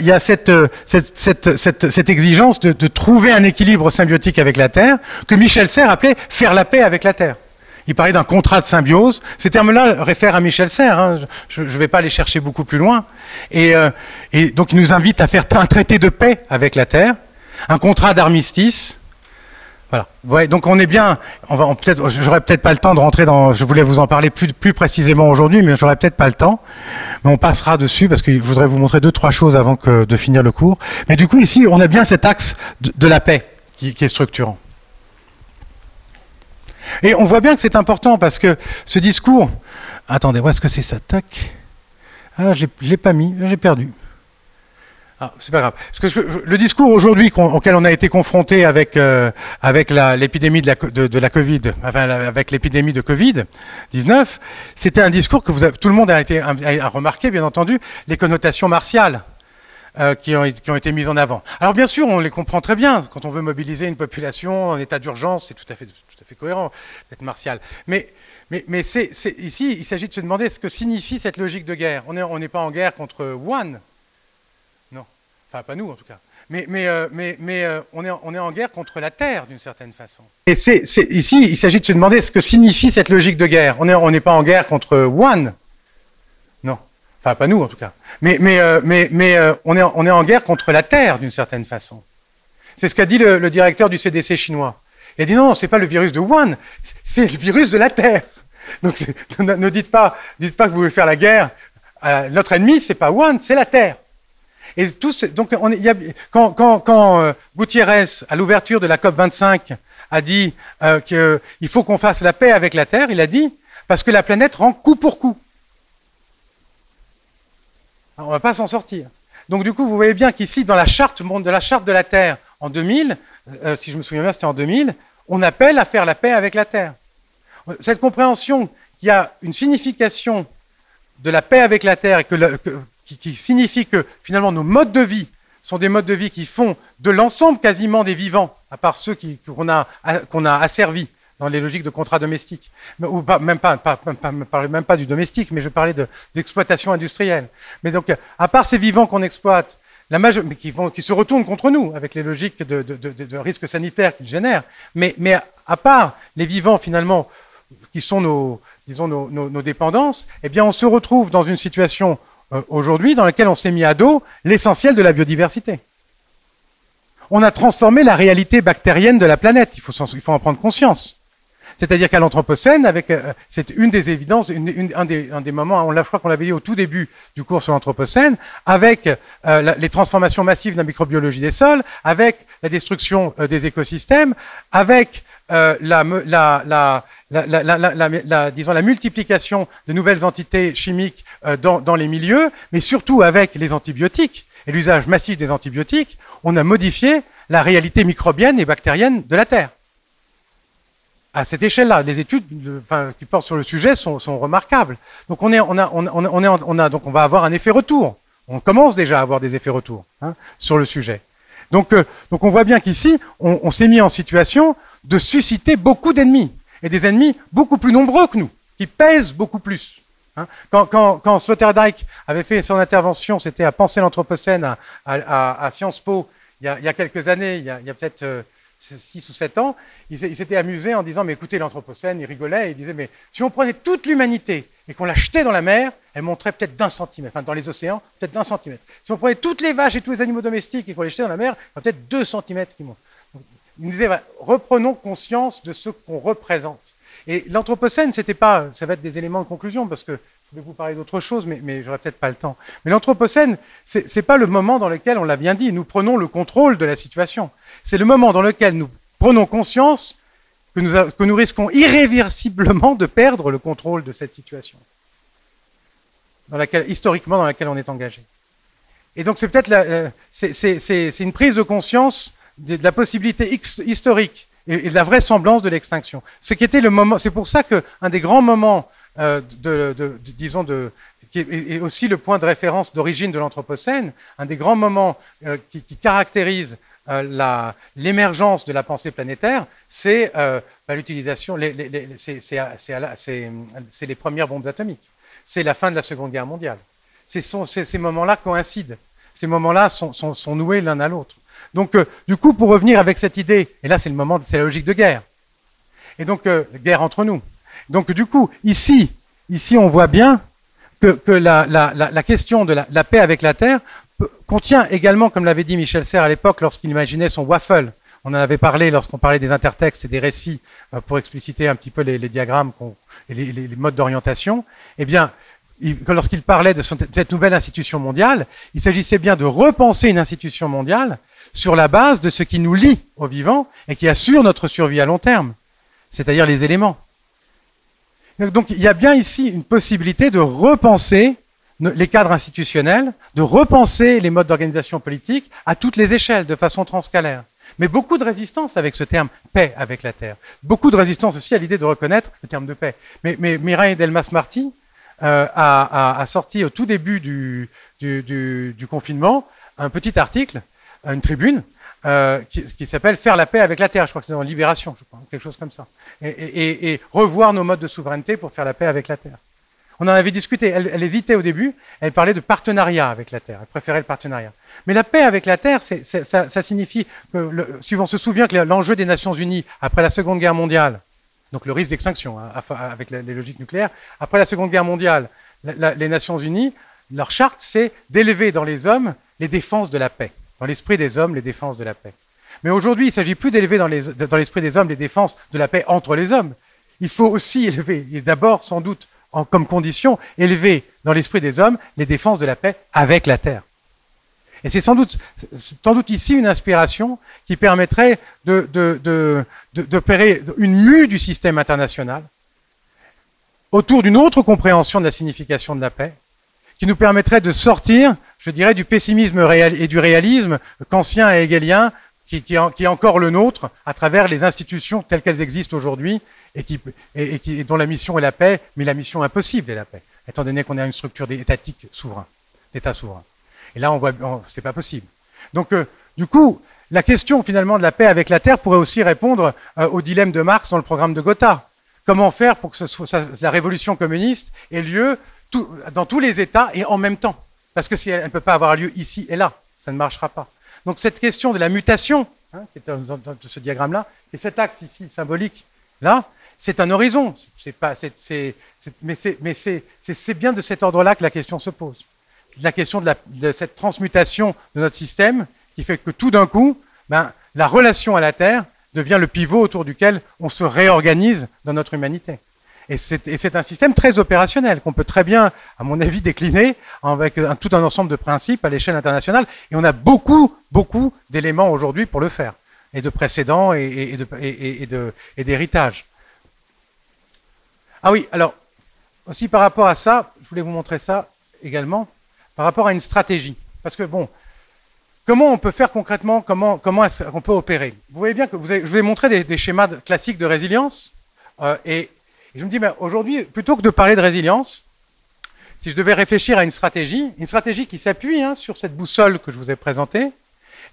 euh, cette, exigence de, de trouver un équilibre symbiotique avec la Terre, que Michel Serres appelait faire la paix avec la Terre il parlait d'un contrat de symbiose. Ces termes-là réfèrent à Michel Serres, hein. je ne vais pas les chercher beaucoup plus loin. Euh, et, donc il nous invite à faire un traité de paix avec la Terre, un contrat d'armistice. Voilà. Donc on est bien. On va peut-être. J'aurais peut-être pas le temps de rentrer dans. Je voulais vous en parler plus, précisément aujourd'hui, mais j'aurais peut-être pas le temps. Mais on passera dessus parce que je voudrais vous montrer deux trois choses avant de finir le cours. Mais du coup ici, on a bien cet axe de, la paix qui est structurant. Et on voit bien que c'est important parce que ce discours. Attendez, où est-ce que c'est ça? Tac. Ah, je l'ai pas mis, j'ai perdu. Ah, c'est pas grave. Parce que le discours aujourd'hui auquel on a été confronté avec euh, avec l'épidémie de la, Covid, avec l'épidémie de Covid 19, c'était un discours que tout le monde a remarqué, bien entendu, les connotations martiales. Euh, qui, ont, été mises en avant. Alors bien sûr, on les comprend très bien. Quand on veut mobiliser une population en état d'urgence, c'est tout à fait cohérent d'être martial. Mais, ici, il s'agit de se demander ce que signifie cette logique de guerre. On n'est pas en guerre contre One. Non. Enfin, pas nous, en tout cas. Mais, mais, euh, mais, mais euh, on, est, on est en guerre contre la Terre, d'une certaine façon. Et c'est, ici, il s'agit de se demander ce que signifie cette logique de guerre. On n'est on pas en guerre contre One. Non. Enfin, pas nous, en tout cas. Mais, mais, euh, mais, mais on, est, on est en guerre contre la Terre, d'une certaine façon. C'est ce qu'a dit le, le directeur du CDC chinois. Il a dit non, c'est pas le virus de Wuhan, c'est le virus de la Terre. Donc [laughs] ne dites pas, dites pas que vous voulez faire la guerre. notre ennemi, c'est pas Wuhan, c'est la Terre. Et donc y quand, euh, Gutiérrez, à l'ouverture de la COP 25, a dit euh, qu'il faut qu'on fasse la paix avec la Terre, il a dit parce que la planète rend coup pour coup. On va pas s'en sortir. Donc du coup, vous voyez bien qu'ici, dans la charte de la charte de la Terre en 2000, euh, si je me souviens bien, c'était en 2000, on appelle à faire la paix avec la terre. Cette compréhension qui a une signification de la paix avec la Terre et que, qui, signifie que finalement nos modes de vie sont des modes de vie qui font de l'ensemble quasiment des vivants, à part ceux qu'on a, a asservis dans les logiques de contrat domestique, ou même pas, même pas du domestique, mais je parlais d'exploitation industrielle. Mais donc, à part ces vivants qu'on exploite, la qui, vont, qui, se retournent contre nous avec les logiques de, de, de, risques sanitaires qu'ils génèrent, mais, mais à part les vivants finalement qui sont nos, disons, nos, dépendances, eh bien, on se retrouve dans une situation euh, aujourd'hui dans laquelle on s'est mis à dos l'essentiel de la biodiversité. On a transformé la réalité bactérienne de la planète. Il faut, il faut en prendre conscience. C'est-à-dire qu'à l'Anthropocène, avec, euh, c'est une des évidences, une, un, des, un, des, moments, on l'a, je crois qu'on l'avait dit au tout début du cours sur l'Anthropocène, avec euh, les transformations massives de la microbiologie des sols, avec la destruction euh, des écosystèmes, avec la, disons, la multiplication de nouvelles entités chimiques dans, dans les milieux, mais surtout avec les antibiotiques et l'usage massif des antibiotiques, on a modifié la réalité microbienne et bactérienne de la Terre à cette échelle-là. Les études qui portent sur le sujet sont, remarquables. Donc on, est, on, a, on, on, est, on, a, donc on va avoir un effet retour. On commence déjà à avoir des effets retours hein, sur le sujet. Donc, euh, donc on voit bien qu'ici, on, s'est mis en situation de susciter beaucoup d'ennemis, et des ennemis beaucoup plus nombreux que nous, qui pèsent beaucoup plus. Hein. Quand, quand, Sloterdijk avait fait son intervention, c'était à Penser l'Anthropocène à, Sciences Po, il y a, il y a quelques années, il y a, a peut-être... Euh, 6 ou 7 ans, il, s'était amusé en disant, mais écoutez, l'Anthropocène, il rigolait, il disait, mais si on prenait toute l'humanité et qu'on la jetait dans la mer, elle monterait peut-être d'un centimètre, enfin dans les océans, peut-être d'un centimètre. Si on prenait toutes les vaches et tous les animaux domestiques et qu'on les jetait dans la mer, il y aurait peut-être deux centimètres qui montent. Il disait, reprenons conscience de ce qu'on représente. Et l'Anthropocène, c'était pas, ça va être des éléments de conclusion, parce que je vais vous parler d'autre chose, mais, mais j'aurai peut-être pas le temps. Mais l'Anthropocène, c'est n'est pas le moment dans lequel, on l'a bien dit, nous prenons le contrôle de la situation. C'est le moment dans lequel nous prenons conscience que nous, que nous risquons irréversiblement de perdre le contrôle de cette situation, dans laquelle, historiquement dans laquelle on est engagé. Et donc c'est peut-être euh, c'est une prise de conscience de, la possibilité historique et, de la vraisemblance de l'extinction. Ce qui était le moment, c'est pour ça qu'un des grands moments euh, de, disons, de, qui est, aussi le point de référence d'origine de l'Anthropocène, un des grands moments euh, qui, caractérise euh, l'émergence de la pensée planétaire, c'est l'utilisation, c'est les premières bombes atomiques, c'est la fin de la Seconde Guerre mondiale. ces moments-là coïncident, ces moments-là sont, noués l'un à l'autre. Donc, euh, du coup, pour revenir avec cette idée, et là c'est le moment, c'est la logique de guerre, et donc guerre entre nous. Donc du coup, ici, ici on voit bien que, que la, la, la, question de la, paix avec la Terre contient également, comme l'avait dit Michel Serres à l'époque lorsqu'il imaginait son waffle, on en avait parlé lorsqu'on parlait des intertextes et des récits euh, pour expliciter un petit peu les, les diagrammes et les, les, modes d'orientation, eh bien, lorsqu'il parlait de cette nouvelle institution mondiale, il s'agissait bien de repenser une institution mondiale sur la base de ce qui nous lie aux vivants et qui assure notre survie à long terme, c'est-à-dire les éléments. Donc il y a bien ici une possibilité de repenser les cadres institutionnels, de repenser les modes d'organisation politique à toutes les échelles, de façon transcalaire. Mais beaucoup de résistance avec ce terme paix avec la Terre. Beaucoup de résistance aussi à l'idée de reconnaître le terme de paix. Mais, mais Delmas-Marty euh, a, a, sorti au tout début du, du, du confinement un petit article, une tribune, euh, qui, s'appelle Faire la paix avec la Terre. Je crois que c'est dans Libération, quelque chose comme ça. Et, revoir nos modes de souveraineté pour faire la paix avec la Terre. On en avait discuté. Elle, hésitait au début. Elle parlait de partenariat avec la Terre. Elle préférait le partenariat. Mais la paix avec la Terre, ça, signifie que, si on se souvient que l'enjeu des Nations Unies après la Seconde Guerre mondiale, donc le risque d'extinction hein, avec les logiques nucléaires, après la Seconde Guerre mondiale, les Nations Unies, leur charte, c'est d'élever dans les hommes les défenses de la paix dans l'esprit des hommes les défenses de la paix. Mais aujourd'hui, il ne s'agit plus d'élever dans l'esprit des hommes les défenses de la paix entre les hommes. Il faut aussi élever, et d'abord sans doute comme condition, élever dans l'esprit des hommes les défenses de la paix avec la terre. Et c'est sans doute, sans doute ici une inspiration qui permettrait de, de, une mue du système international autour d'une autre compréhension de la signification de la paix, qui nous permettrait de sortir, je dirais, du pessimisme et du réalisme kantien et hegelien qui, qui, est encore le nôtre à travers les institutions telles qu'elles existent aujourd'hui et, qui, et, qui, dont la mission est la paix, mais la mission impossible est la paix, étant donné qu'on a une structure étatique souverain, d'État souverain. Et là, on voit, c'est pas possible. Donc, euh, du coup, la question finalement de la paix avec la Terre pourrait aussi répondre euh, au dilemme de Marx dans le programme de Gotha. Comment faire pour que ce soit, la révolution communiste ait lieu tout, dans tous les États et en même temps Parce que si elle ne peut pas avoir lieu ici et là, ça ne marchera pas. Donc cette question de la mutation, hein, qui est dans, ce diagramme-là, et cet axe ici symbolique, là, c'est un horizon. Pas, mais c'est bien de cet ordre-là que la question se pose. La question de, cette transmutation de notre système qui fait que tout d'un coup, ben, la relation à la Terre devient le pivot autour duquel on se réorganise dans notre humanité. Et c'est un système très opérationnel qu'on peut très bien, à mon avis, décliner avec tout un ensemble de principes à l'échelle internationale. Et on a beaucoup, beaucoup d'éléments aujourd'hui pour le faire, et de précédents et, et d'héritage. Ah oui, alors, aussi par rapport à ça, je voulais vous montrer ça également, par rapport à une stratégie. Parce que bon, comment on peut faire concrètement, comment, comment on peut opérer? Vous voyez bien que je vous ai montré des, des schémas classiques de résilience, euh, et et je me dis, mais aujourd'hui, plutôt que de parler de résilience, si je devais réfléchir à une stratégie, une stratégie qui s'appuie hein, sur cette boussole que je vous ai présentée,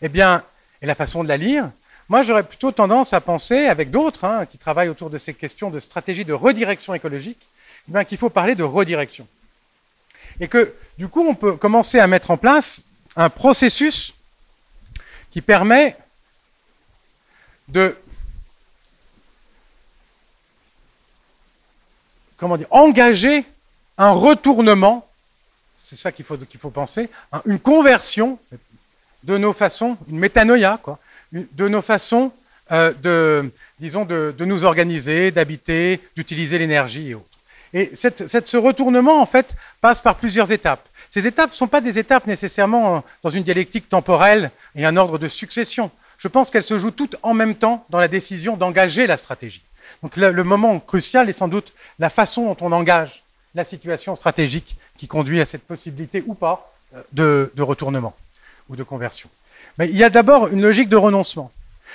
eh bien, et la façon de la lire, moi j'aurais plutôt tendance à penser, avec d'autres hein, qui travaillent autour de ces questions de stratégie de redirection écologique, eh qu'il faut parler de redirection. Et que du coup, on peut commencer à mettre en place un processus qui permet de comment dire, engager un retournement, c'est ça qu'il faut, penser, une conversion de nos façons, une métanoïa, de nos façons euh, de, disons, de, nous organiser, d'habiter, d'utiliser l'énergie et autres. Et ce retournement, en fait, passe par plusieurs étapes. Ces étapes ne sont pas des étapes nécessairement dans une dialectique temporelle et un ordre de succession. Je pense qu'elles se jouent toutes en même temps dans la décision d'engager la stratégie. Donc le, moment crucial est sans doute la façon dont on engage la situation stratégique qui conduit à cette possibilité ou pas euh, de, retournement ou de conversion. Mais il y a d'abord une logique de renoncement.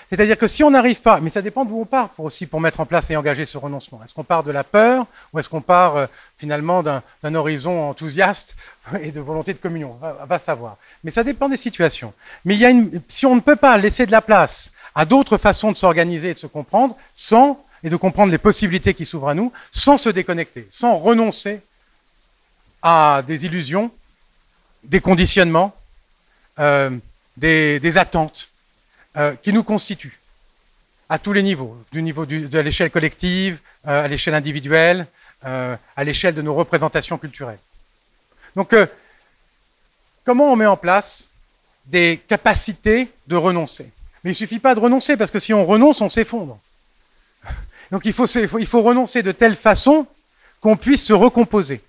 C'est-à-dire que si on n'arrive pas, mais ça dépend d'où on part pour aussi pour mettre en place et engager ce renoncement. Est-ce qu'on part de la peur ou est-ce qu'on part euh, finalement d'un horizon enthousiaste [laughs] et de volonté de communion? Va, va, savoir. Mais ça dépend des situations. Mais il y a une, si on ne peut pas laisser de la place à d'autres façons de s'organiser et de se comprendre sans et de comprendre les possibilités qui s'ouvrent à nous sans se déconnecter, sans renoncer à des illusions, des conditionnements, euh, des, attentes euh, qui nous constituent à tous les niveaux, du niveau de l'échelle collective, euh, à l'échelle individuelle, à l'échelle de nos représentations culturelles. Donc, comment on met en place des capacités de renoncer? Mais il suffit pas de renoncer, parce que si on renonce, on s'effondre. Donc il faut, il faut renoncer de telle façon qu'on puisse se recomposer.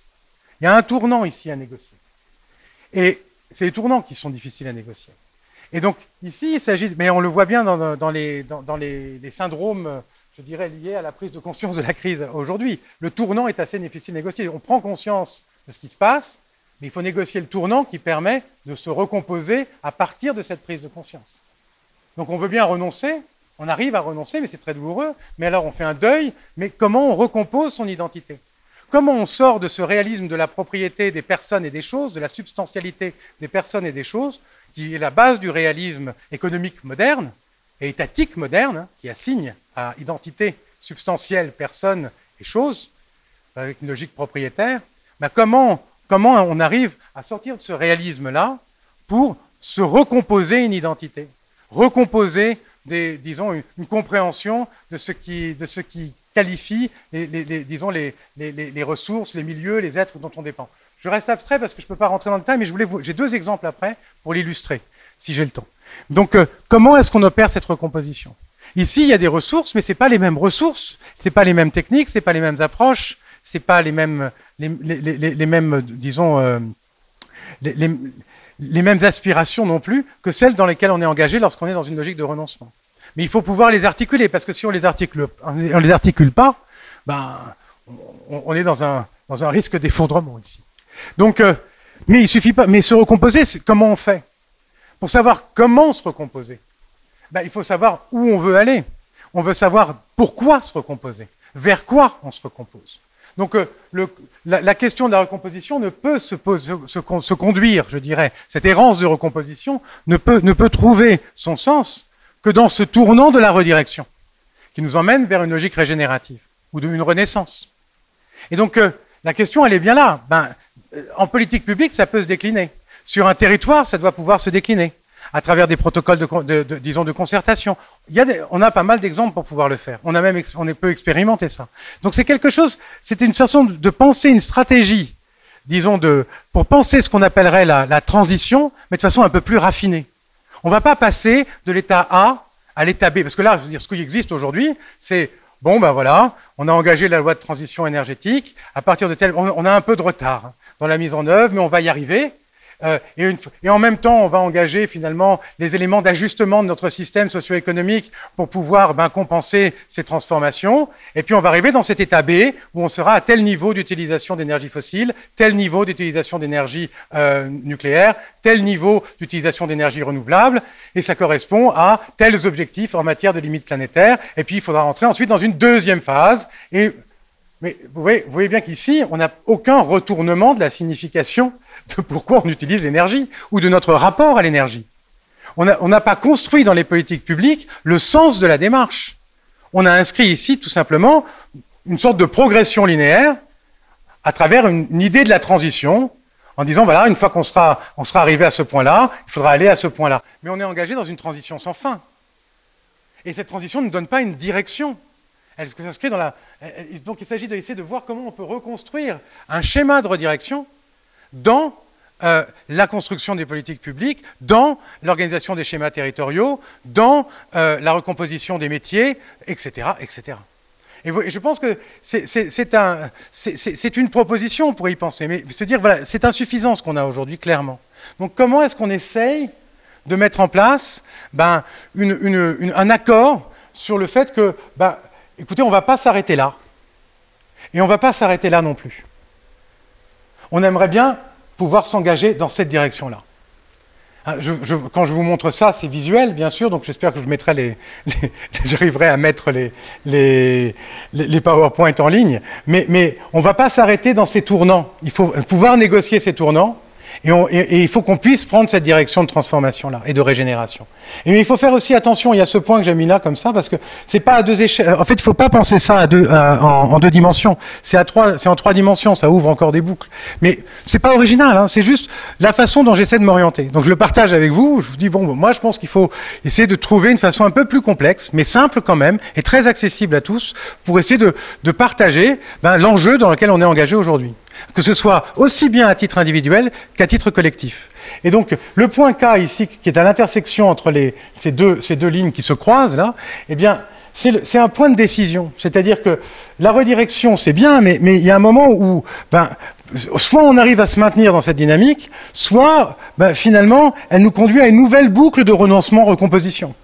Il y a un tournant ici à négocier. Et c'est les tournants qui sont difficiles à négocier. Et donc ici, il s'agit, mais on le voit bien dans, dans, les, dans, les, les, syndromes, je dirais, liés à la prise de conscience de la crise aujourd'hui. Le tournant est assez difficile à négocier. On prend conscience de ce qui se passe, mais il faut négocier le tournant qui permet de se recomposer à partir de cette prise de conscience. Donc on veut bien renoncer, on arrive à renoncer, mais c'est très douloureux. Mais alors on fait un deuil, mais comment on recompose son identité? Comment on sort de ce réalisme de la propriété des personnes et des choses, de la substantialité des personnes et des choses, qui est la base du réalisme économique moderne et étatique moderne, hein, qui assigne à identité substantielle personnes et choses, avec une logique propriétaire? Ben comment, comment on arrive à sortir de ce réalisme-là pour se recomposer une identité, recomposer des, disons, une, compréhension de ce qui, de ce qui qualifie, les, les, les les, les, ressources, les milieux, les êtres dont on dépend. Je reste abstrait parce que je ne peux pas rentrer dans le détail, mais je voulais j'ai deux exemples après pour l'illustrer, si j'ai le temps. Donc, euh, comment est-ce qu'on opère cette recomposition? Ici, il y a des ressources, mais c'est pas les mêmes ressources, c'est pas les mêmes techniques, c'est pas les mêmes approches, c'est pas les mêmes, les, les, les mêmes, disons, euh, les, les mêmes aspirations non plus que celles dans lesquelles on est engagé lorsqu'on est dans une logique de renoncement. Mais il faut pouvoir les articuler, parce que si on les articule, les articule pas, ben, on, est dans un, dans un risque d'effondrement ici. Donc, euh, mais il suffit pas, mais se recomposer, comment on fait? Pour savoir comment se recomposer, ben, il faut savoir où on veut aller. On veut savoir pourquoi se recomposer, vers quoi on se recompose. Donc euh, la, question de la recomposition ne peut se, se, conduire, je dirais, cette errance de recomposition ne peut, ne peut trouver son sens que dans ce tournant de la redirection, qui nous emmène vers une logique régénérative ou d'une renaissance. Et donc euh, la question, elle est bien là. Ben, euh, en politique publique, ça peut se décliner. Sur un territoire, ça doit pouvoir se décliner à travers des protocoles de, disons, de concertation. Il y a on a pas mal d'exemples pour pouvoir le faire. On a même, on peut expérimenter ça. Donc c'est quelque chose, c'est une façon de penser une stratégie, disons, de, pour penser ce qu'on appellerait la, transition, mais de façon un peu plus raffinée. On ne va pas passer de l'état A à l'état B, parce que là, je veux dire, ce qui existe aujourd'hui, c'est bon, ben voilà, on a engagé la loi de transition énergétique. À partir de tel, on, a un peu de retard dans la mise en œuvre, mais on va y arriver. Euh, et, en même temps, on va engager finalement les éléments d'ajustement de notre système socio-économique pour pouvoir ben, compenser ces transformations. Et puis on va arriver dans cet état B où on sera à tel niveau d'utilisation d'énergie fossile, tel niveau d'utilisation d'énergie euh, nucléaire, tel niveau d'utilisation d'énergie renouvelable, et ça correspond à tels objectifs en matière de limites planétaires. Et puis il faudra rentrer ensuite dans une deuxième phase. Mais voyez, vous voyez bien qu'ici, on n'a aucun retournement de la signification de pourquoi on utilise l'énergie ou de notre rapport à l'énergie. On n'a pas construit dans les politiques publiques le sens de la démarche. On a inscrit ici tout simplement une sorte de progression linéaire à travers une, idée de la transition en disant voilà, une fois qu'on sera, arrivé à ce point-là, il faudra aller à ce point-là. Mais on est engagé dans une transition sans fin. Et cette transition ne donne pas une direction. Elle s'inscrit dans la. Donc il s'agit d'essayer de voir comment on peut reconstruire un schéma de redirection dans euh, la construction des politiques publiques, dans l'organisation des schémas territoriaux, dans euh, la recomposition des métiers, etc. etc. Et, je pense que c'est un, une proposition pour y penser, mais se dire, voilà, c'est insuffisant ce qu'on a aujourd'hui, clairement. Donc comment est-ce qu'on essaye de mettre en place ben, un accord sur le fait que, ben, écoutez, on ne va pas s'arrêter là, et on ne va pas s'arrêter là non plus on aimerait bien pouvoir s'engager dans cette direction-là. Hein, quand je vous montre ça, c'est visuel, bien sûr, donc j'espère que je mettrai les, [laughs] j'arriverai à mettre les, les, en ligne. Mais, mais on ne va pas s'arrêter dans ces tournants. Il faut pouvoir négocier ces tournants et, il faut qu'on puisse prendre cette direction de transformation-là et de régénération. Et il faut faire aussi attention, il y a ce point que j'ai mis là comme ça, parce que c'est pas à deux échelles. En fait, il faut pas penser ça à deux, en, deux dimensions. C'est à trois, c'est en trois dimensions, ça ouvre encore des boucles. Mais c'est pas original, hein, c'est juste la façon dont j'essaie de m'orienter. Donc je le partage avec vous, je vous dis, bon, moi je pense qu'il faut essayer de trouver une façon un peu plus complexe, mais simple quand même, et très accessible à tous, pour essayer de, de partager ben, l'enjeu dans lequel on est engagé aujourd'hui que ce soit aussi bien à titre individuel qu'à titre collectif. Et donc, le point K ici, qui est à l'intersection entre ces, deux, lignes qui se croisent là, eh bien, c'est un point de décision. C'est-à-dire que la redirection, c'est bien, mais, mais, il y a un moment où, ben, soit on arrive à se maintenir dans cette dynamique, soit, ben, finalement, elle nous conduit à une nouvelle boucle de renoncement-recomposition.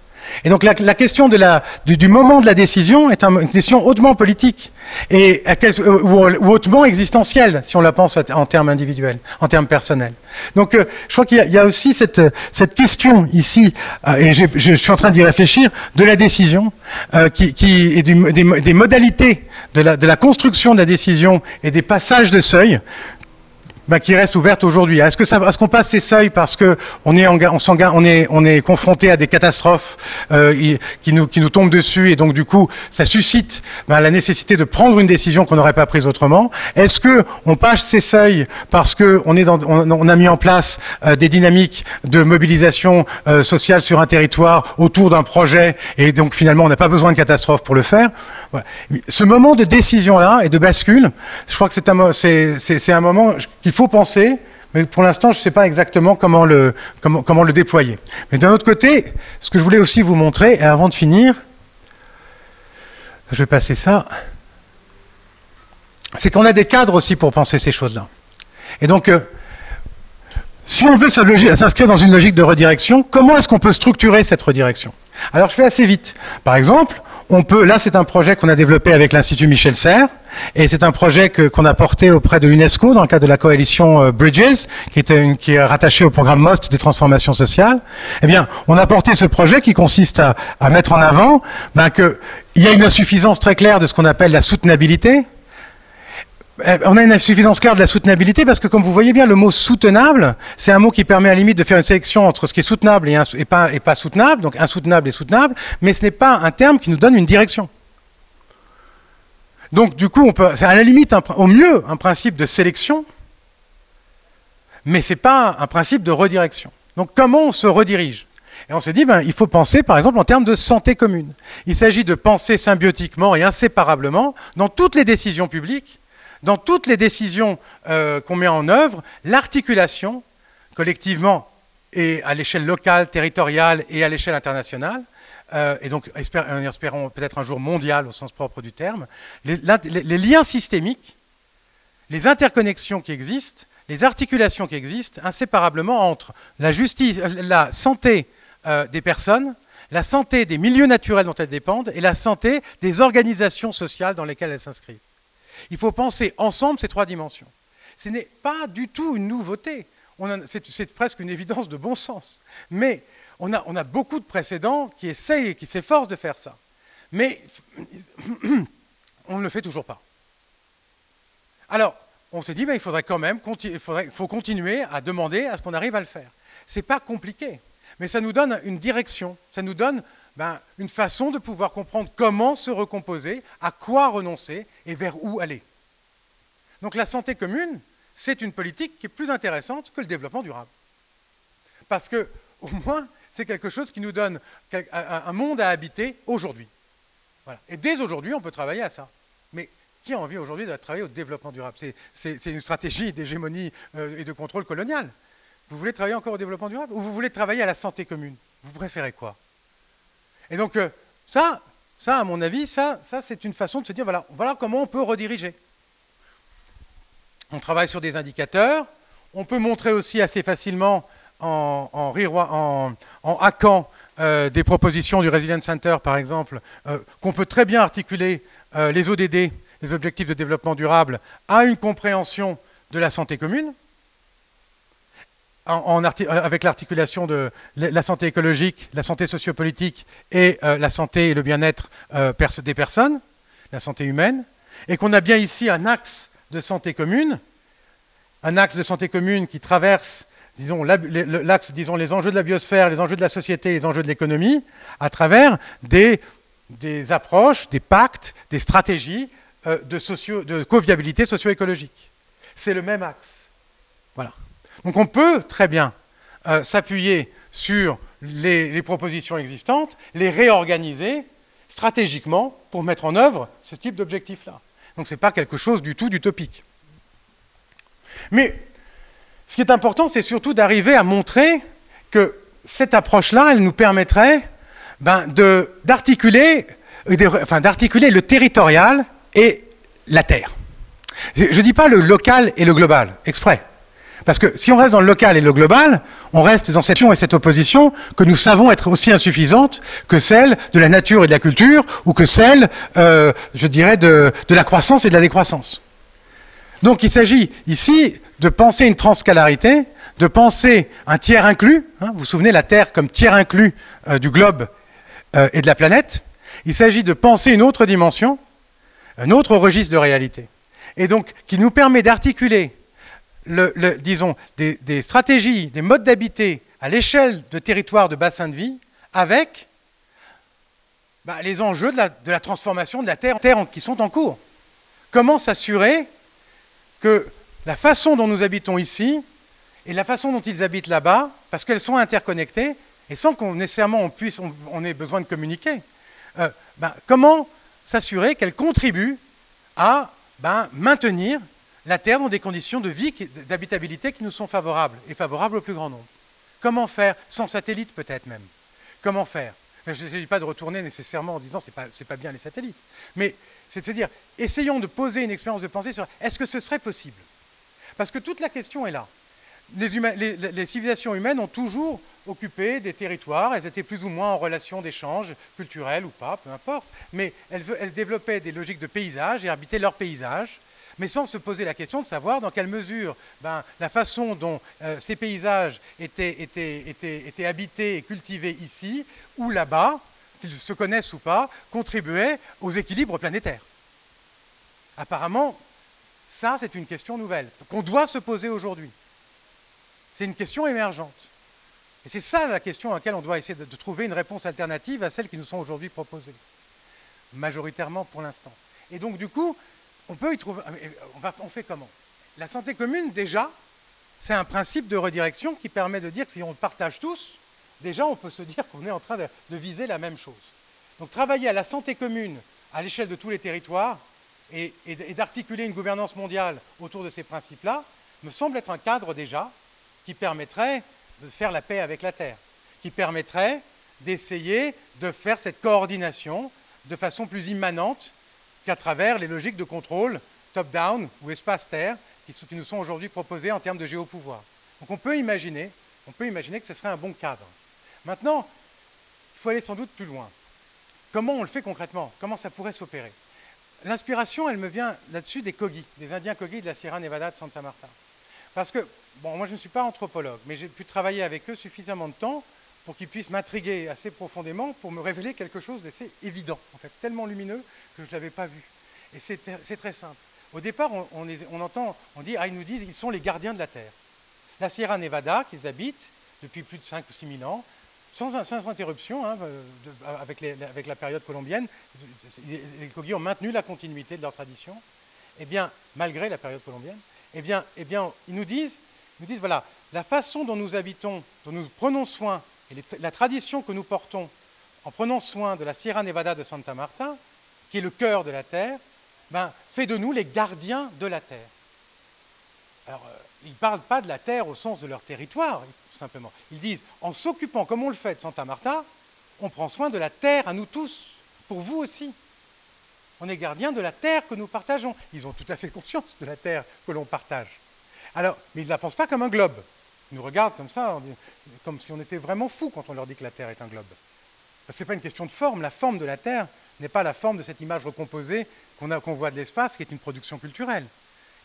Et donc la, question de la, du, moment de la décision est une question hautement politique et à euh, ou, hautement existentielle si on la pense en termes individuels, en termes personnels. Donc euh, je crois qu'il y, a aussi cette, cette question ici, euh, et je suis en train d'y réfléchir, de la décision, qui, qui est des, des, modalités de la, de la construction de la décision et des passages de seuil bah, qui reste ouverte aujourd'hui. Est-ce que ça, est-ce qu'on passe ces seuils parce que on est, on, on est, on est confronté à des catastrophes euh, qui nous, qui nous tombent dessus et donc du coup, ça suscite bah, la nécessité de prendre une décision qu'on n'aurait pas prise autrement? Est-ce que on passe ces seuils parce que on est dans, on, a mis en place euh, des dynamiques de mobilisation euh, sociale sur un territoire autour d'un projet et donc finalement on n'a pas besoin de catastrophe pour le faire? Voilà. Ce moment de décision là et de bascule, je crois que c'est un, c'est, c'est un moment qu'il faut faut penser, mais pour l'instant, je ne sais pas exactement comment le, comment, comment le déployer. Mais d'un autre côté, ce que je voulais aussi vous montrer, et avant de finir, je vais passer ça, c'est qu'on a des cadres aussi pour penser ces choses-là. Et donc, euh, si on veut s'inscrire dans une logique de redirection, comment est-ce qu'on peut structurer cette redirection? Alors je fais assez vite. Par exemple, on peut, là c'est un projet qu'on a développé avec l'Institut Michel Serres, et c'est un projet qu'on a porté auprès de l'UNESCO dans le cadre de la coalition euh, Bridges, qui, est rattachée au programme MOST des transformations sociales. Eh bien, on a porté ce projet qui consiste à, mettre en avant ben, qu'il y a une insuffisance très claire de ce qu'on appelle la soutenabilité, on a une insuffisance claire de la soutenabilité parce que, comme vous voyez bien, le mot soutenable, c'est un mot qui permet à la limite de faire une sélection entre ce qui est soutenable et, pas, soutenable, donc insoutenable et soutenable, mais ce n'est pas un terme qui nous donne une direction. Donc, du coup, on peut, c'est à la limite, au mieux, un principe de sélection, mais ce n'est pas un principe de redirection. Donc, comment on se redirige? Et on s'est dit, ben, il faut penser, par exemple, en termes de santé commune. Il s'agit de penser symbiotiquement et inséparablement dans toutes les décisions publiques dans toutes les décisions euh, qu'on met en œuvre, l'articulation, collectivement et à l'échelle locale, territoriale et à l'échelle internationale, euh, et donc espérons peut-être un jour mondial au sens propre du terme, les, liens systémiques, les interconnexions qui existent, les articulations qui existent inséparablement entre la la santé euh, des personnes, la santé des milieux naturels dont elles dépendent et la santé des organisations sociales dans lesquelles elles s'inscrivent. Il faut penser ensemble ces trois dimensions. Ce n'est pas du tout une nouveauté. C'est presque une évidence de bon sens. Mais on a, beaucoup de précédents qui essayent et qui s'efforcent de faire ça. Mais [clears throat] on ne le fait toujours pas. Alors, on s'est dit, ben, il faudrait quand même il faut continuer à demander à ce qu'on arrive à le faire. Ce n'est pas compliqué, mais ça nous donne une direction, ça nous donne ben, une façon de pouvoir comprendre comment se recomposer, à quoi renoncer et vers où aller. Donc la santé commune, c'est une politique qui est plus intéressante que le développement durable. Parce que, au moins, c'est quelque chose qui nous donne un monde à habiter aujourd'hui. Et dès aujourd'hui, on peut travailler à ça. Mais qui a envie aujourd'hui de travailler au développement durable? C'est une stratégie d'hégémonie euh, et de contrôle colonial. Vous voulez travailler encore au développement durable? Ou vous voulez travailler à la santé commune? Vous préférez quoi? Et donc, euh, ça, à mon avis, ça, c'est une façon de se dire, voilà, voilà comment on peut rediriger. On travaille sur des indicateurs. On peut montrer aussi assez facilement en, en, en, hackant euh, des propositions du Resilience Center, par exemple, euh, qu'on peut très bien articuler les ODD, les objectifs de développement durable, à une compréhension de la santé commune. Euh, avec l'articulation de la santé écologique, la santé sociopolitique et euh, la santé et le bien-être euh, des personnes, la santé humaine, et qu'on a bien ici un axe de santé commune, un axe de santé commune qui traverse disons, l'axe, disons, les enjeux de la biosphère, les enjeux de la société, les enjeux de l'économie, à travers des, approches, des pactes, des stratégies de, de co-viabilité socio-écologique. C'est le même axe. Voilà. Donc on peut très bien euh, s'appuyer sur les, propositions existantes, les réorganiser stratégiquement pour mettre en œuvre ce type d'objectif-là. Donc ce n'est pas quelque chose du tout d'utopique. Mais ce qui est important, c'est surtout d'arriver à montrer que cette approche-là, elle nous permettrait ben, d'articuler enfin, le territorial et la terre. Je ne dis pas le local et le global, exprès. Parce que si on reste dans le local et le global, on reste dans cette et cette opposition que nous savons être aussi insuffisante que celle de la nature et de la culture, ou que celle, euh, je dirais, de, la croissance et de la décroissance. Donc il s'agit ici de penser une transcalarité, de penser un tiers inclus, hein, vous vous souvenez la Terre comme tiers inclus euh, du globe euh, et de la planète, il s'agit de penser une autre dimension, un autre registre de réalité, et donc qui nous permet d'articuler le, disons, des, stratégies, des modes d'habiter à l'échelle de territoires de bassin de vie avec bah, les enjeux de la, transformation de la Terre, terre qui sont en cours. Comment s'assurer que la façon dont nous habitons ici et la façon dont ils habitent là-bas, parce qu'elles sont interconnectées, et sans qu'on nécessairement on ait besoin de communiquer, euh, bah, comment s'assurer qu'elles contribuent à bah, maintenir la Terre dans des conditions de vie, d'habitabilité qui nous sont favorables, et favorables au plus grand nombre. Comment faire Sans satellite peut-être même? Comment faire? Je ne s'agit pas de retourner nécessairement en disant c'est pas, pas bien les satellites. Mais c'est de se dire, essayons de poser une expérience de pensée sur est-ce que ce serait possible? Parce que toute la question est là. les, civilisations humaines ont toujours occupé des territoires, elles étaient plus ou moins en relation d'échange culturel ou pas, peu importe, mais elles, développaient des logiques de paysage et habitaient leur paysage, mais sans se poser la question de savoir dans quelle mesure ben, la façon dont euh, ces paysages étaient, étaient, habités et cultivés ici ou là-bas, qu'ils se connaissent ou pas, contribuait aux équilibres planétaires. Apparemment, ça, c'est une question nouvelle qu'on doit se poser aujourd'hui. C'est une question émergente. Et c'est ça la question à laquelle on doit essayer de, trouver une réponse alternative à celles qui nous sont aujourd'hui proposées, majoritairement pour l'instant. Et donc, du coup, on peut y trouver. On, va, on fait comment? La santé commune, déjà, c'est un principe de redirection qui permet de dire que si on partage tous, déjà, on peut se dire qu'on est en train de, viser la même chose. Donc, travailler à la santé commune à l'échelle de tous les territoires et d'articuler une gouvernance mondiale autour de ces principes-là me semble être un cadre déjà qui permettrait de faire la paix avec la Terre, qui permettrait d'essayer de faire cette coordination de façon plus immanente qu'à travers les logiques de contrôle top-down ou espace-terre qui, nous sont aujourd'hui proposées en termes de géopouvoir. Donc on peut imaginer, on peut imaginer que ce serait un bon cadre. Maintenant, il faut aller sans doute plus loin. Comment on le fait concrètement? Comment ça pourrait s'opérer? L'inspiration, elle me vient là-dessus des Kogi, des Indiens Kogi de la Sierra Nevada de Santa Marta. Parce que, bon, moi je ne suis pas anthropologue, mais j'ai pu travailler avec eux suffisamment de temps pour qu'ils puissent m'intriguer assez profondément pour me révéler quelque chose d'assez évident, en fait, tellement lumineux que je ne l'avais pas vu. Et c'est très simple. Au départ, on, entend, on dit, ah, ils nous disent, ils sont les gardiens de la Terre. La Sierra Nevada, qu'ils habitent depuis plus de 5 ou 6 000 ans, sans, interruption, hein, avec, la période colombienne, les Kogi ont maintenu la continuité de leur tradition, eh bien, malgré la période colombienne eh bien, eh bien ils nous disent, nous disent, voilà, la façon dont nous habitons, dont nous prenons soin, et la tradition que nous portons en prenant soin de la Sierra Nevada de Santa Marta, qui est le cœur de la Terre, ben, fait de nous les gardiens de la Terre. Alors, euh, ils ne parlent pas de la Terre au sens de leur territoire, tout simplement. Ils disent, en s'occupant, comme on le fait de Santa Marta, on prend soin de la Terre à nous tous, pour vous aussi. On est gardien de la terre que nous partageons. Ils ont tout à fait conscience de la terre que l'on partage. Alors, mais ils ne la pensent pas comme un globe. Ils nous regardent comme ça, comme si on était vraiment fous quand on leur dit que la terre est un globe. Ce n'est pas une question de forme. La forme de la terre n'est pas la forme de cette image recomposée qu'on voit de l'espace, qui est une production culturelle.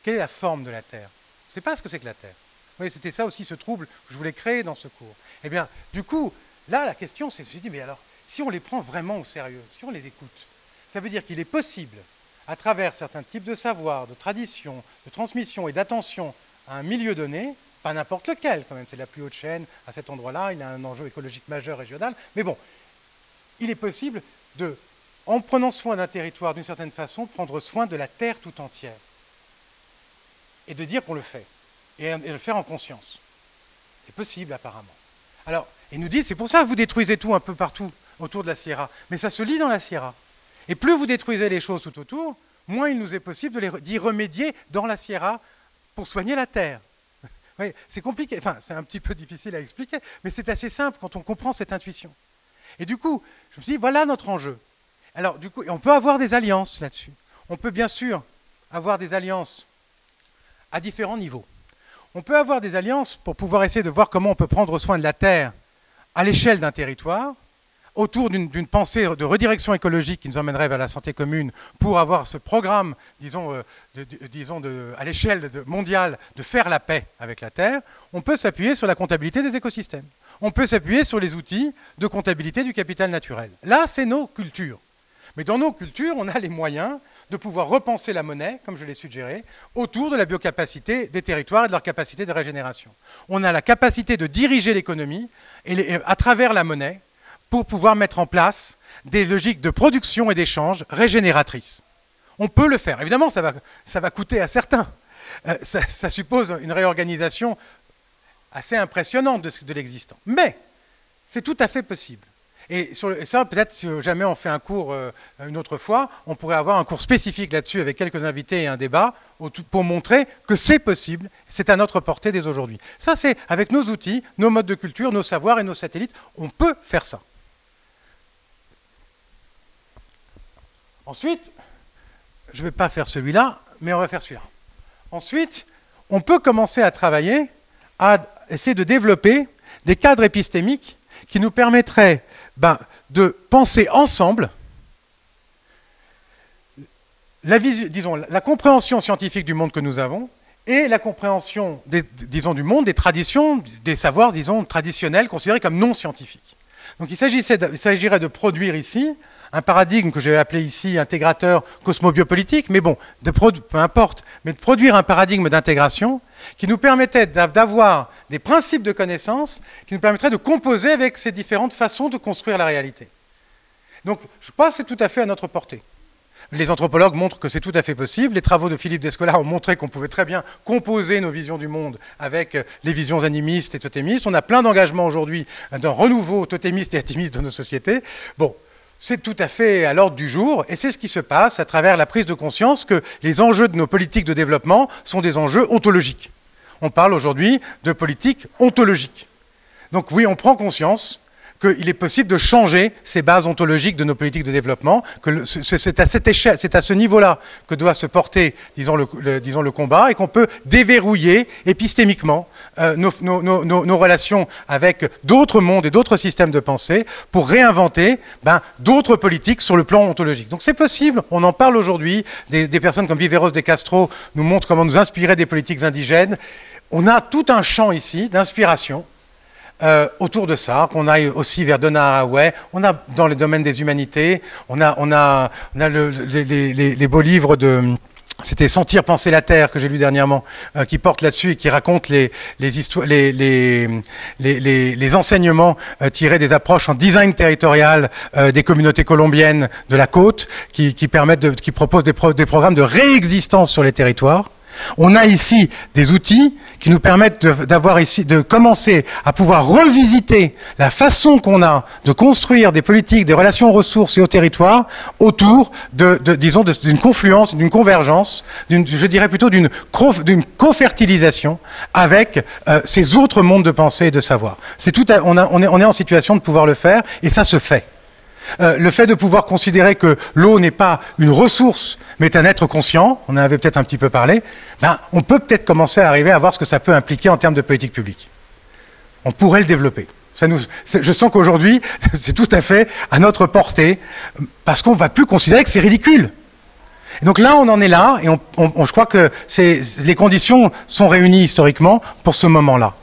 Quelle est la forme de la terre? Sais pas ce que c'est que la terre. Oui, c'était ça aussi ce trouble que je voulais créer dans ce cours. Eh bien, du coup, là, la question, c'est, je me suis mais alors, si on les prend vraiment au sérieux, si on les écoute, ça veut dire qu'il est possible, à travers certains types de savoirs, de traditions, de transmission et d'attention à un milieu donné, pas n'importe lequel, quand même, c'est la plus haute chaîne à cet endroit-là, il a un enjeu écologique majeur régional, mais bon, il est possible de, en prenant soin d'un territoire d'une certaine façon, prendre soin de la terre tout entière. Et de dire qu'on le fait, et, et le faire en conscience. C'est possible apparemment. Alors, il nous dit, c'est pour ça que vous détruisez tout un peu partout autour de la Sierra, mais ça se lit dans la Sierra. Et plus vous détruisez les choses tout autour, moins il nous est possible d'y remédier dans la Sierra pour soigner la terre. C'est compliqué, enfin c'est un petit peu difficile à expliquer, mais c'est assez simple quand on comprend cette intuition. Et du coup, je me suis dit, voilà notre enjeu. Alors, du coup, on peut avoir des alliances là-dessus. On peut bien sûr avoir des alliances à différents niveaux. On peut avoir des alliances pour pouvoir essayer de voir comment on peut prendre soin de la terre à l'échelle d'un territoire, autour d'une pensée de redirection écologique qui nous emmènerait vers la santé commune pour avoir ce programme, disons, euh, disons à l'échelle mondiale de faire la paix avec la Terre, on peut s'appuyer sur la comptabilité des écosystèmes. On peut s'appuyer sur les outils de comptabilité du capital naturel. Là, c'est nos cultures. Mais dans nos cultures, on a les moyens de pouvoir repenser la monnaie, comme je l'ai suggéré, autour de la biocapacité des territoires et de leur capacité de régénération. On a la capacité de diriger l'économie à travers la monnaie pour pouvoir mettre en place des logiques de production et d'échange régénératrices. On peut le faire. Évidemment, ça va, ça va coûter à certains. Euh, ça, suppose une réorganisation assez impressionnante de, l'existant. Mais c'est tout à fait possible. Et, sur ça, peut-être, si jamais on fait un cours euh, une autre fois, on pourrait avoir un cours spécifique là-dessus avec quelques invités et un débat pour montrer que c'est possible, c'est à notre portée dès aujourd'hui. Ça, c'est avec nos outils, nos modes de culture, nos savoirs et nos satellites, on peut faire ça. Ensuite, je ne vais pas faire celui-là, mais on va faire celui-là. Ensuite, on peut commencer à travailler à essayer de développer des cadres épistémiques qui nous permettraient ben, de penser ensemble la, compréhension scientifique du monde que nous avons et la compréhension du monde, des traditions, des savoirs, disons, traditionnels considérés comme non scientifiques. Donc il s'agirait de produire ici un paradigme que j'ai appelé ici intégrateur cosmobiopolitique, mais bon, peu importe, mais de produire un paradigme d'intégration qui nous permettait d'avoir des principes de connaissance qui nous permettraient de composer avec ces différentes façons de construire la réalité. Donc je pense que c'est tout à fait à notre portée. Les anthropologues montrent que c'est tout à fait possible. Les travaux de Philippe Descola ont montré qu'on pouvait très bien composer nos visions du monde avec les visions animistes et totémistes. On a plein d'engagements aujourd'hui d'un renouveau totémiste et atimiste dans nos sociétés. Bon, c'est tout à fait à l'ordre du jour, et c'est ce qui se passe à travers la prise de conscience que les enjeux de nos politiques de développement sont des enjeux ontologiques. On parle aujourd'hui de politique ontologique. Donc oui, on prend conscience qu'il est possible de changer ces bases ontologiques de nos politiques de développement, que c'est à échelle, c'est à ce niveau-là que doit se porter, disons, le, disons, le combat, et qu'on peut déverrouiller épistémiquement euh, nos, relations avec d'autres mondes et d'autres systèmes de pensée pour réinventer ben, d'autres politiques sur le plan ontologique. Donc c'est possible, on en parle aujourd'hui, des, des personnes comme Viveros de Castro nous montrent comment nous inspirer des politiques indigènes. On a tout un champ ici d'inspiration euh, autour de ça, qu'on aille aussi vers Haraway. On a dans le domaine des humanités, on a, on a, on a le, les, les, beaux livres de c'était Sentir, penser la terre que j'ai lu dernièrement, euh, qui porte là-dessus et qui raconte les, les, histoires, les, les, les enseignements euh, tirés des approches en design territorial des communautés colombiennes de la côte, qui, qui permettent, de, qui proposent des, des programmes de réexistence sur les territoires. On a ici des outils qui nous permettent d'avoir ici, de commencer à pouvoir revisiter la façon qu'on a de construire des politiques, des relations aux ressources et au territoire autour de, disons, d'une confluence, d'une convergence, je dirais plutôt d'une co-fertilisation avec euh, ces autres mondes de pensée et de savoir. C'est tout, on, on, est, on est en situation de pouvoir le faire et ça se fait. Euh, le fait de pouvoir considérer que l'eau n'est pas une ressource, mais un être conscient, on en avait peut-être un petit peu parlé, ben, on peut peut-être commencer à arriver à voir ce que ça peut impliquer en termes de politique publique. On pourrait le développer. Je sens qu'aujourd'hui, [laughs] c'est tout à fait à notre portée, parce qu'on ne va plus considérer que c'est ridicule. Donc là, on en est là, et je crois que les conditions sont réunies historiquement pour ce moment-là.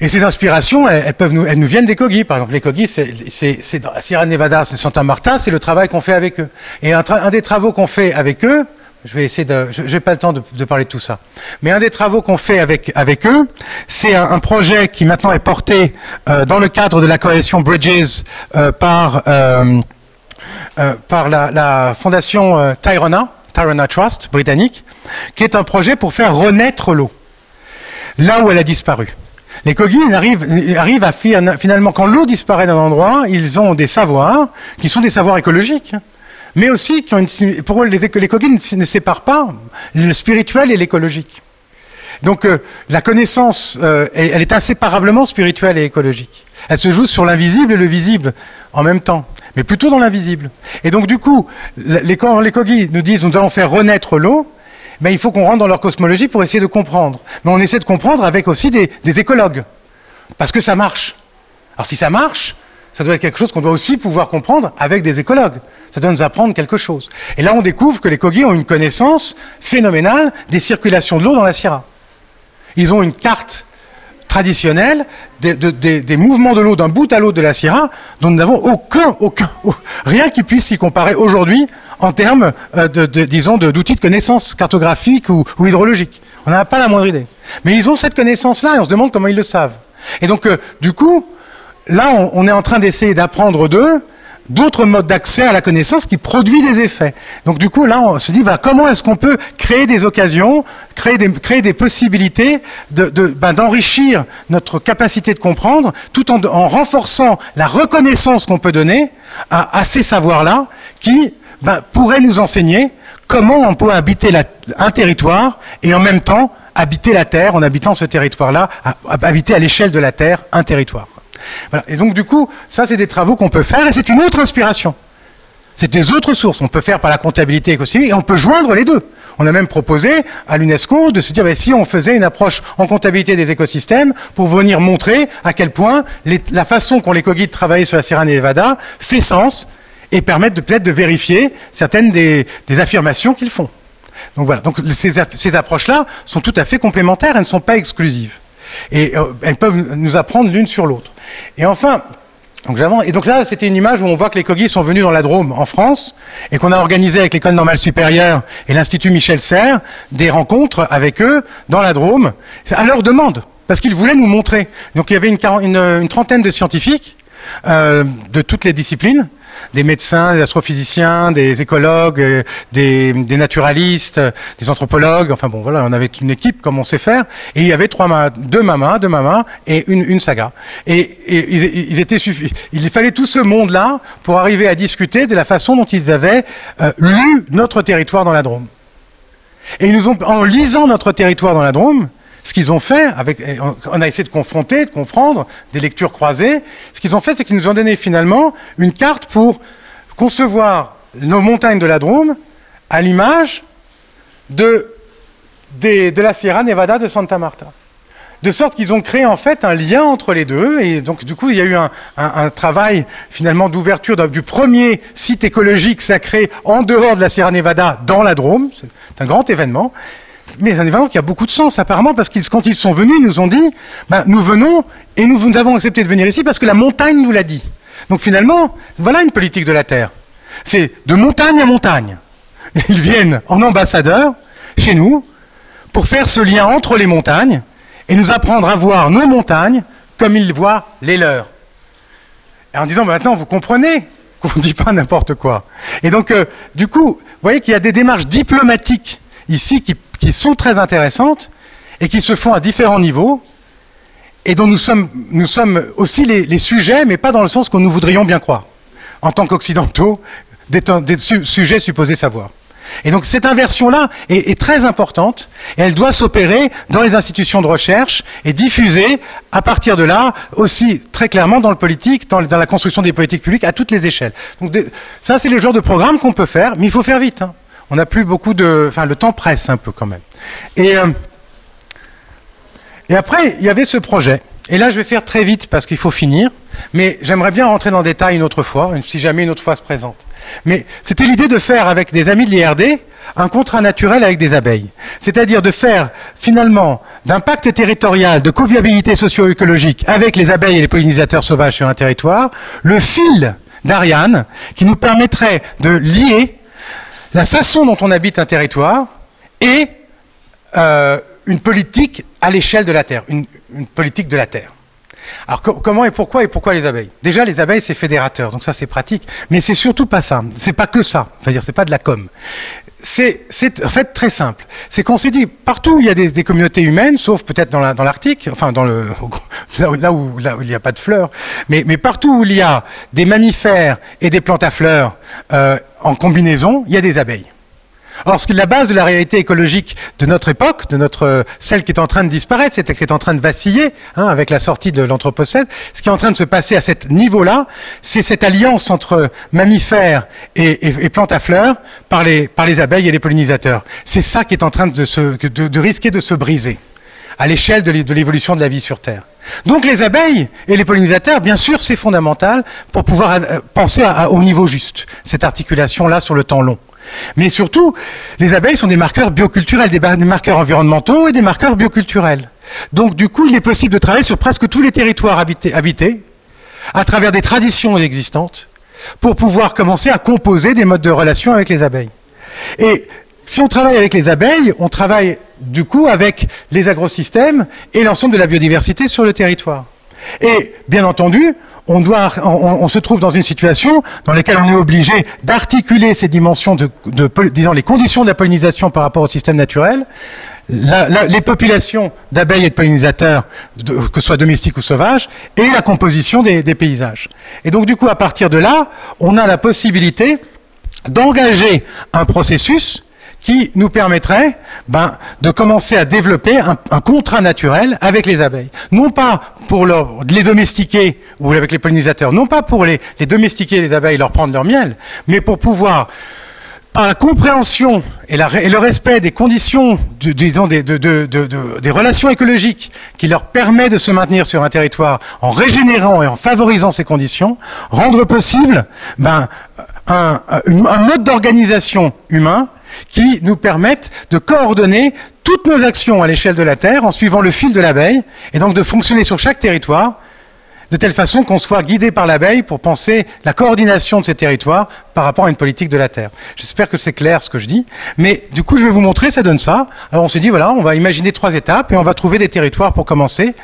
Et ces inspirations, elles, peuvent nous, elles nous viennent des Kogis. Par exemple, les Kogis, c'est Sierra Nevada, c'est Santa Marta, c'est le travail qu'on fait avec eux. Et un, des travaux qu'on fait avec eux, je vais essayer de, je n'ai pas le temps de, de, parler de tout ça. Mais un des travaux qu'on fait avec avec eux, c'est un, un, projet qui maintenant est porté euh, dans le cadre de la coalition Bridges euh, par euh, euh par la, la fondation euh, Tyrona, Tyrona Trust britannique, qui est un projet pour faire renaître l'eau là où elle a disparu. Les Kogis arrivent, à finalement, quand l'eau disparaît d'un endroit, ils ont des savoirs qui sont des savoirs écologiques, mais aussi qui ont une, pour eux, les, les ne, séparent pas le spirituel et l'écologique. Donc euh, la connaissance, euh, elle est inséparablement spirituelle et écologique. Elle se joue sur l'invisible et le visible en même temps, mais plutôt dans l'invisible. Et donc du coup, les, quand les Kogis nous disent nous allons faire renaître l'eau, il faut qu'on rentre dans leur cosmologie pour essayer de comprendre. Mais on essaie de comprendre avec aussi des, écologues, parce que ça marche. Alors si ça marche, ça doit être quelque chose qu'on doit aussi pouvoir comprendre avec des écologues. Ça doit nous apprendre quelque chose. Et là, on découvre que les Kogis ont une connaissance phénoménale des circulations de l'eau dans la Sierra. Ils ont une carte traditionnelle des, mouvements de l'eau d'un bout à l'autre de la Sierra dont nous n'avons aucun, aucun, rien qui puisse s'y comparer aujourd'hui en termes, euh, de, disons, d'outils de, connaissance cartographique ou, hydrologique. On n'a pas la moindre idée. Mais ils ont cette connaissance-là et on se demande comment ils le savent. Et donc, euh, du coup, là, on, est en train d'essayer d'apprendre d'eux d'autres modes d'accès à la connaissance qui produit des effets. Donc du coup, là, on se dit, comment est-ce qu'on peut créer des occasions, créer des, possibilités ben, d'enrichir notre capacité de comprendre, tout en, renforçant la reconnaissance qu'on peut donner à ces savoirs-là, qui ben, pourrait nous enseigner comment on peut habiter un territoire et en même temps habiter la Terre en habitant ce territoire-là, habiter à l'échelle de la Terre un territoire. Et donc du coup, ça c'est des travaux qu'on peut faire et c'est une autre inspiration. C'est des autres sources. On peut faire par la comptabilité écosystémique et on peut joindre les deux. On a même proposé à l'UNESCO de se dire, ben, si on faisait une approche en comptabilité des écosystèmes pour venir montrer à quel point la façon qu'ont les de travailler sur la Sierra Nevada fait sens et permettre de peut-être de vérifier certaines des, affirmations qu'ils font. Donc voilà. Donc ces, ces approches-là sont tout à fait complémentaires. Elles ne sont pas exclusives. Et euh, elles peuvent nous apprendre l'une sur l'autre. Et enfin, donc et donc là, c'était une image où on voit que les Cogis sont venus dans la Drôme en France et qu'on a organisé avec l'école normale supérieure et l'institut Michel Serres des rencontres avec eux dans la Drôme à leur demande parce qu'ils voulaient nous montrer. Donc il y avait une, une trentaine de scientifiques euh, de toutes les disciplines des médecins, des astrophysiciens, des écologues, euh, des, naturalistes, des anthropologues. Enfin bon, voilà, on avait une équipe comme on sait faire. Et il y avait trois, deux mamas, deux mamas et une, saga. Et, ils, étaient Il fallait tout ce monde-là pour arriver à discuter de la façon dont ils avaient euh, lu notre territoire dans la Drôme. Et ils nous ont, en lisant notre territoire dans la Drôme, ce qu'ils ont fait, on a essayé de confronter, de comprendre, des lectures croisées. Ce qu'ils ont fait, c'est qu'ils nous ont donné finalement une carte pour concevoir nos montagnes de la Drôme à l'image de, la Sierra Nevada de Santa Marta. De sorte qu'ils ont créé en fait un lien entre les deux, et donc du coup il y a eu un travail finalement d'ouverture du premier site écologique sacré en dehors de la Sierra Nevada dans la Drôme. C'est un grand événement mais un événement qui a beaucoup de sens apparemment parce qu'ils quand ils sont venus, ils nous ont dit ben, nous venons et nous, nous avons accepté de venir ici parce que la montagne nous l'a dit. Donc finalement, voilà une politique de la terre. C'est de montagne à montagne. Ils viennent en ambassadeur chez nous pour faire ce lien entre les montagnes et nous apprendre à voir nos montagnes comme ils voient les leurs. Et en disant ben, maintenant vous comprenez qu'on ne dit pas n'importe quoi. Et donc euh, du coup, vous voyez qu'il y a des démarches diplomatiques ici qui qui sont très intéressantes et qui se font à différents niveaux et dont nous sommes, nous sommes aussi les, sujets, mais pas dans le sens que nous voudrions bien croire, en tant qu'occidentaux, des, sujets supposés savoir. Et donc cette inversion-là est, très importante et elle doit s'opérer dans les institutions de recherche et diffuser à partir de là aussi très clairement dans le politique, dans, la construction des politiques publiques à toutes les échelles. Donc ça c'est le genre de programme qu'on peut faire, mais il faut faire vite. Hein on n'a plus beaucoup de... Enfin, le temps presse un peu quand même. Et, euh, et après, il y avait ce projet. Et là, je vais faire très vite parce qu'il faut finir. Mais j'aimerais bien rentrer dans le détail une autre fois, si jamais une autre fois se présente. Mais c'était l'idée de faire avec des amis de l'IRD un contrat naturel avec des abeilles. C'est-à-dire de faire finalement d'un pacte territorial de coviabilité socio-écologique avec les abeilles et les pollinisateurs sauvages sur un territoire, le fil d'Ariane qui nous permettrait de lier la façon dont on habite un territoire et euh, une politique à l'échelle de la Terre, une, politique de la Terre. Alors comment et pourquoi et pourquoi les abeilles? Déjà les abeilles c'est fédérateur, donc ça c'est pratique, mais c'est surtout pas ça. C'est pas que ça. Enfin c'est pas de la com c'est en fait très simple. C'est qu'on s'est dit partout où il y a des, communautés humaines, sauf peut-être dans l'Arctique, enfin [laughs] là où, il n'y a pas de fleurs, mais, mais, partout où il y a des mammifères et des plantes à fleurs euh, en combinaison, il y a des abeilles. Or, ce qui est la base de la réalité écologique de notre époque, de notre celle qui est en train de disparaître, celle qui est en train de vaciller hein, avec la sortie de l'anthropocène, ce qui est en train de se passer à ce niveau-là, c'est cette alliance entre mammifères et, plantes à fleurs par les, abeilles et les pollinisateurs. C'est ça qui est en train de, se, de risquer de se briser à l'échelle de l'évolution de la vie sur Terre. Donc les abeilles et les pollinisateurs, bien sûr, c'est fondamental pour pouvoir euh, penser au niveau juste, cette articulation-là sur le temps long. Mais surtout, les abeilles sont des marqueurs bioculturels, des marqueurs environnementaux et des marqueurs bioculturels. Donc du coup, il est possible de travailler sur presque tous les territoires habités, à travers des traditions existantes, pour pouvoir commencer à composer des modes de relation avec les abeilles. Et si on travaille avec les abeilles, on travaille du coup avec les agrosystèmes et l'ensemble de la biodiversité sur le territoire. Et bien entendu, on, doit, on, se trouve dans une situation dans laquelle on est obligé d'articuler ces dimensions de, disons, les conditions de la pollinisation par rapport au système naturel, les populations d'abeilles et de pollinisateurs, que ce soit domestiques ou sauvages, et la composition des, des paysages. Et donc du coup, à partir de là, on a la possibilité d'engager un processus qui nous permettrait ben, de commencer à développer un, contrat naturel avec les abeilles. Non pas pour les domestiquer ou avec les pollinisateurs, non pas pour les, les domestiquer les abeilles, leur prendre leur miel, mais pour pouvoir par la compréhension et, le respect des conditions, disons, des, relations écologiques qui leur permet de se maintenir sur un territoire en régénérant et en favorisant ces conditions, rendre possible ben, un mode d'organisation humain qui nous permette de coordonner toutes nos actions à l'échelle de la Terre en suivant le fil de l'abeille et donc de fonctionner sur chaque territoire de telle façon qu'on soit guidé par l'abeille pour penser la coordination de ces territoires par rapport à une politique de la Terre. J'espère que c'est clair ce que je dis, mais du coup je vais vous montrer, ça donne ça. Alors on s'est dit, voilà, on va imaginer trois étapes et on va trouver des territoires pour commencer,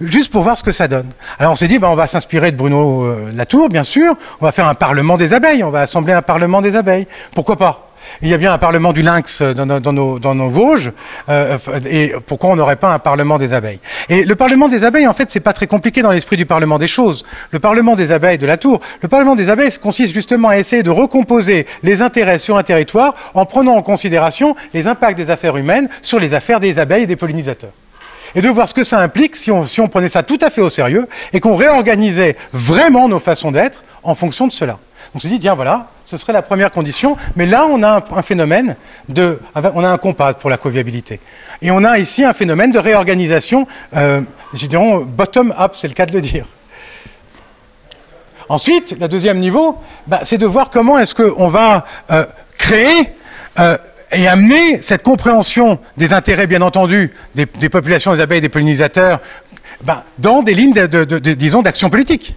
juste pour voir ce que ça donne. Alors on s'est dit, ben, on va s'inspirer de Bruno euh, Latour, bien sûr, on va faire un parlement des abeilles, on va assembler un parlement des abeilles. Pourquoi pas? Il y a bien un parlement du lynx dans, nos, Vosges, euh, et pourquoi on n'aurait pas un parlement des abeilles? Et le parlement des abeilles, en fait, c'est pas très compliqué dans l'esprit du parlement des choses. Le parlement des abeilles de la Tour, le parlement des abeilles consiste justement à essayer de recomposer les intérêts sur un territoire en prenant en considération les impacts des affaires humaines sur les affaires des abeilles et des pollinisateurs et de voir ce que ça implique si on, si on prenait ça tout à fait au sérieux et qu'on réorganisait vraiment nos façons d'être en fonction de cela. On se dit, tiens, voilà, ce serait la première condition, mais là, on a un, phénomène de, on a un compas pour la coviabilité. Et on a ici un phénomène de réorganisation, euh, je dirais bottom-up, c'est le cas de le dire. Ensuite, le deuxième niveau, bah, c'est de voir comment est-ce qu'on va euh, créer euh, et amener cette compréhension des intérêts, bien entendu, des, populations des abeilles des pollinisateurs, bah, dans des lignes, de, disons, d'action politique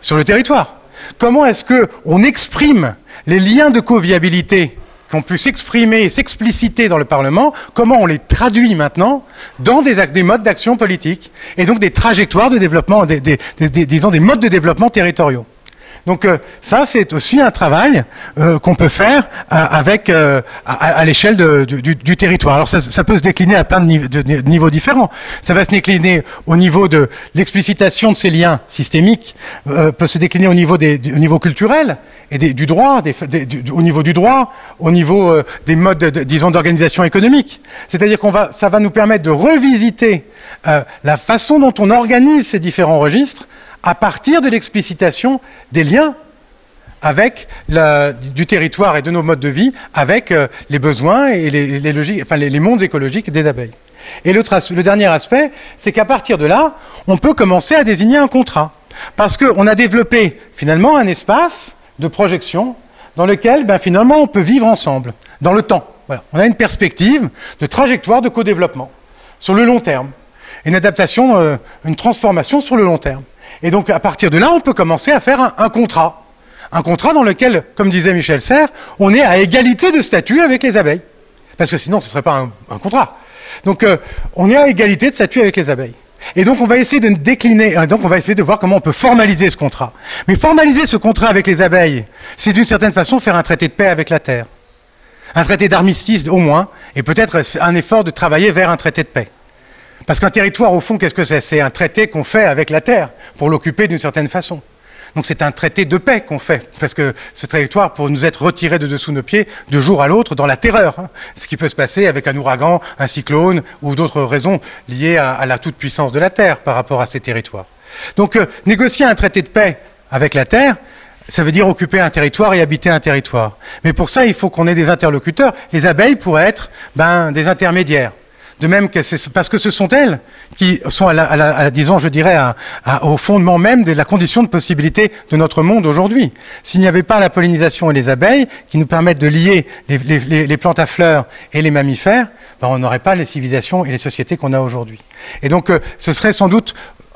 sur le territoire. Comment est-ce qu'on exprime les liens de coviabilité qu'on peut s'exprimer et s'expliciter dans le Parlement, comment on les traduit maintenant dans des modes d'action politique et donc des trajectoires de développement, disons des modes de développement territoriaux? Donc euh, ça, c'est aussi un travail euh, qu'on peut faire euh, avec à, l'échelle du, territoire. Alors ça, peut se décliner à plein de, niveaux différents. Ça va se décliner au niveau de l'explicitation de ces liens systémiques, peut se décliner au niveau, des, au niveau culturel et du droit, au niveau du droit, au niveau des modes, disons, d'organisation économique. C'est-à-dire qu'on va, ça va nous permettre de revisiter la façon dont on organise ces différents registres à partir de l'explicitation des liens avec du territoire et de nos modes de vie, avec euh, les besoins et les, mondes écologiques des abeilles. Et le, le dernier aspect, c'est qu'à partir de là, on peut commencer à désigner un contrat. Parce qu'on a développé finalement un espace de projection dans lequel ben, finalement on peut vivre ensemble, dans le temps. On a une perspective de trajectoire de co-développement sur le long terme. Une adaptation, euh, une transformation sur le long terme. Et donc, à partir de là, on peut commencer à faire un, contrat. Un contrat dans lequel, comme disait Michel Serres, on est à égalité de statut avec les abeilles. Parce que sinon, ce ne serait pas un, contrat. Donc, euh, on est à égalité de statut avec les abeilles. Et donc, on va essayer de décliner, euh, donc on va essayer de voir comment on peut formaliser ce contrat. Mais formaliser ce contrat avec les abeilles, c'est d'une certaine façon faire un traité de paix avec la Terre. Un traité d'armistice au moins, et peut-être un effort de travailler vers un traité de paix. Parce qu'un territoire, au fond, qu'est-ce que c'est? C'est un traité qu'on fait avec la terre pour l'occuper d'une certaine façon. Donc c'est un traité de paix qu'on fait, parce que ce territoire pour nous être retiré de dessous nos pieds de jour à l'autre dans la terreur. Hein. Ce qui peut se passer avec un ouragan, un cyclone ou d'autres raisons liées à, la toute-puissance de la Terre par rapport à ces territoires. Donc euh, négocier un traité de paix avec la Terre, ça veut dire occuper un territoire et habiter un territoire. Mais pour ça, il faut qu'on ait des interlocuteurs. Les abeilles pourraient être ben, des intermédiaires. De même que c'est parce que ce sont elles qui sont à, la, disons, je dirais, au fondement même de la condition de possibilité de notre monde aujourd'hui. S'il n'y avait pas la pollinisation et les abeilles qui nous permettent de lier les, plantes à fleurs et les mammifères, ben on n'aurait pas les civilisations et les sociétés qu'on a aujourd'hui. Et donc, euh, ce serait sans doute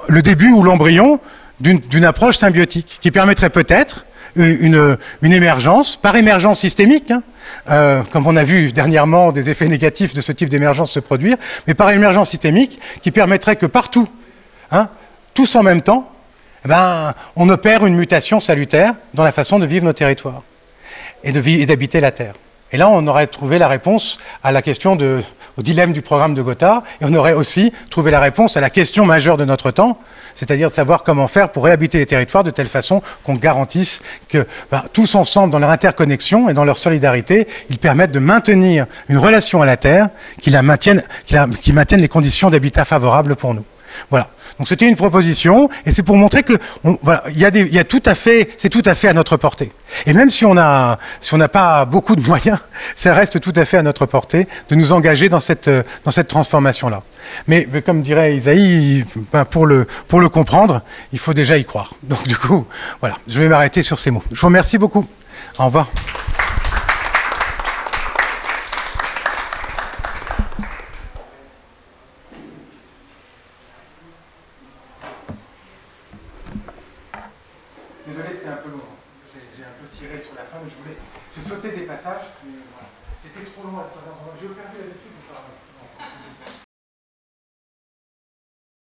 le début ou l'embryon d'une approche symbiotique qui permettrait peut-être une, émergence, par émergence systémique, hein, euh, comme on a vu dernièrement des effets négatifs de ce type d'émergence se produire, mais par émergence systémique qui permettrait que partout, hein, tous en même temps, eh ben, on opère une mutation salutaire dans la façon de vivre nos territoires et d'habiter la Terre. Et là, on aurait trouvé la réponse à la question de, au dilemme du programme de Gotha, et on aurait aussi trouvé la réponse à la question majeure de notre temps, c'est-à-dire de savoir comment faire pour réhabiter les territoires de telle façon qu'on garantisse que ben, tous ensemble, dans leur interconnexion et dans leur solidarité, ils permettent de maintenir une relation à la Terre qui, la maintienne, qui, maintienne les conditions d'habitat favorables pour nous. Voilà. Donc c'était une proposition, et c'est pour montrer que c'est tout à fait à notre portée. Et même si on a, si on n'a pas beaucoup de moyens, [laughs] ça reste tout à fait à notre portée de nous engager dans cette, transformation-là. Mais, mais, comme dirait Isaïe, ben pour le, pour le comprendre, il faut déjà y croire. Donc du coup, voilà, je vais m'arrêter sur ces mots. Je vous remercie beaucoup. Au revoir.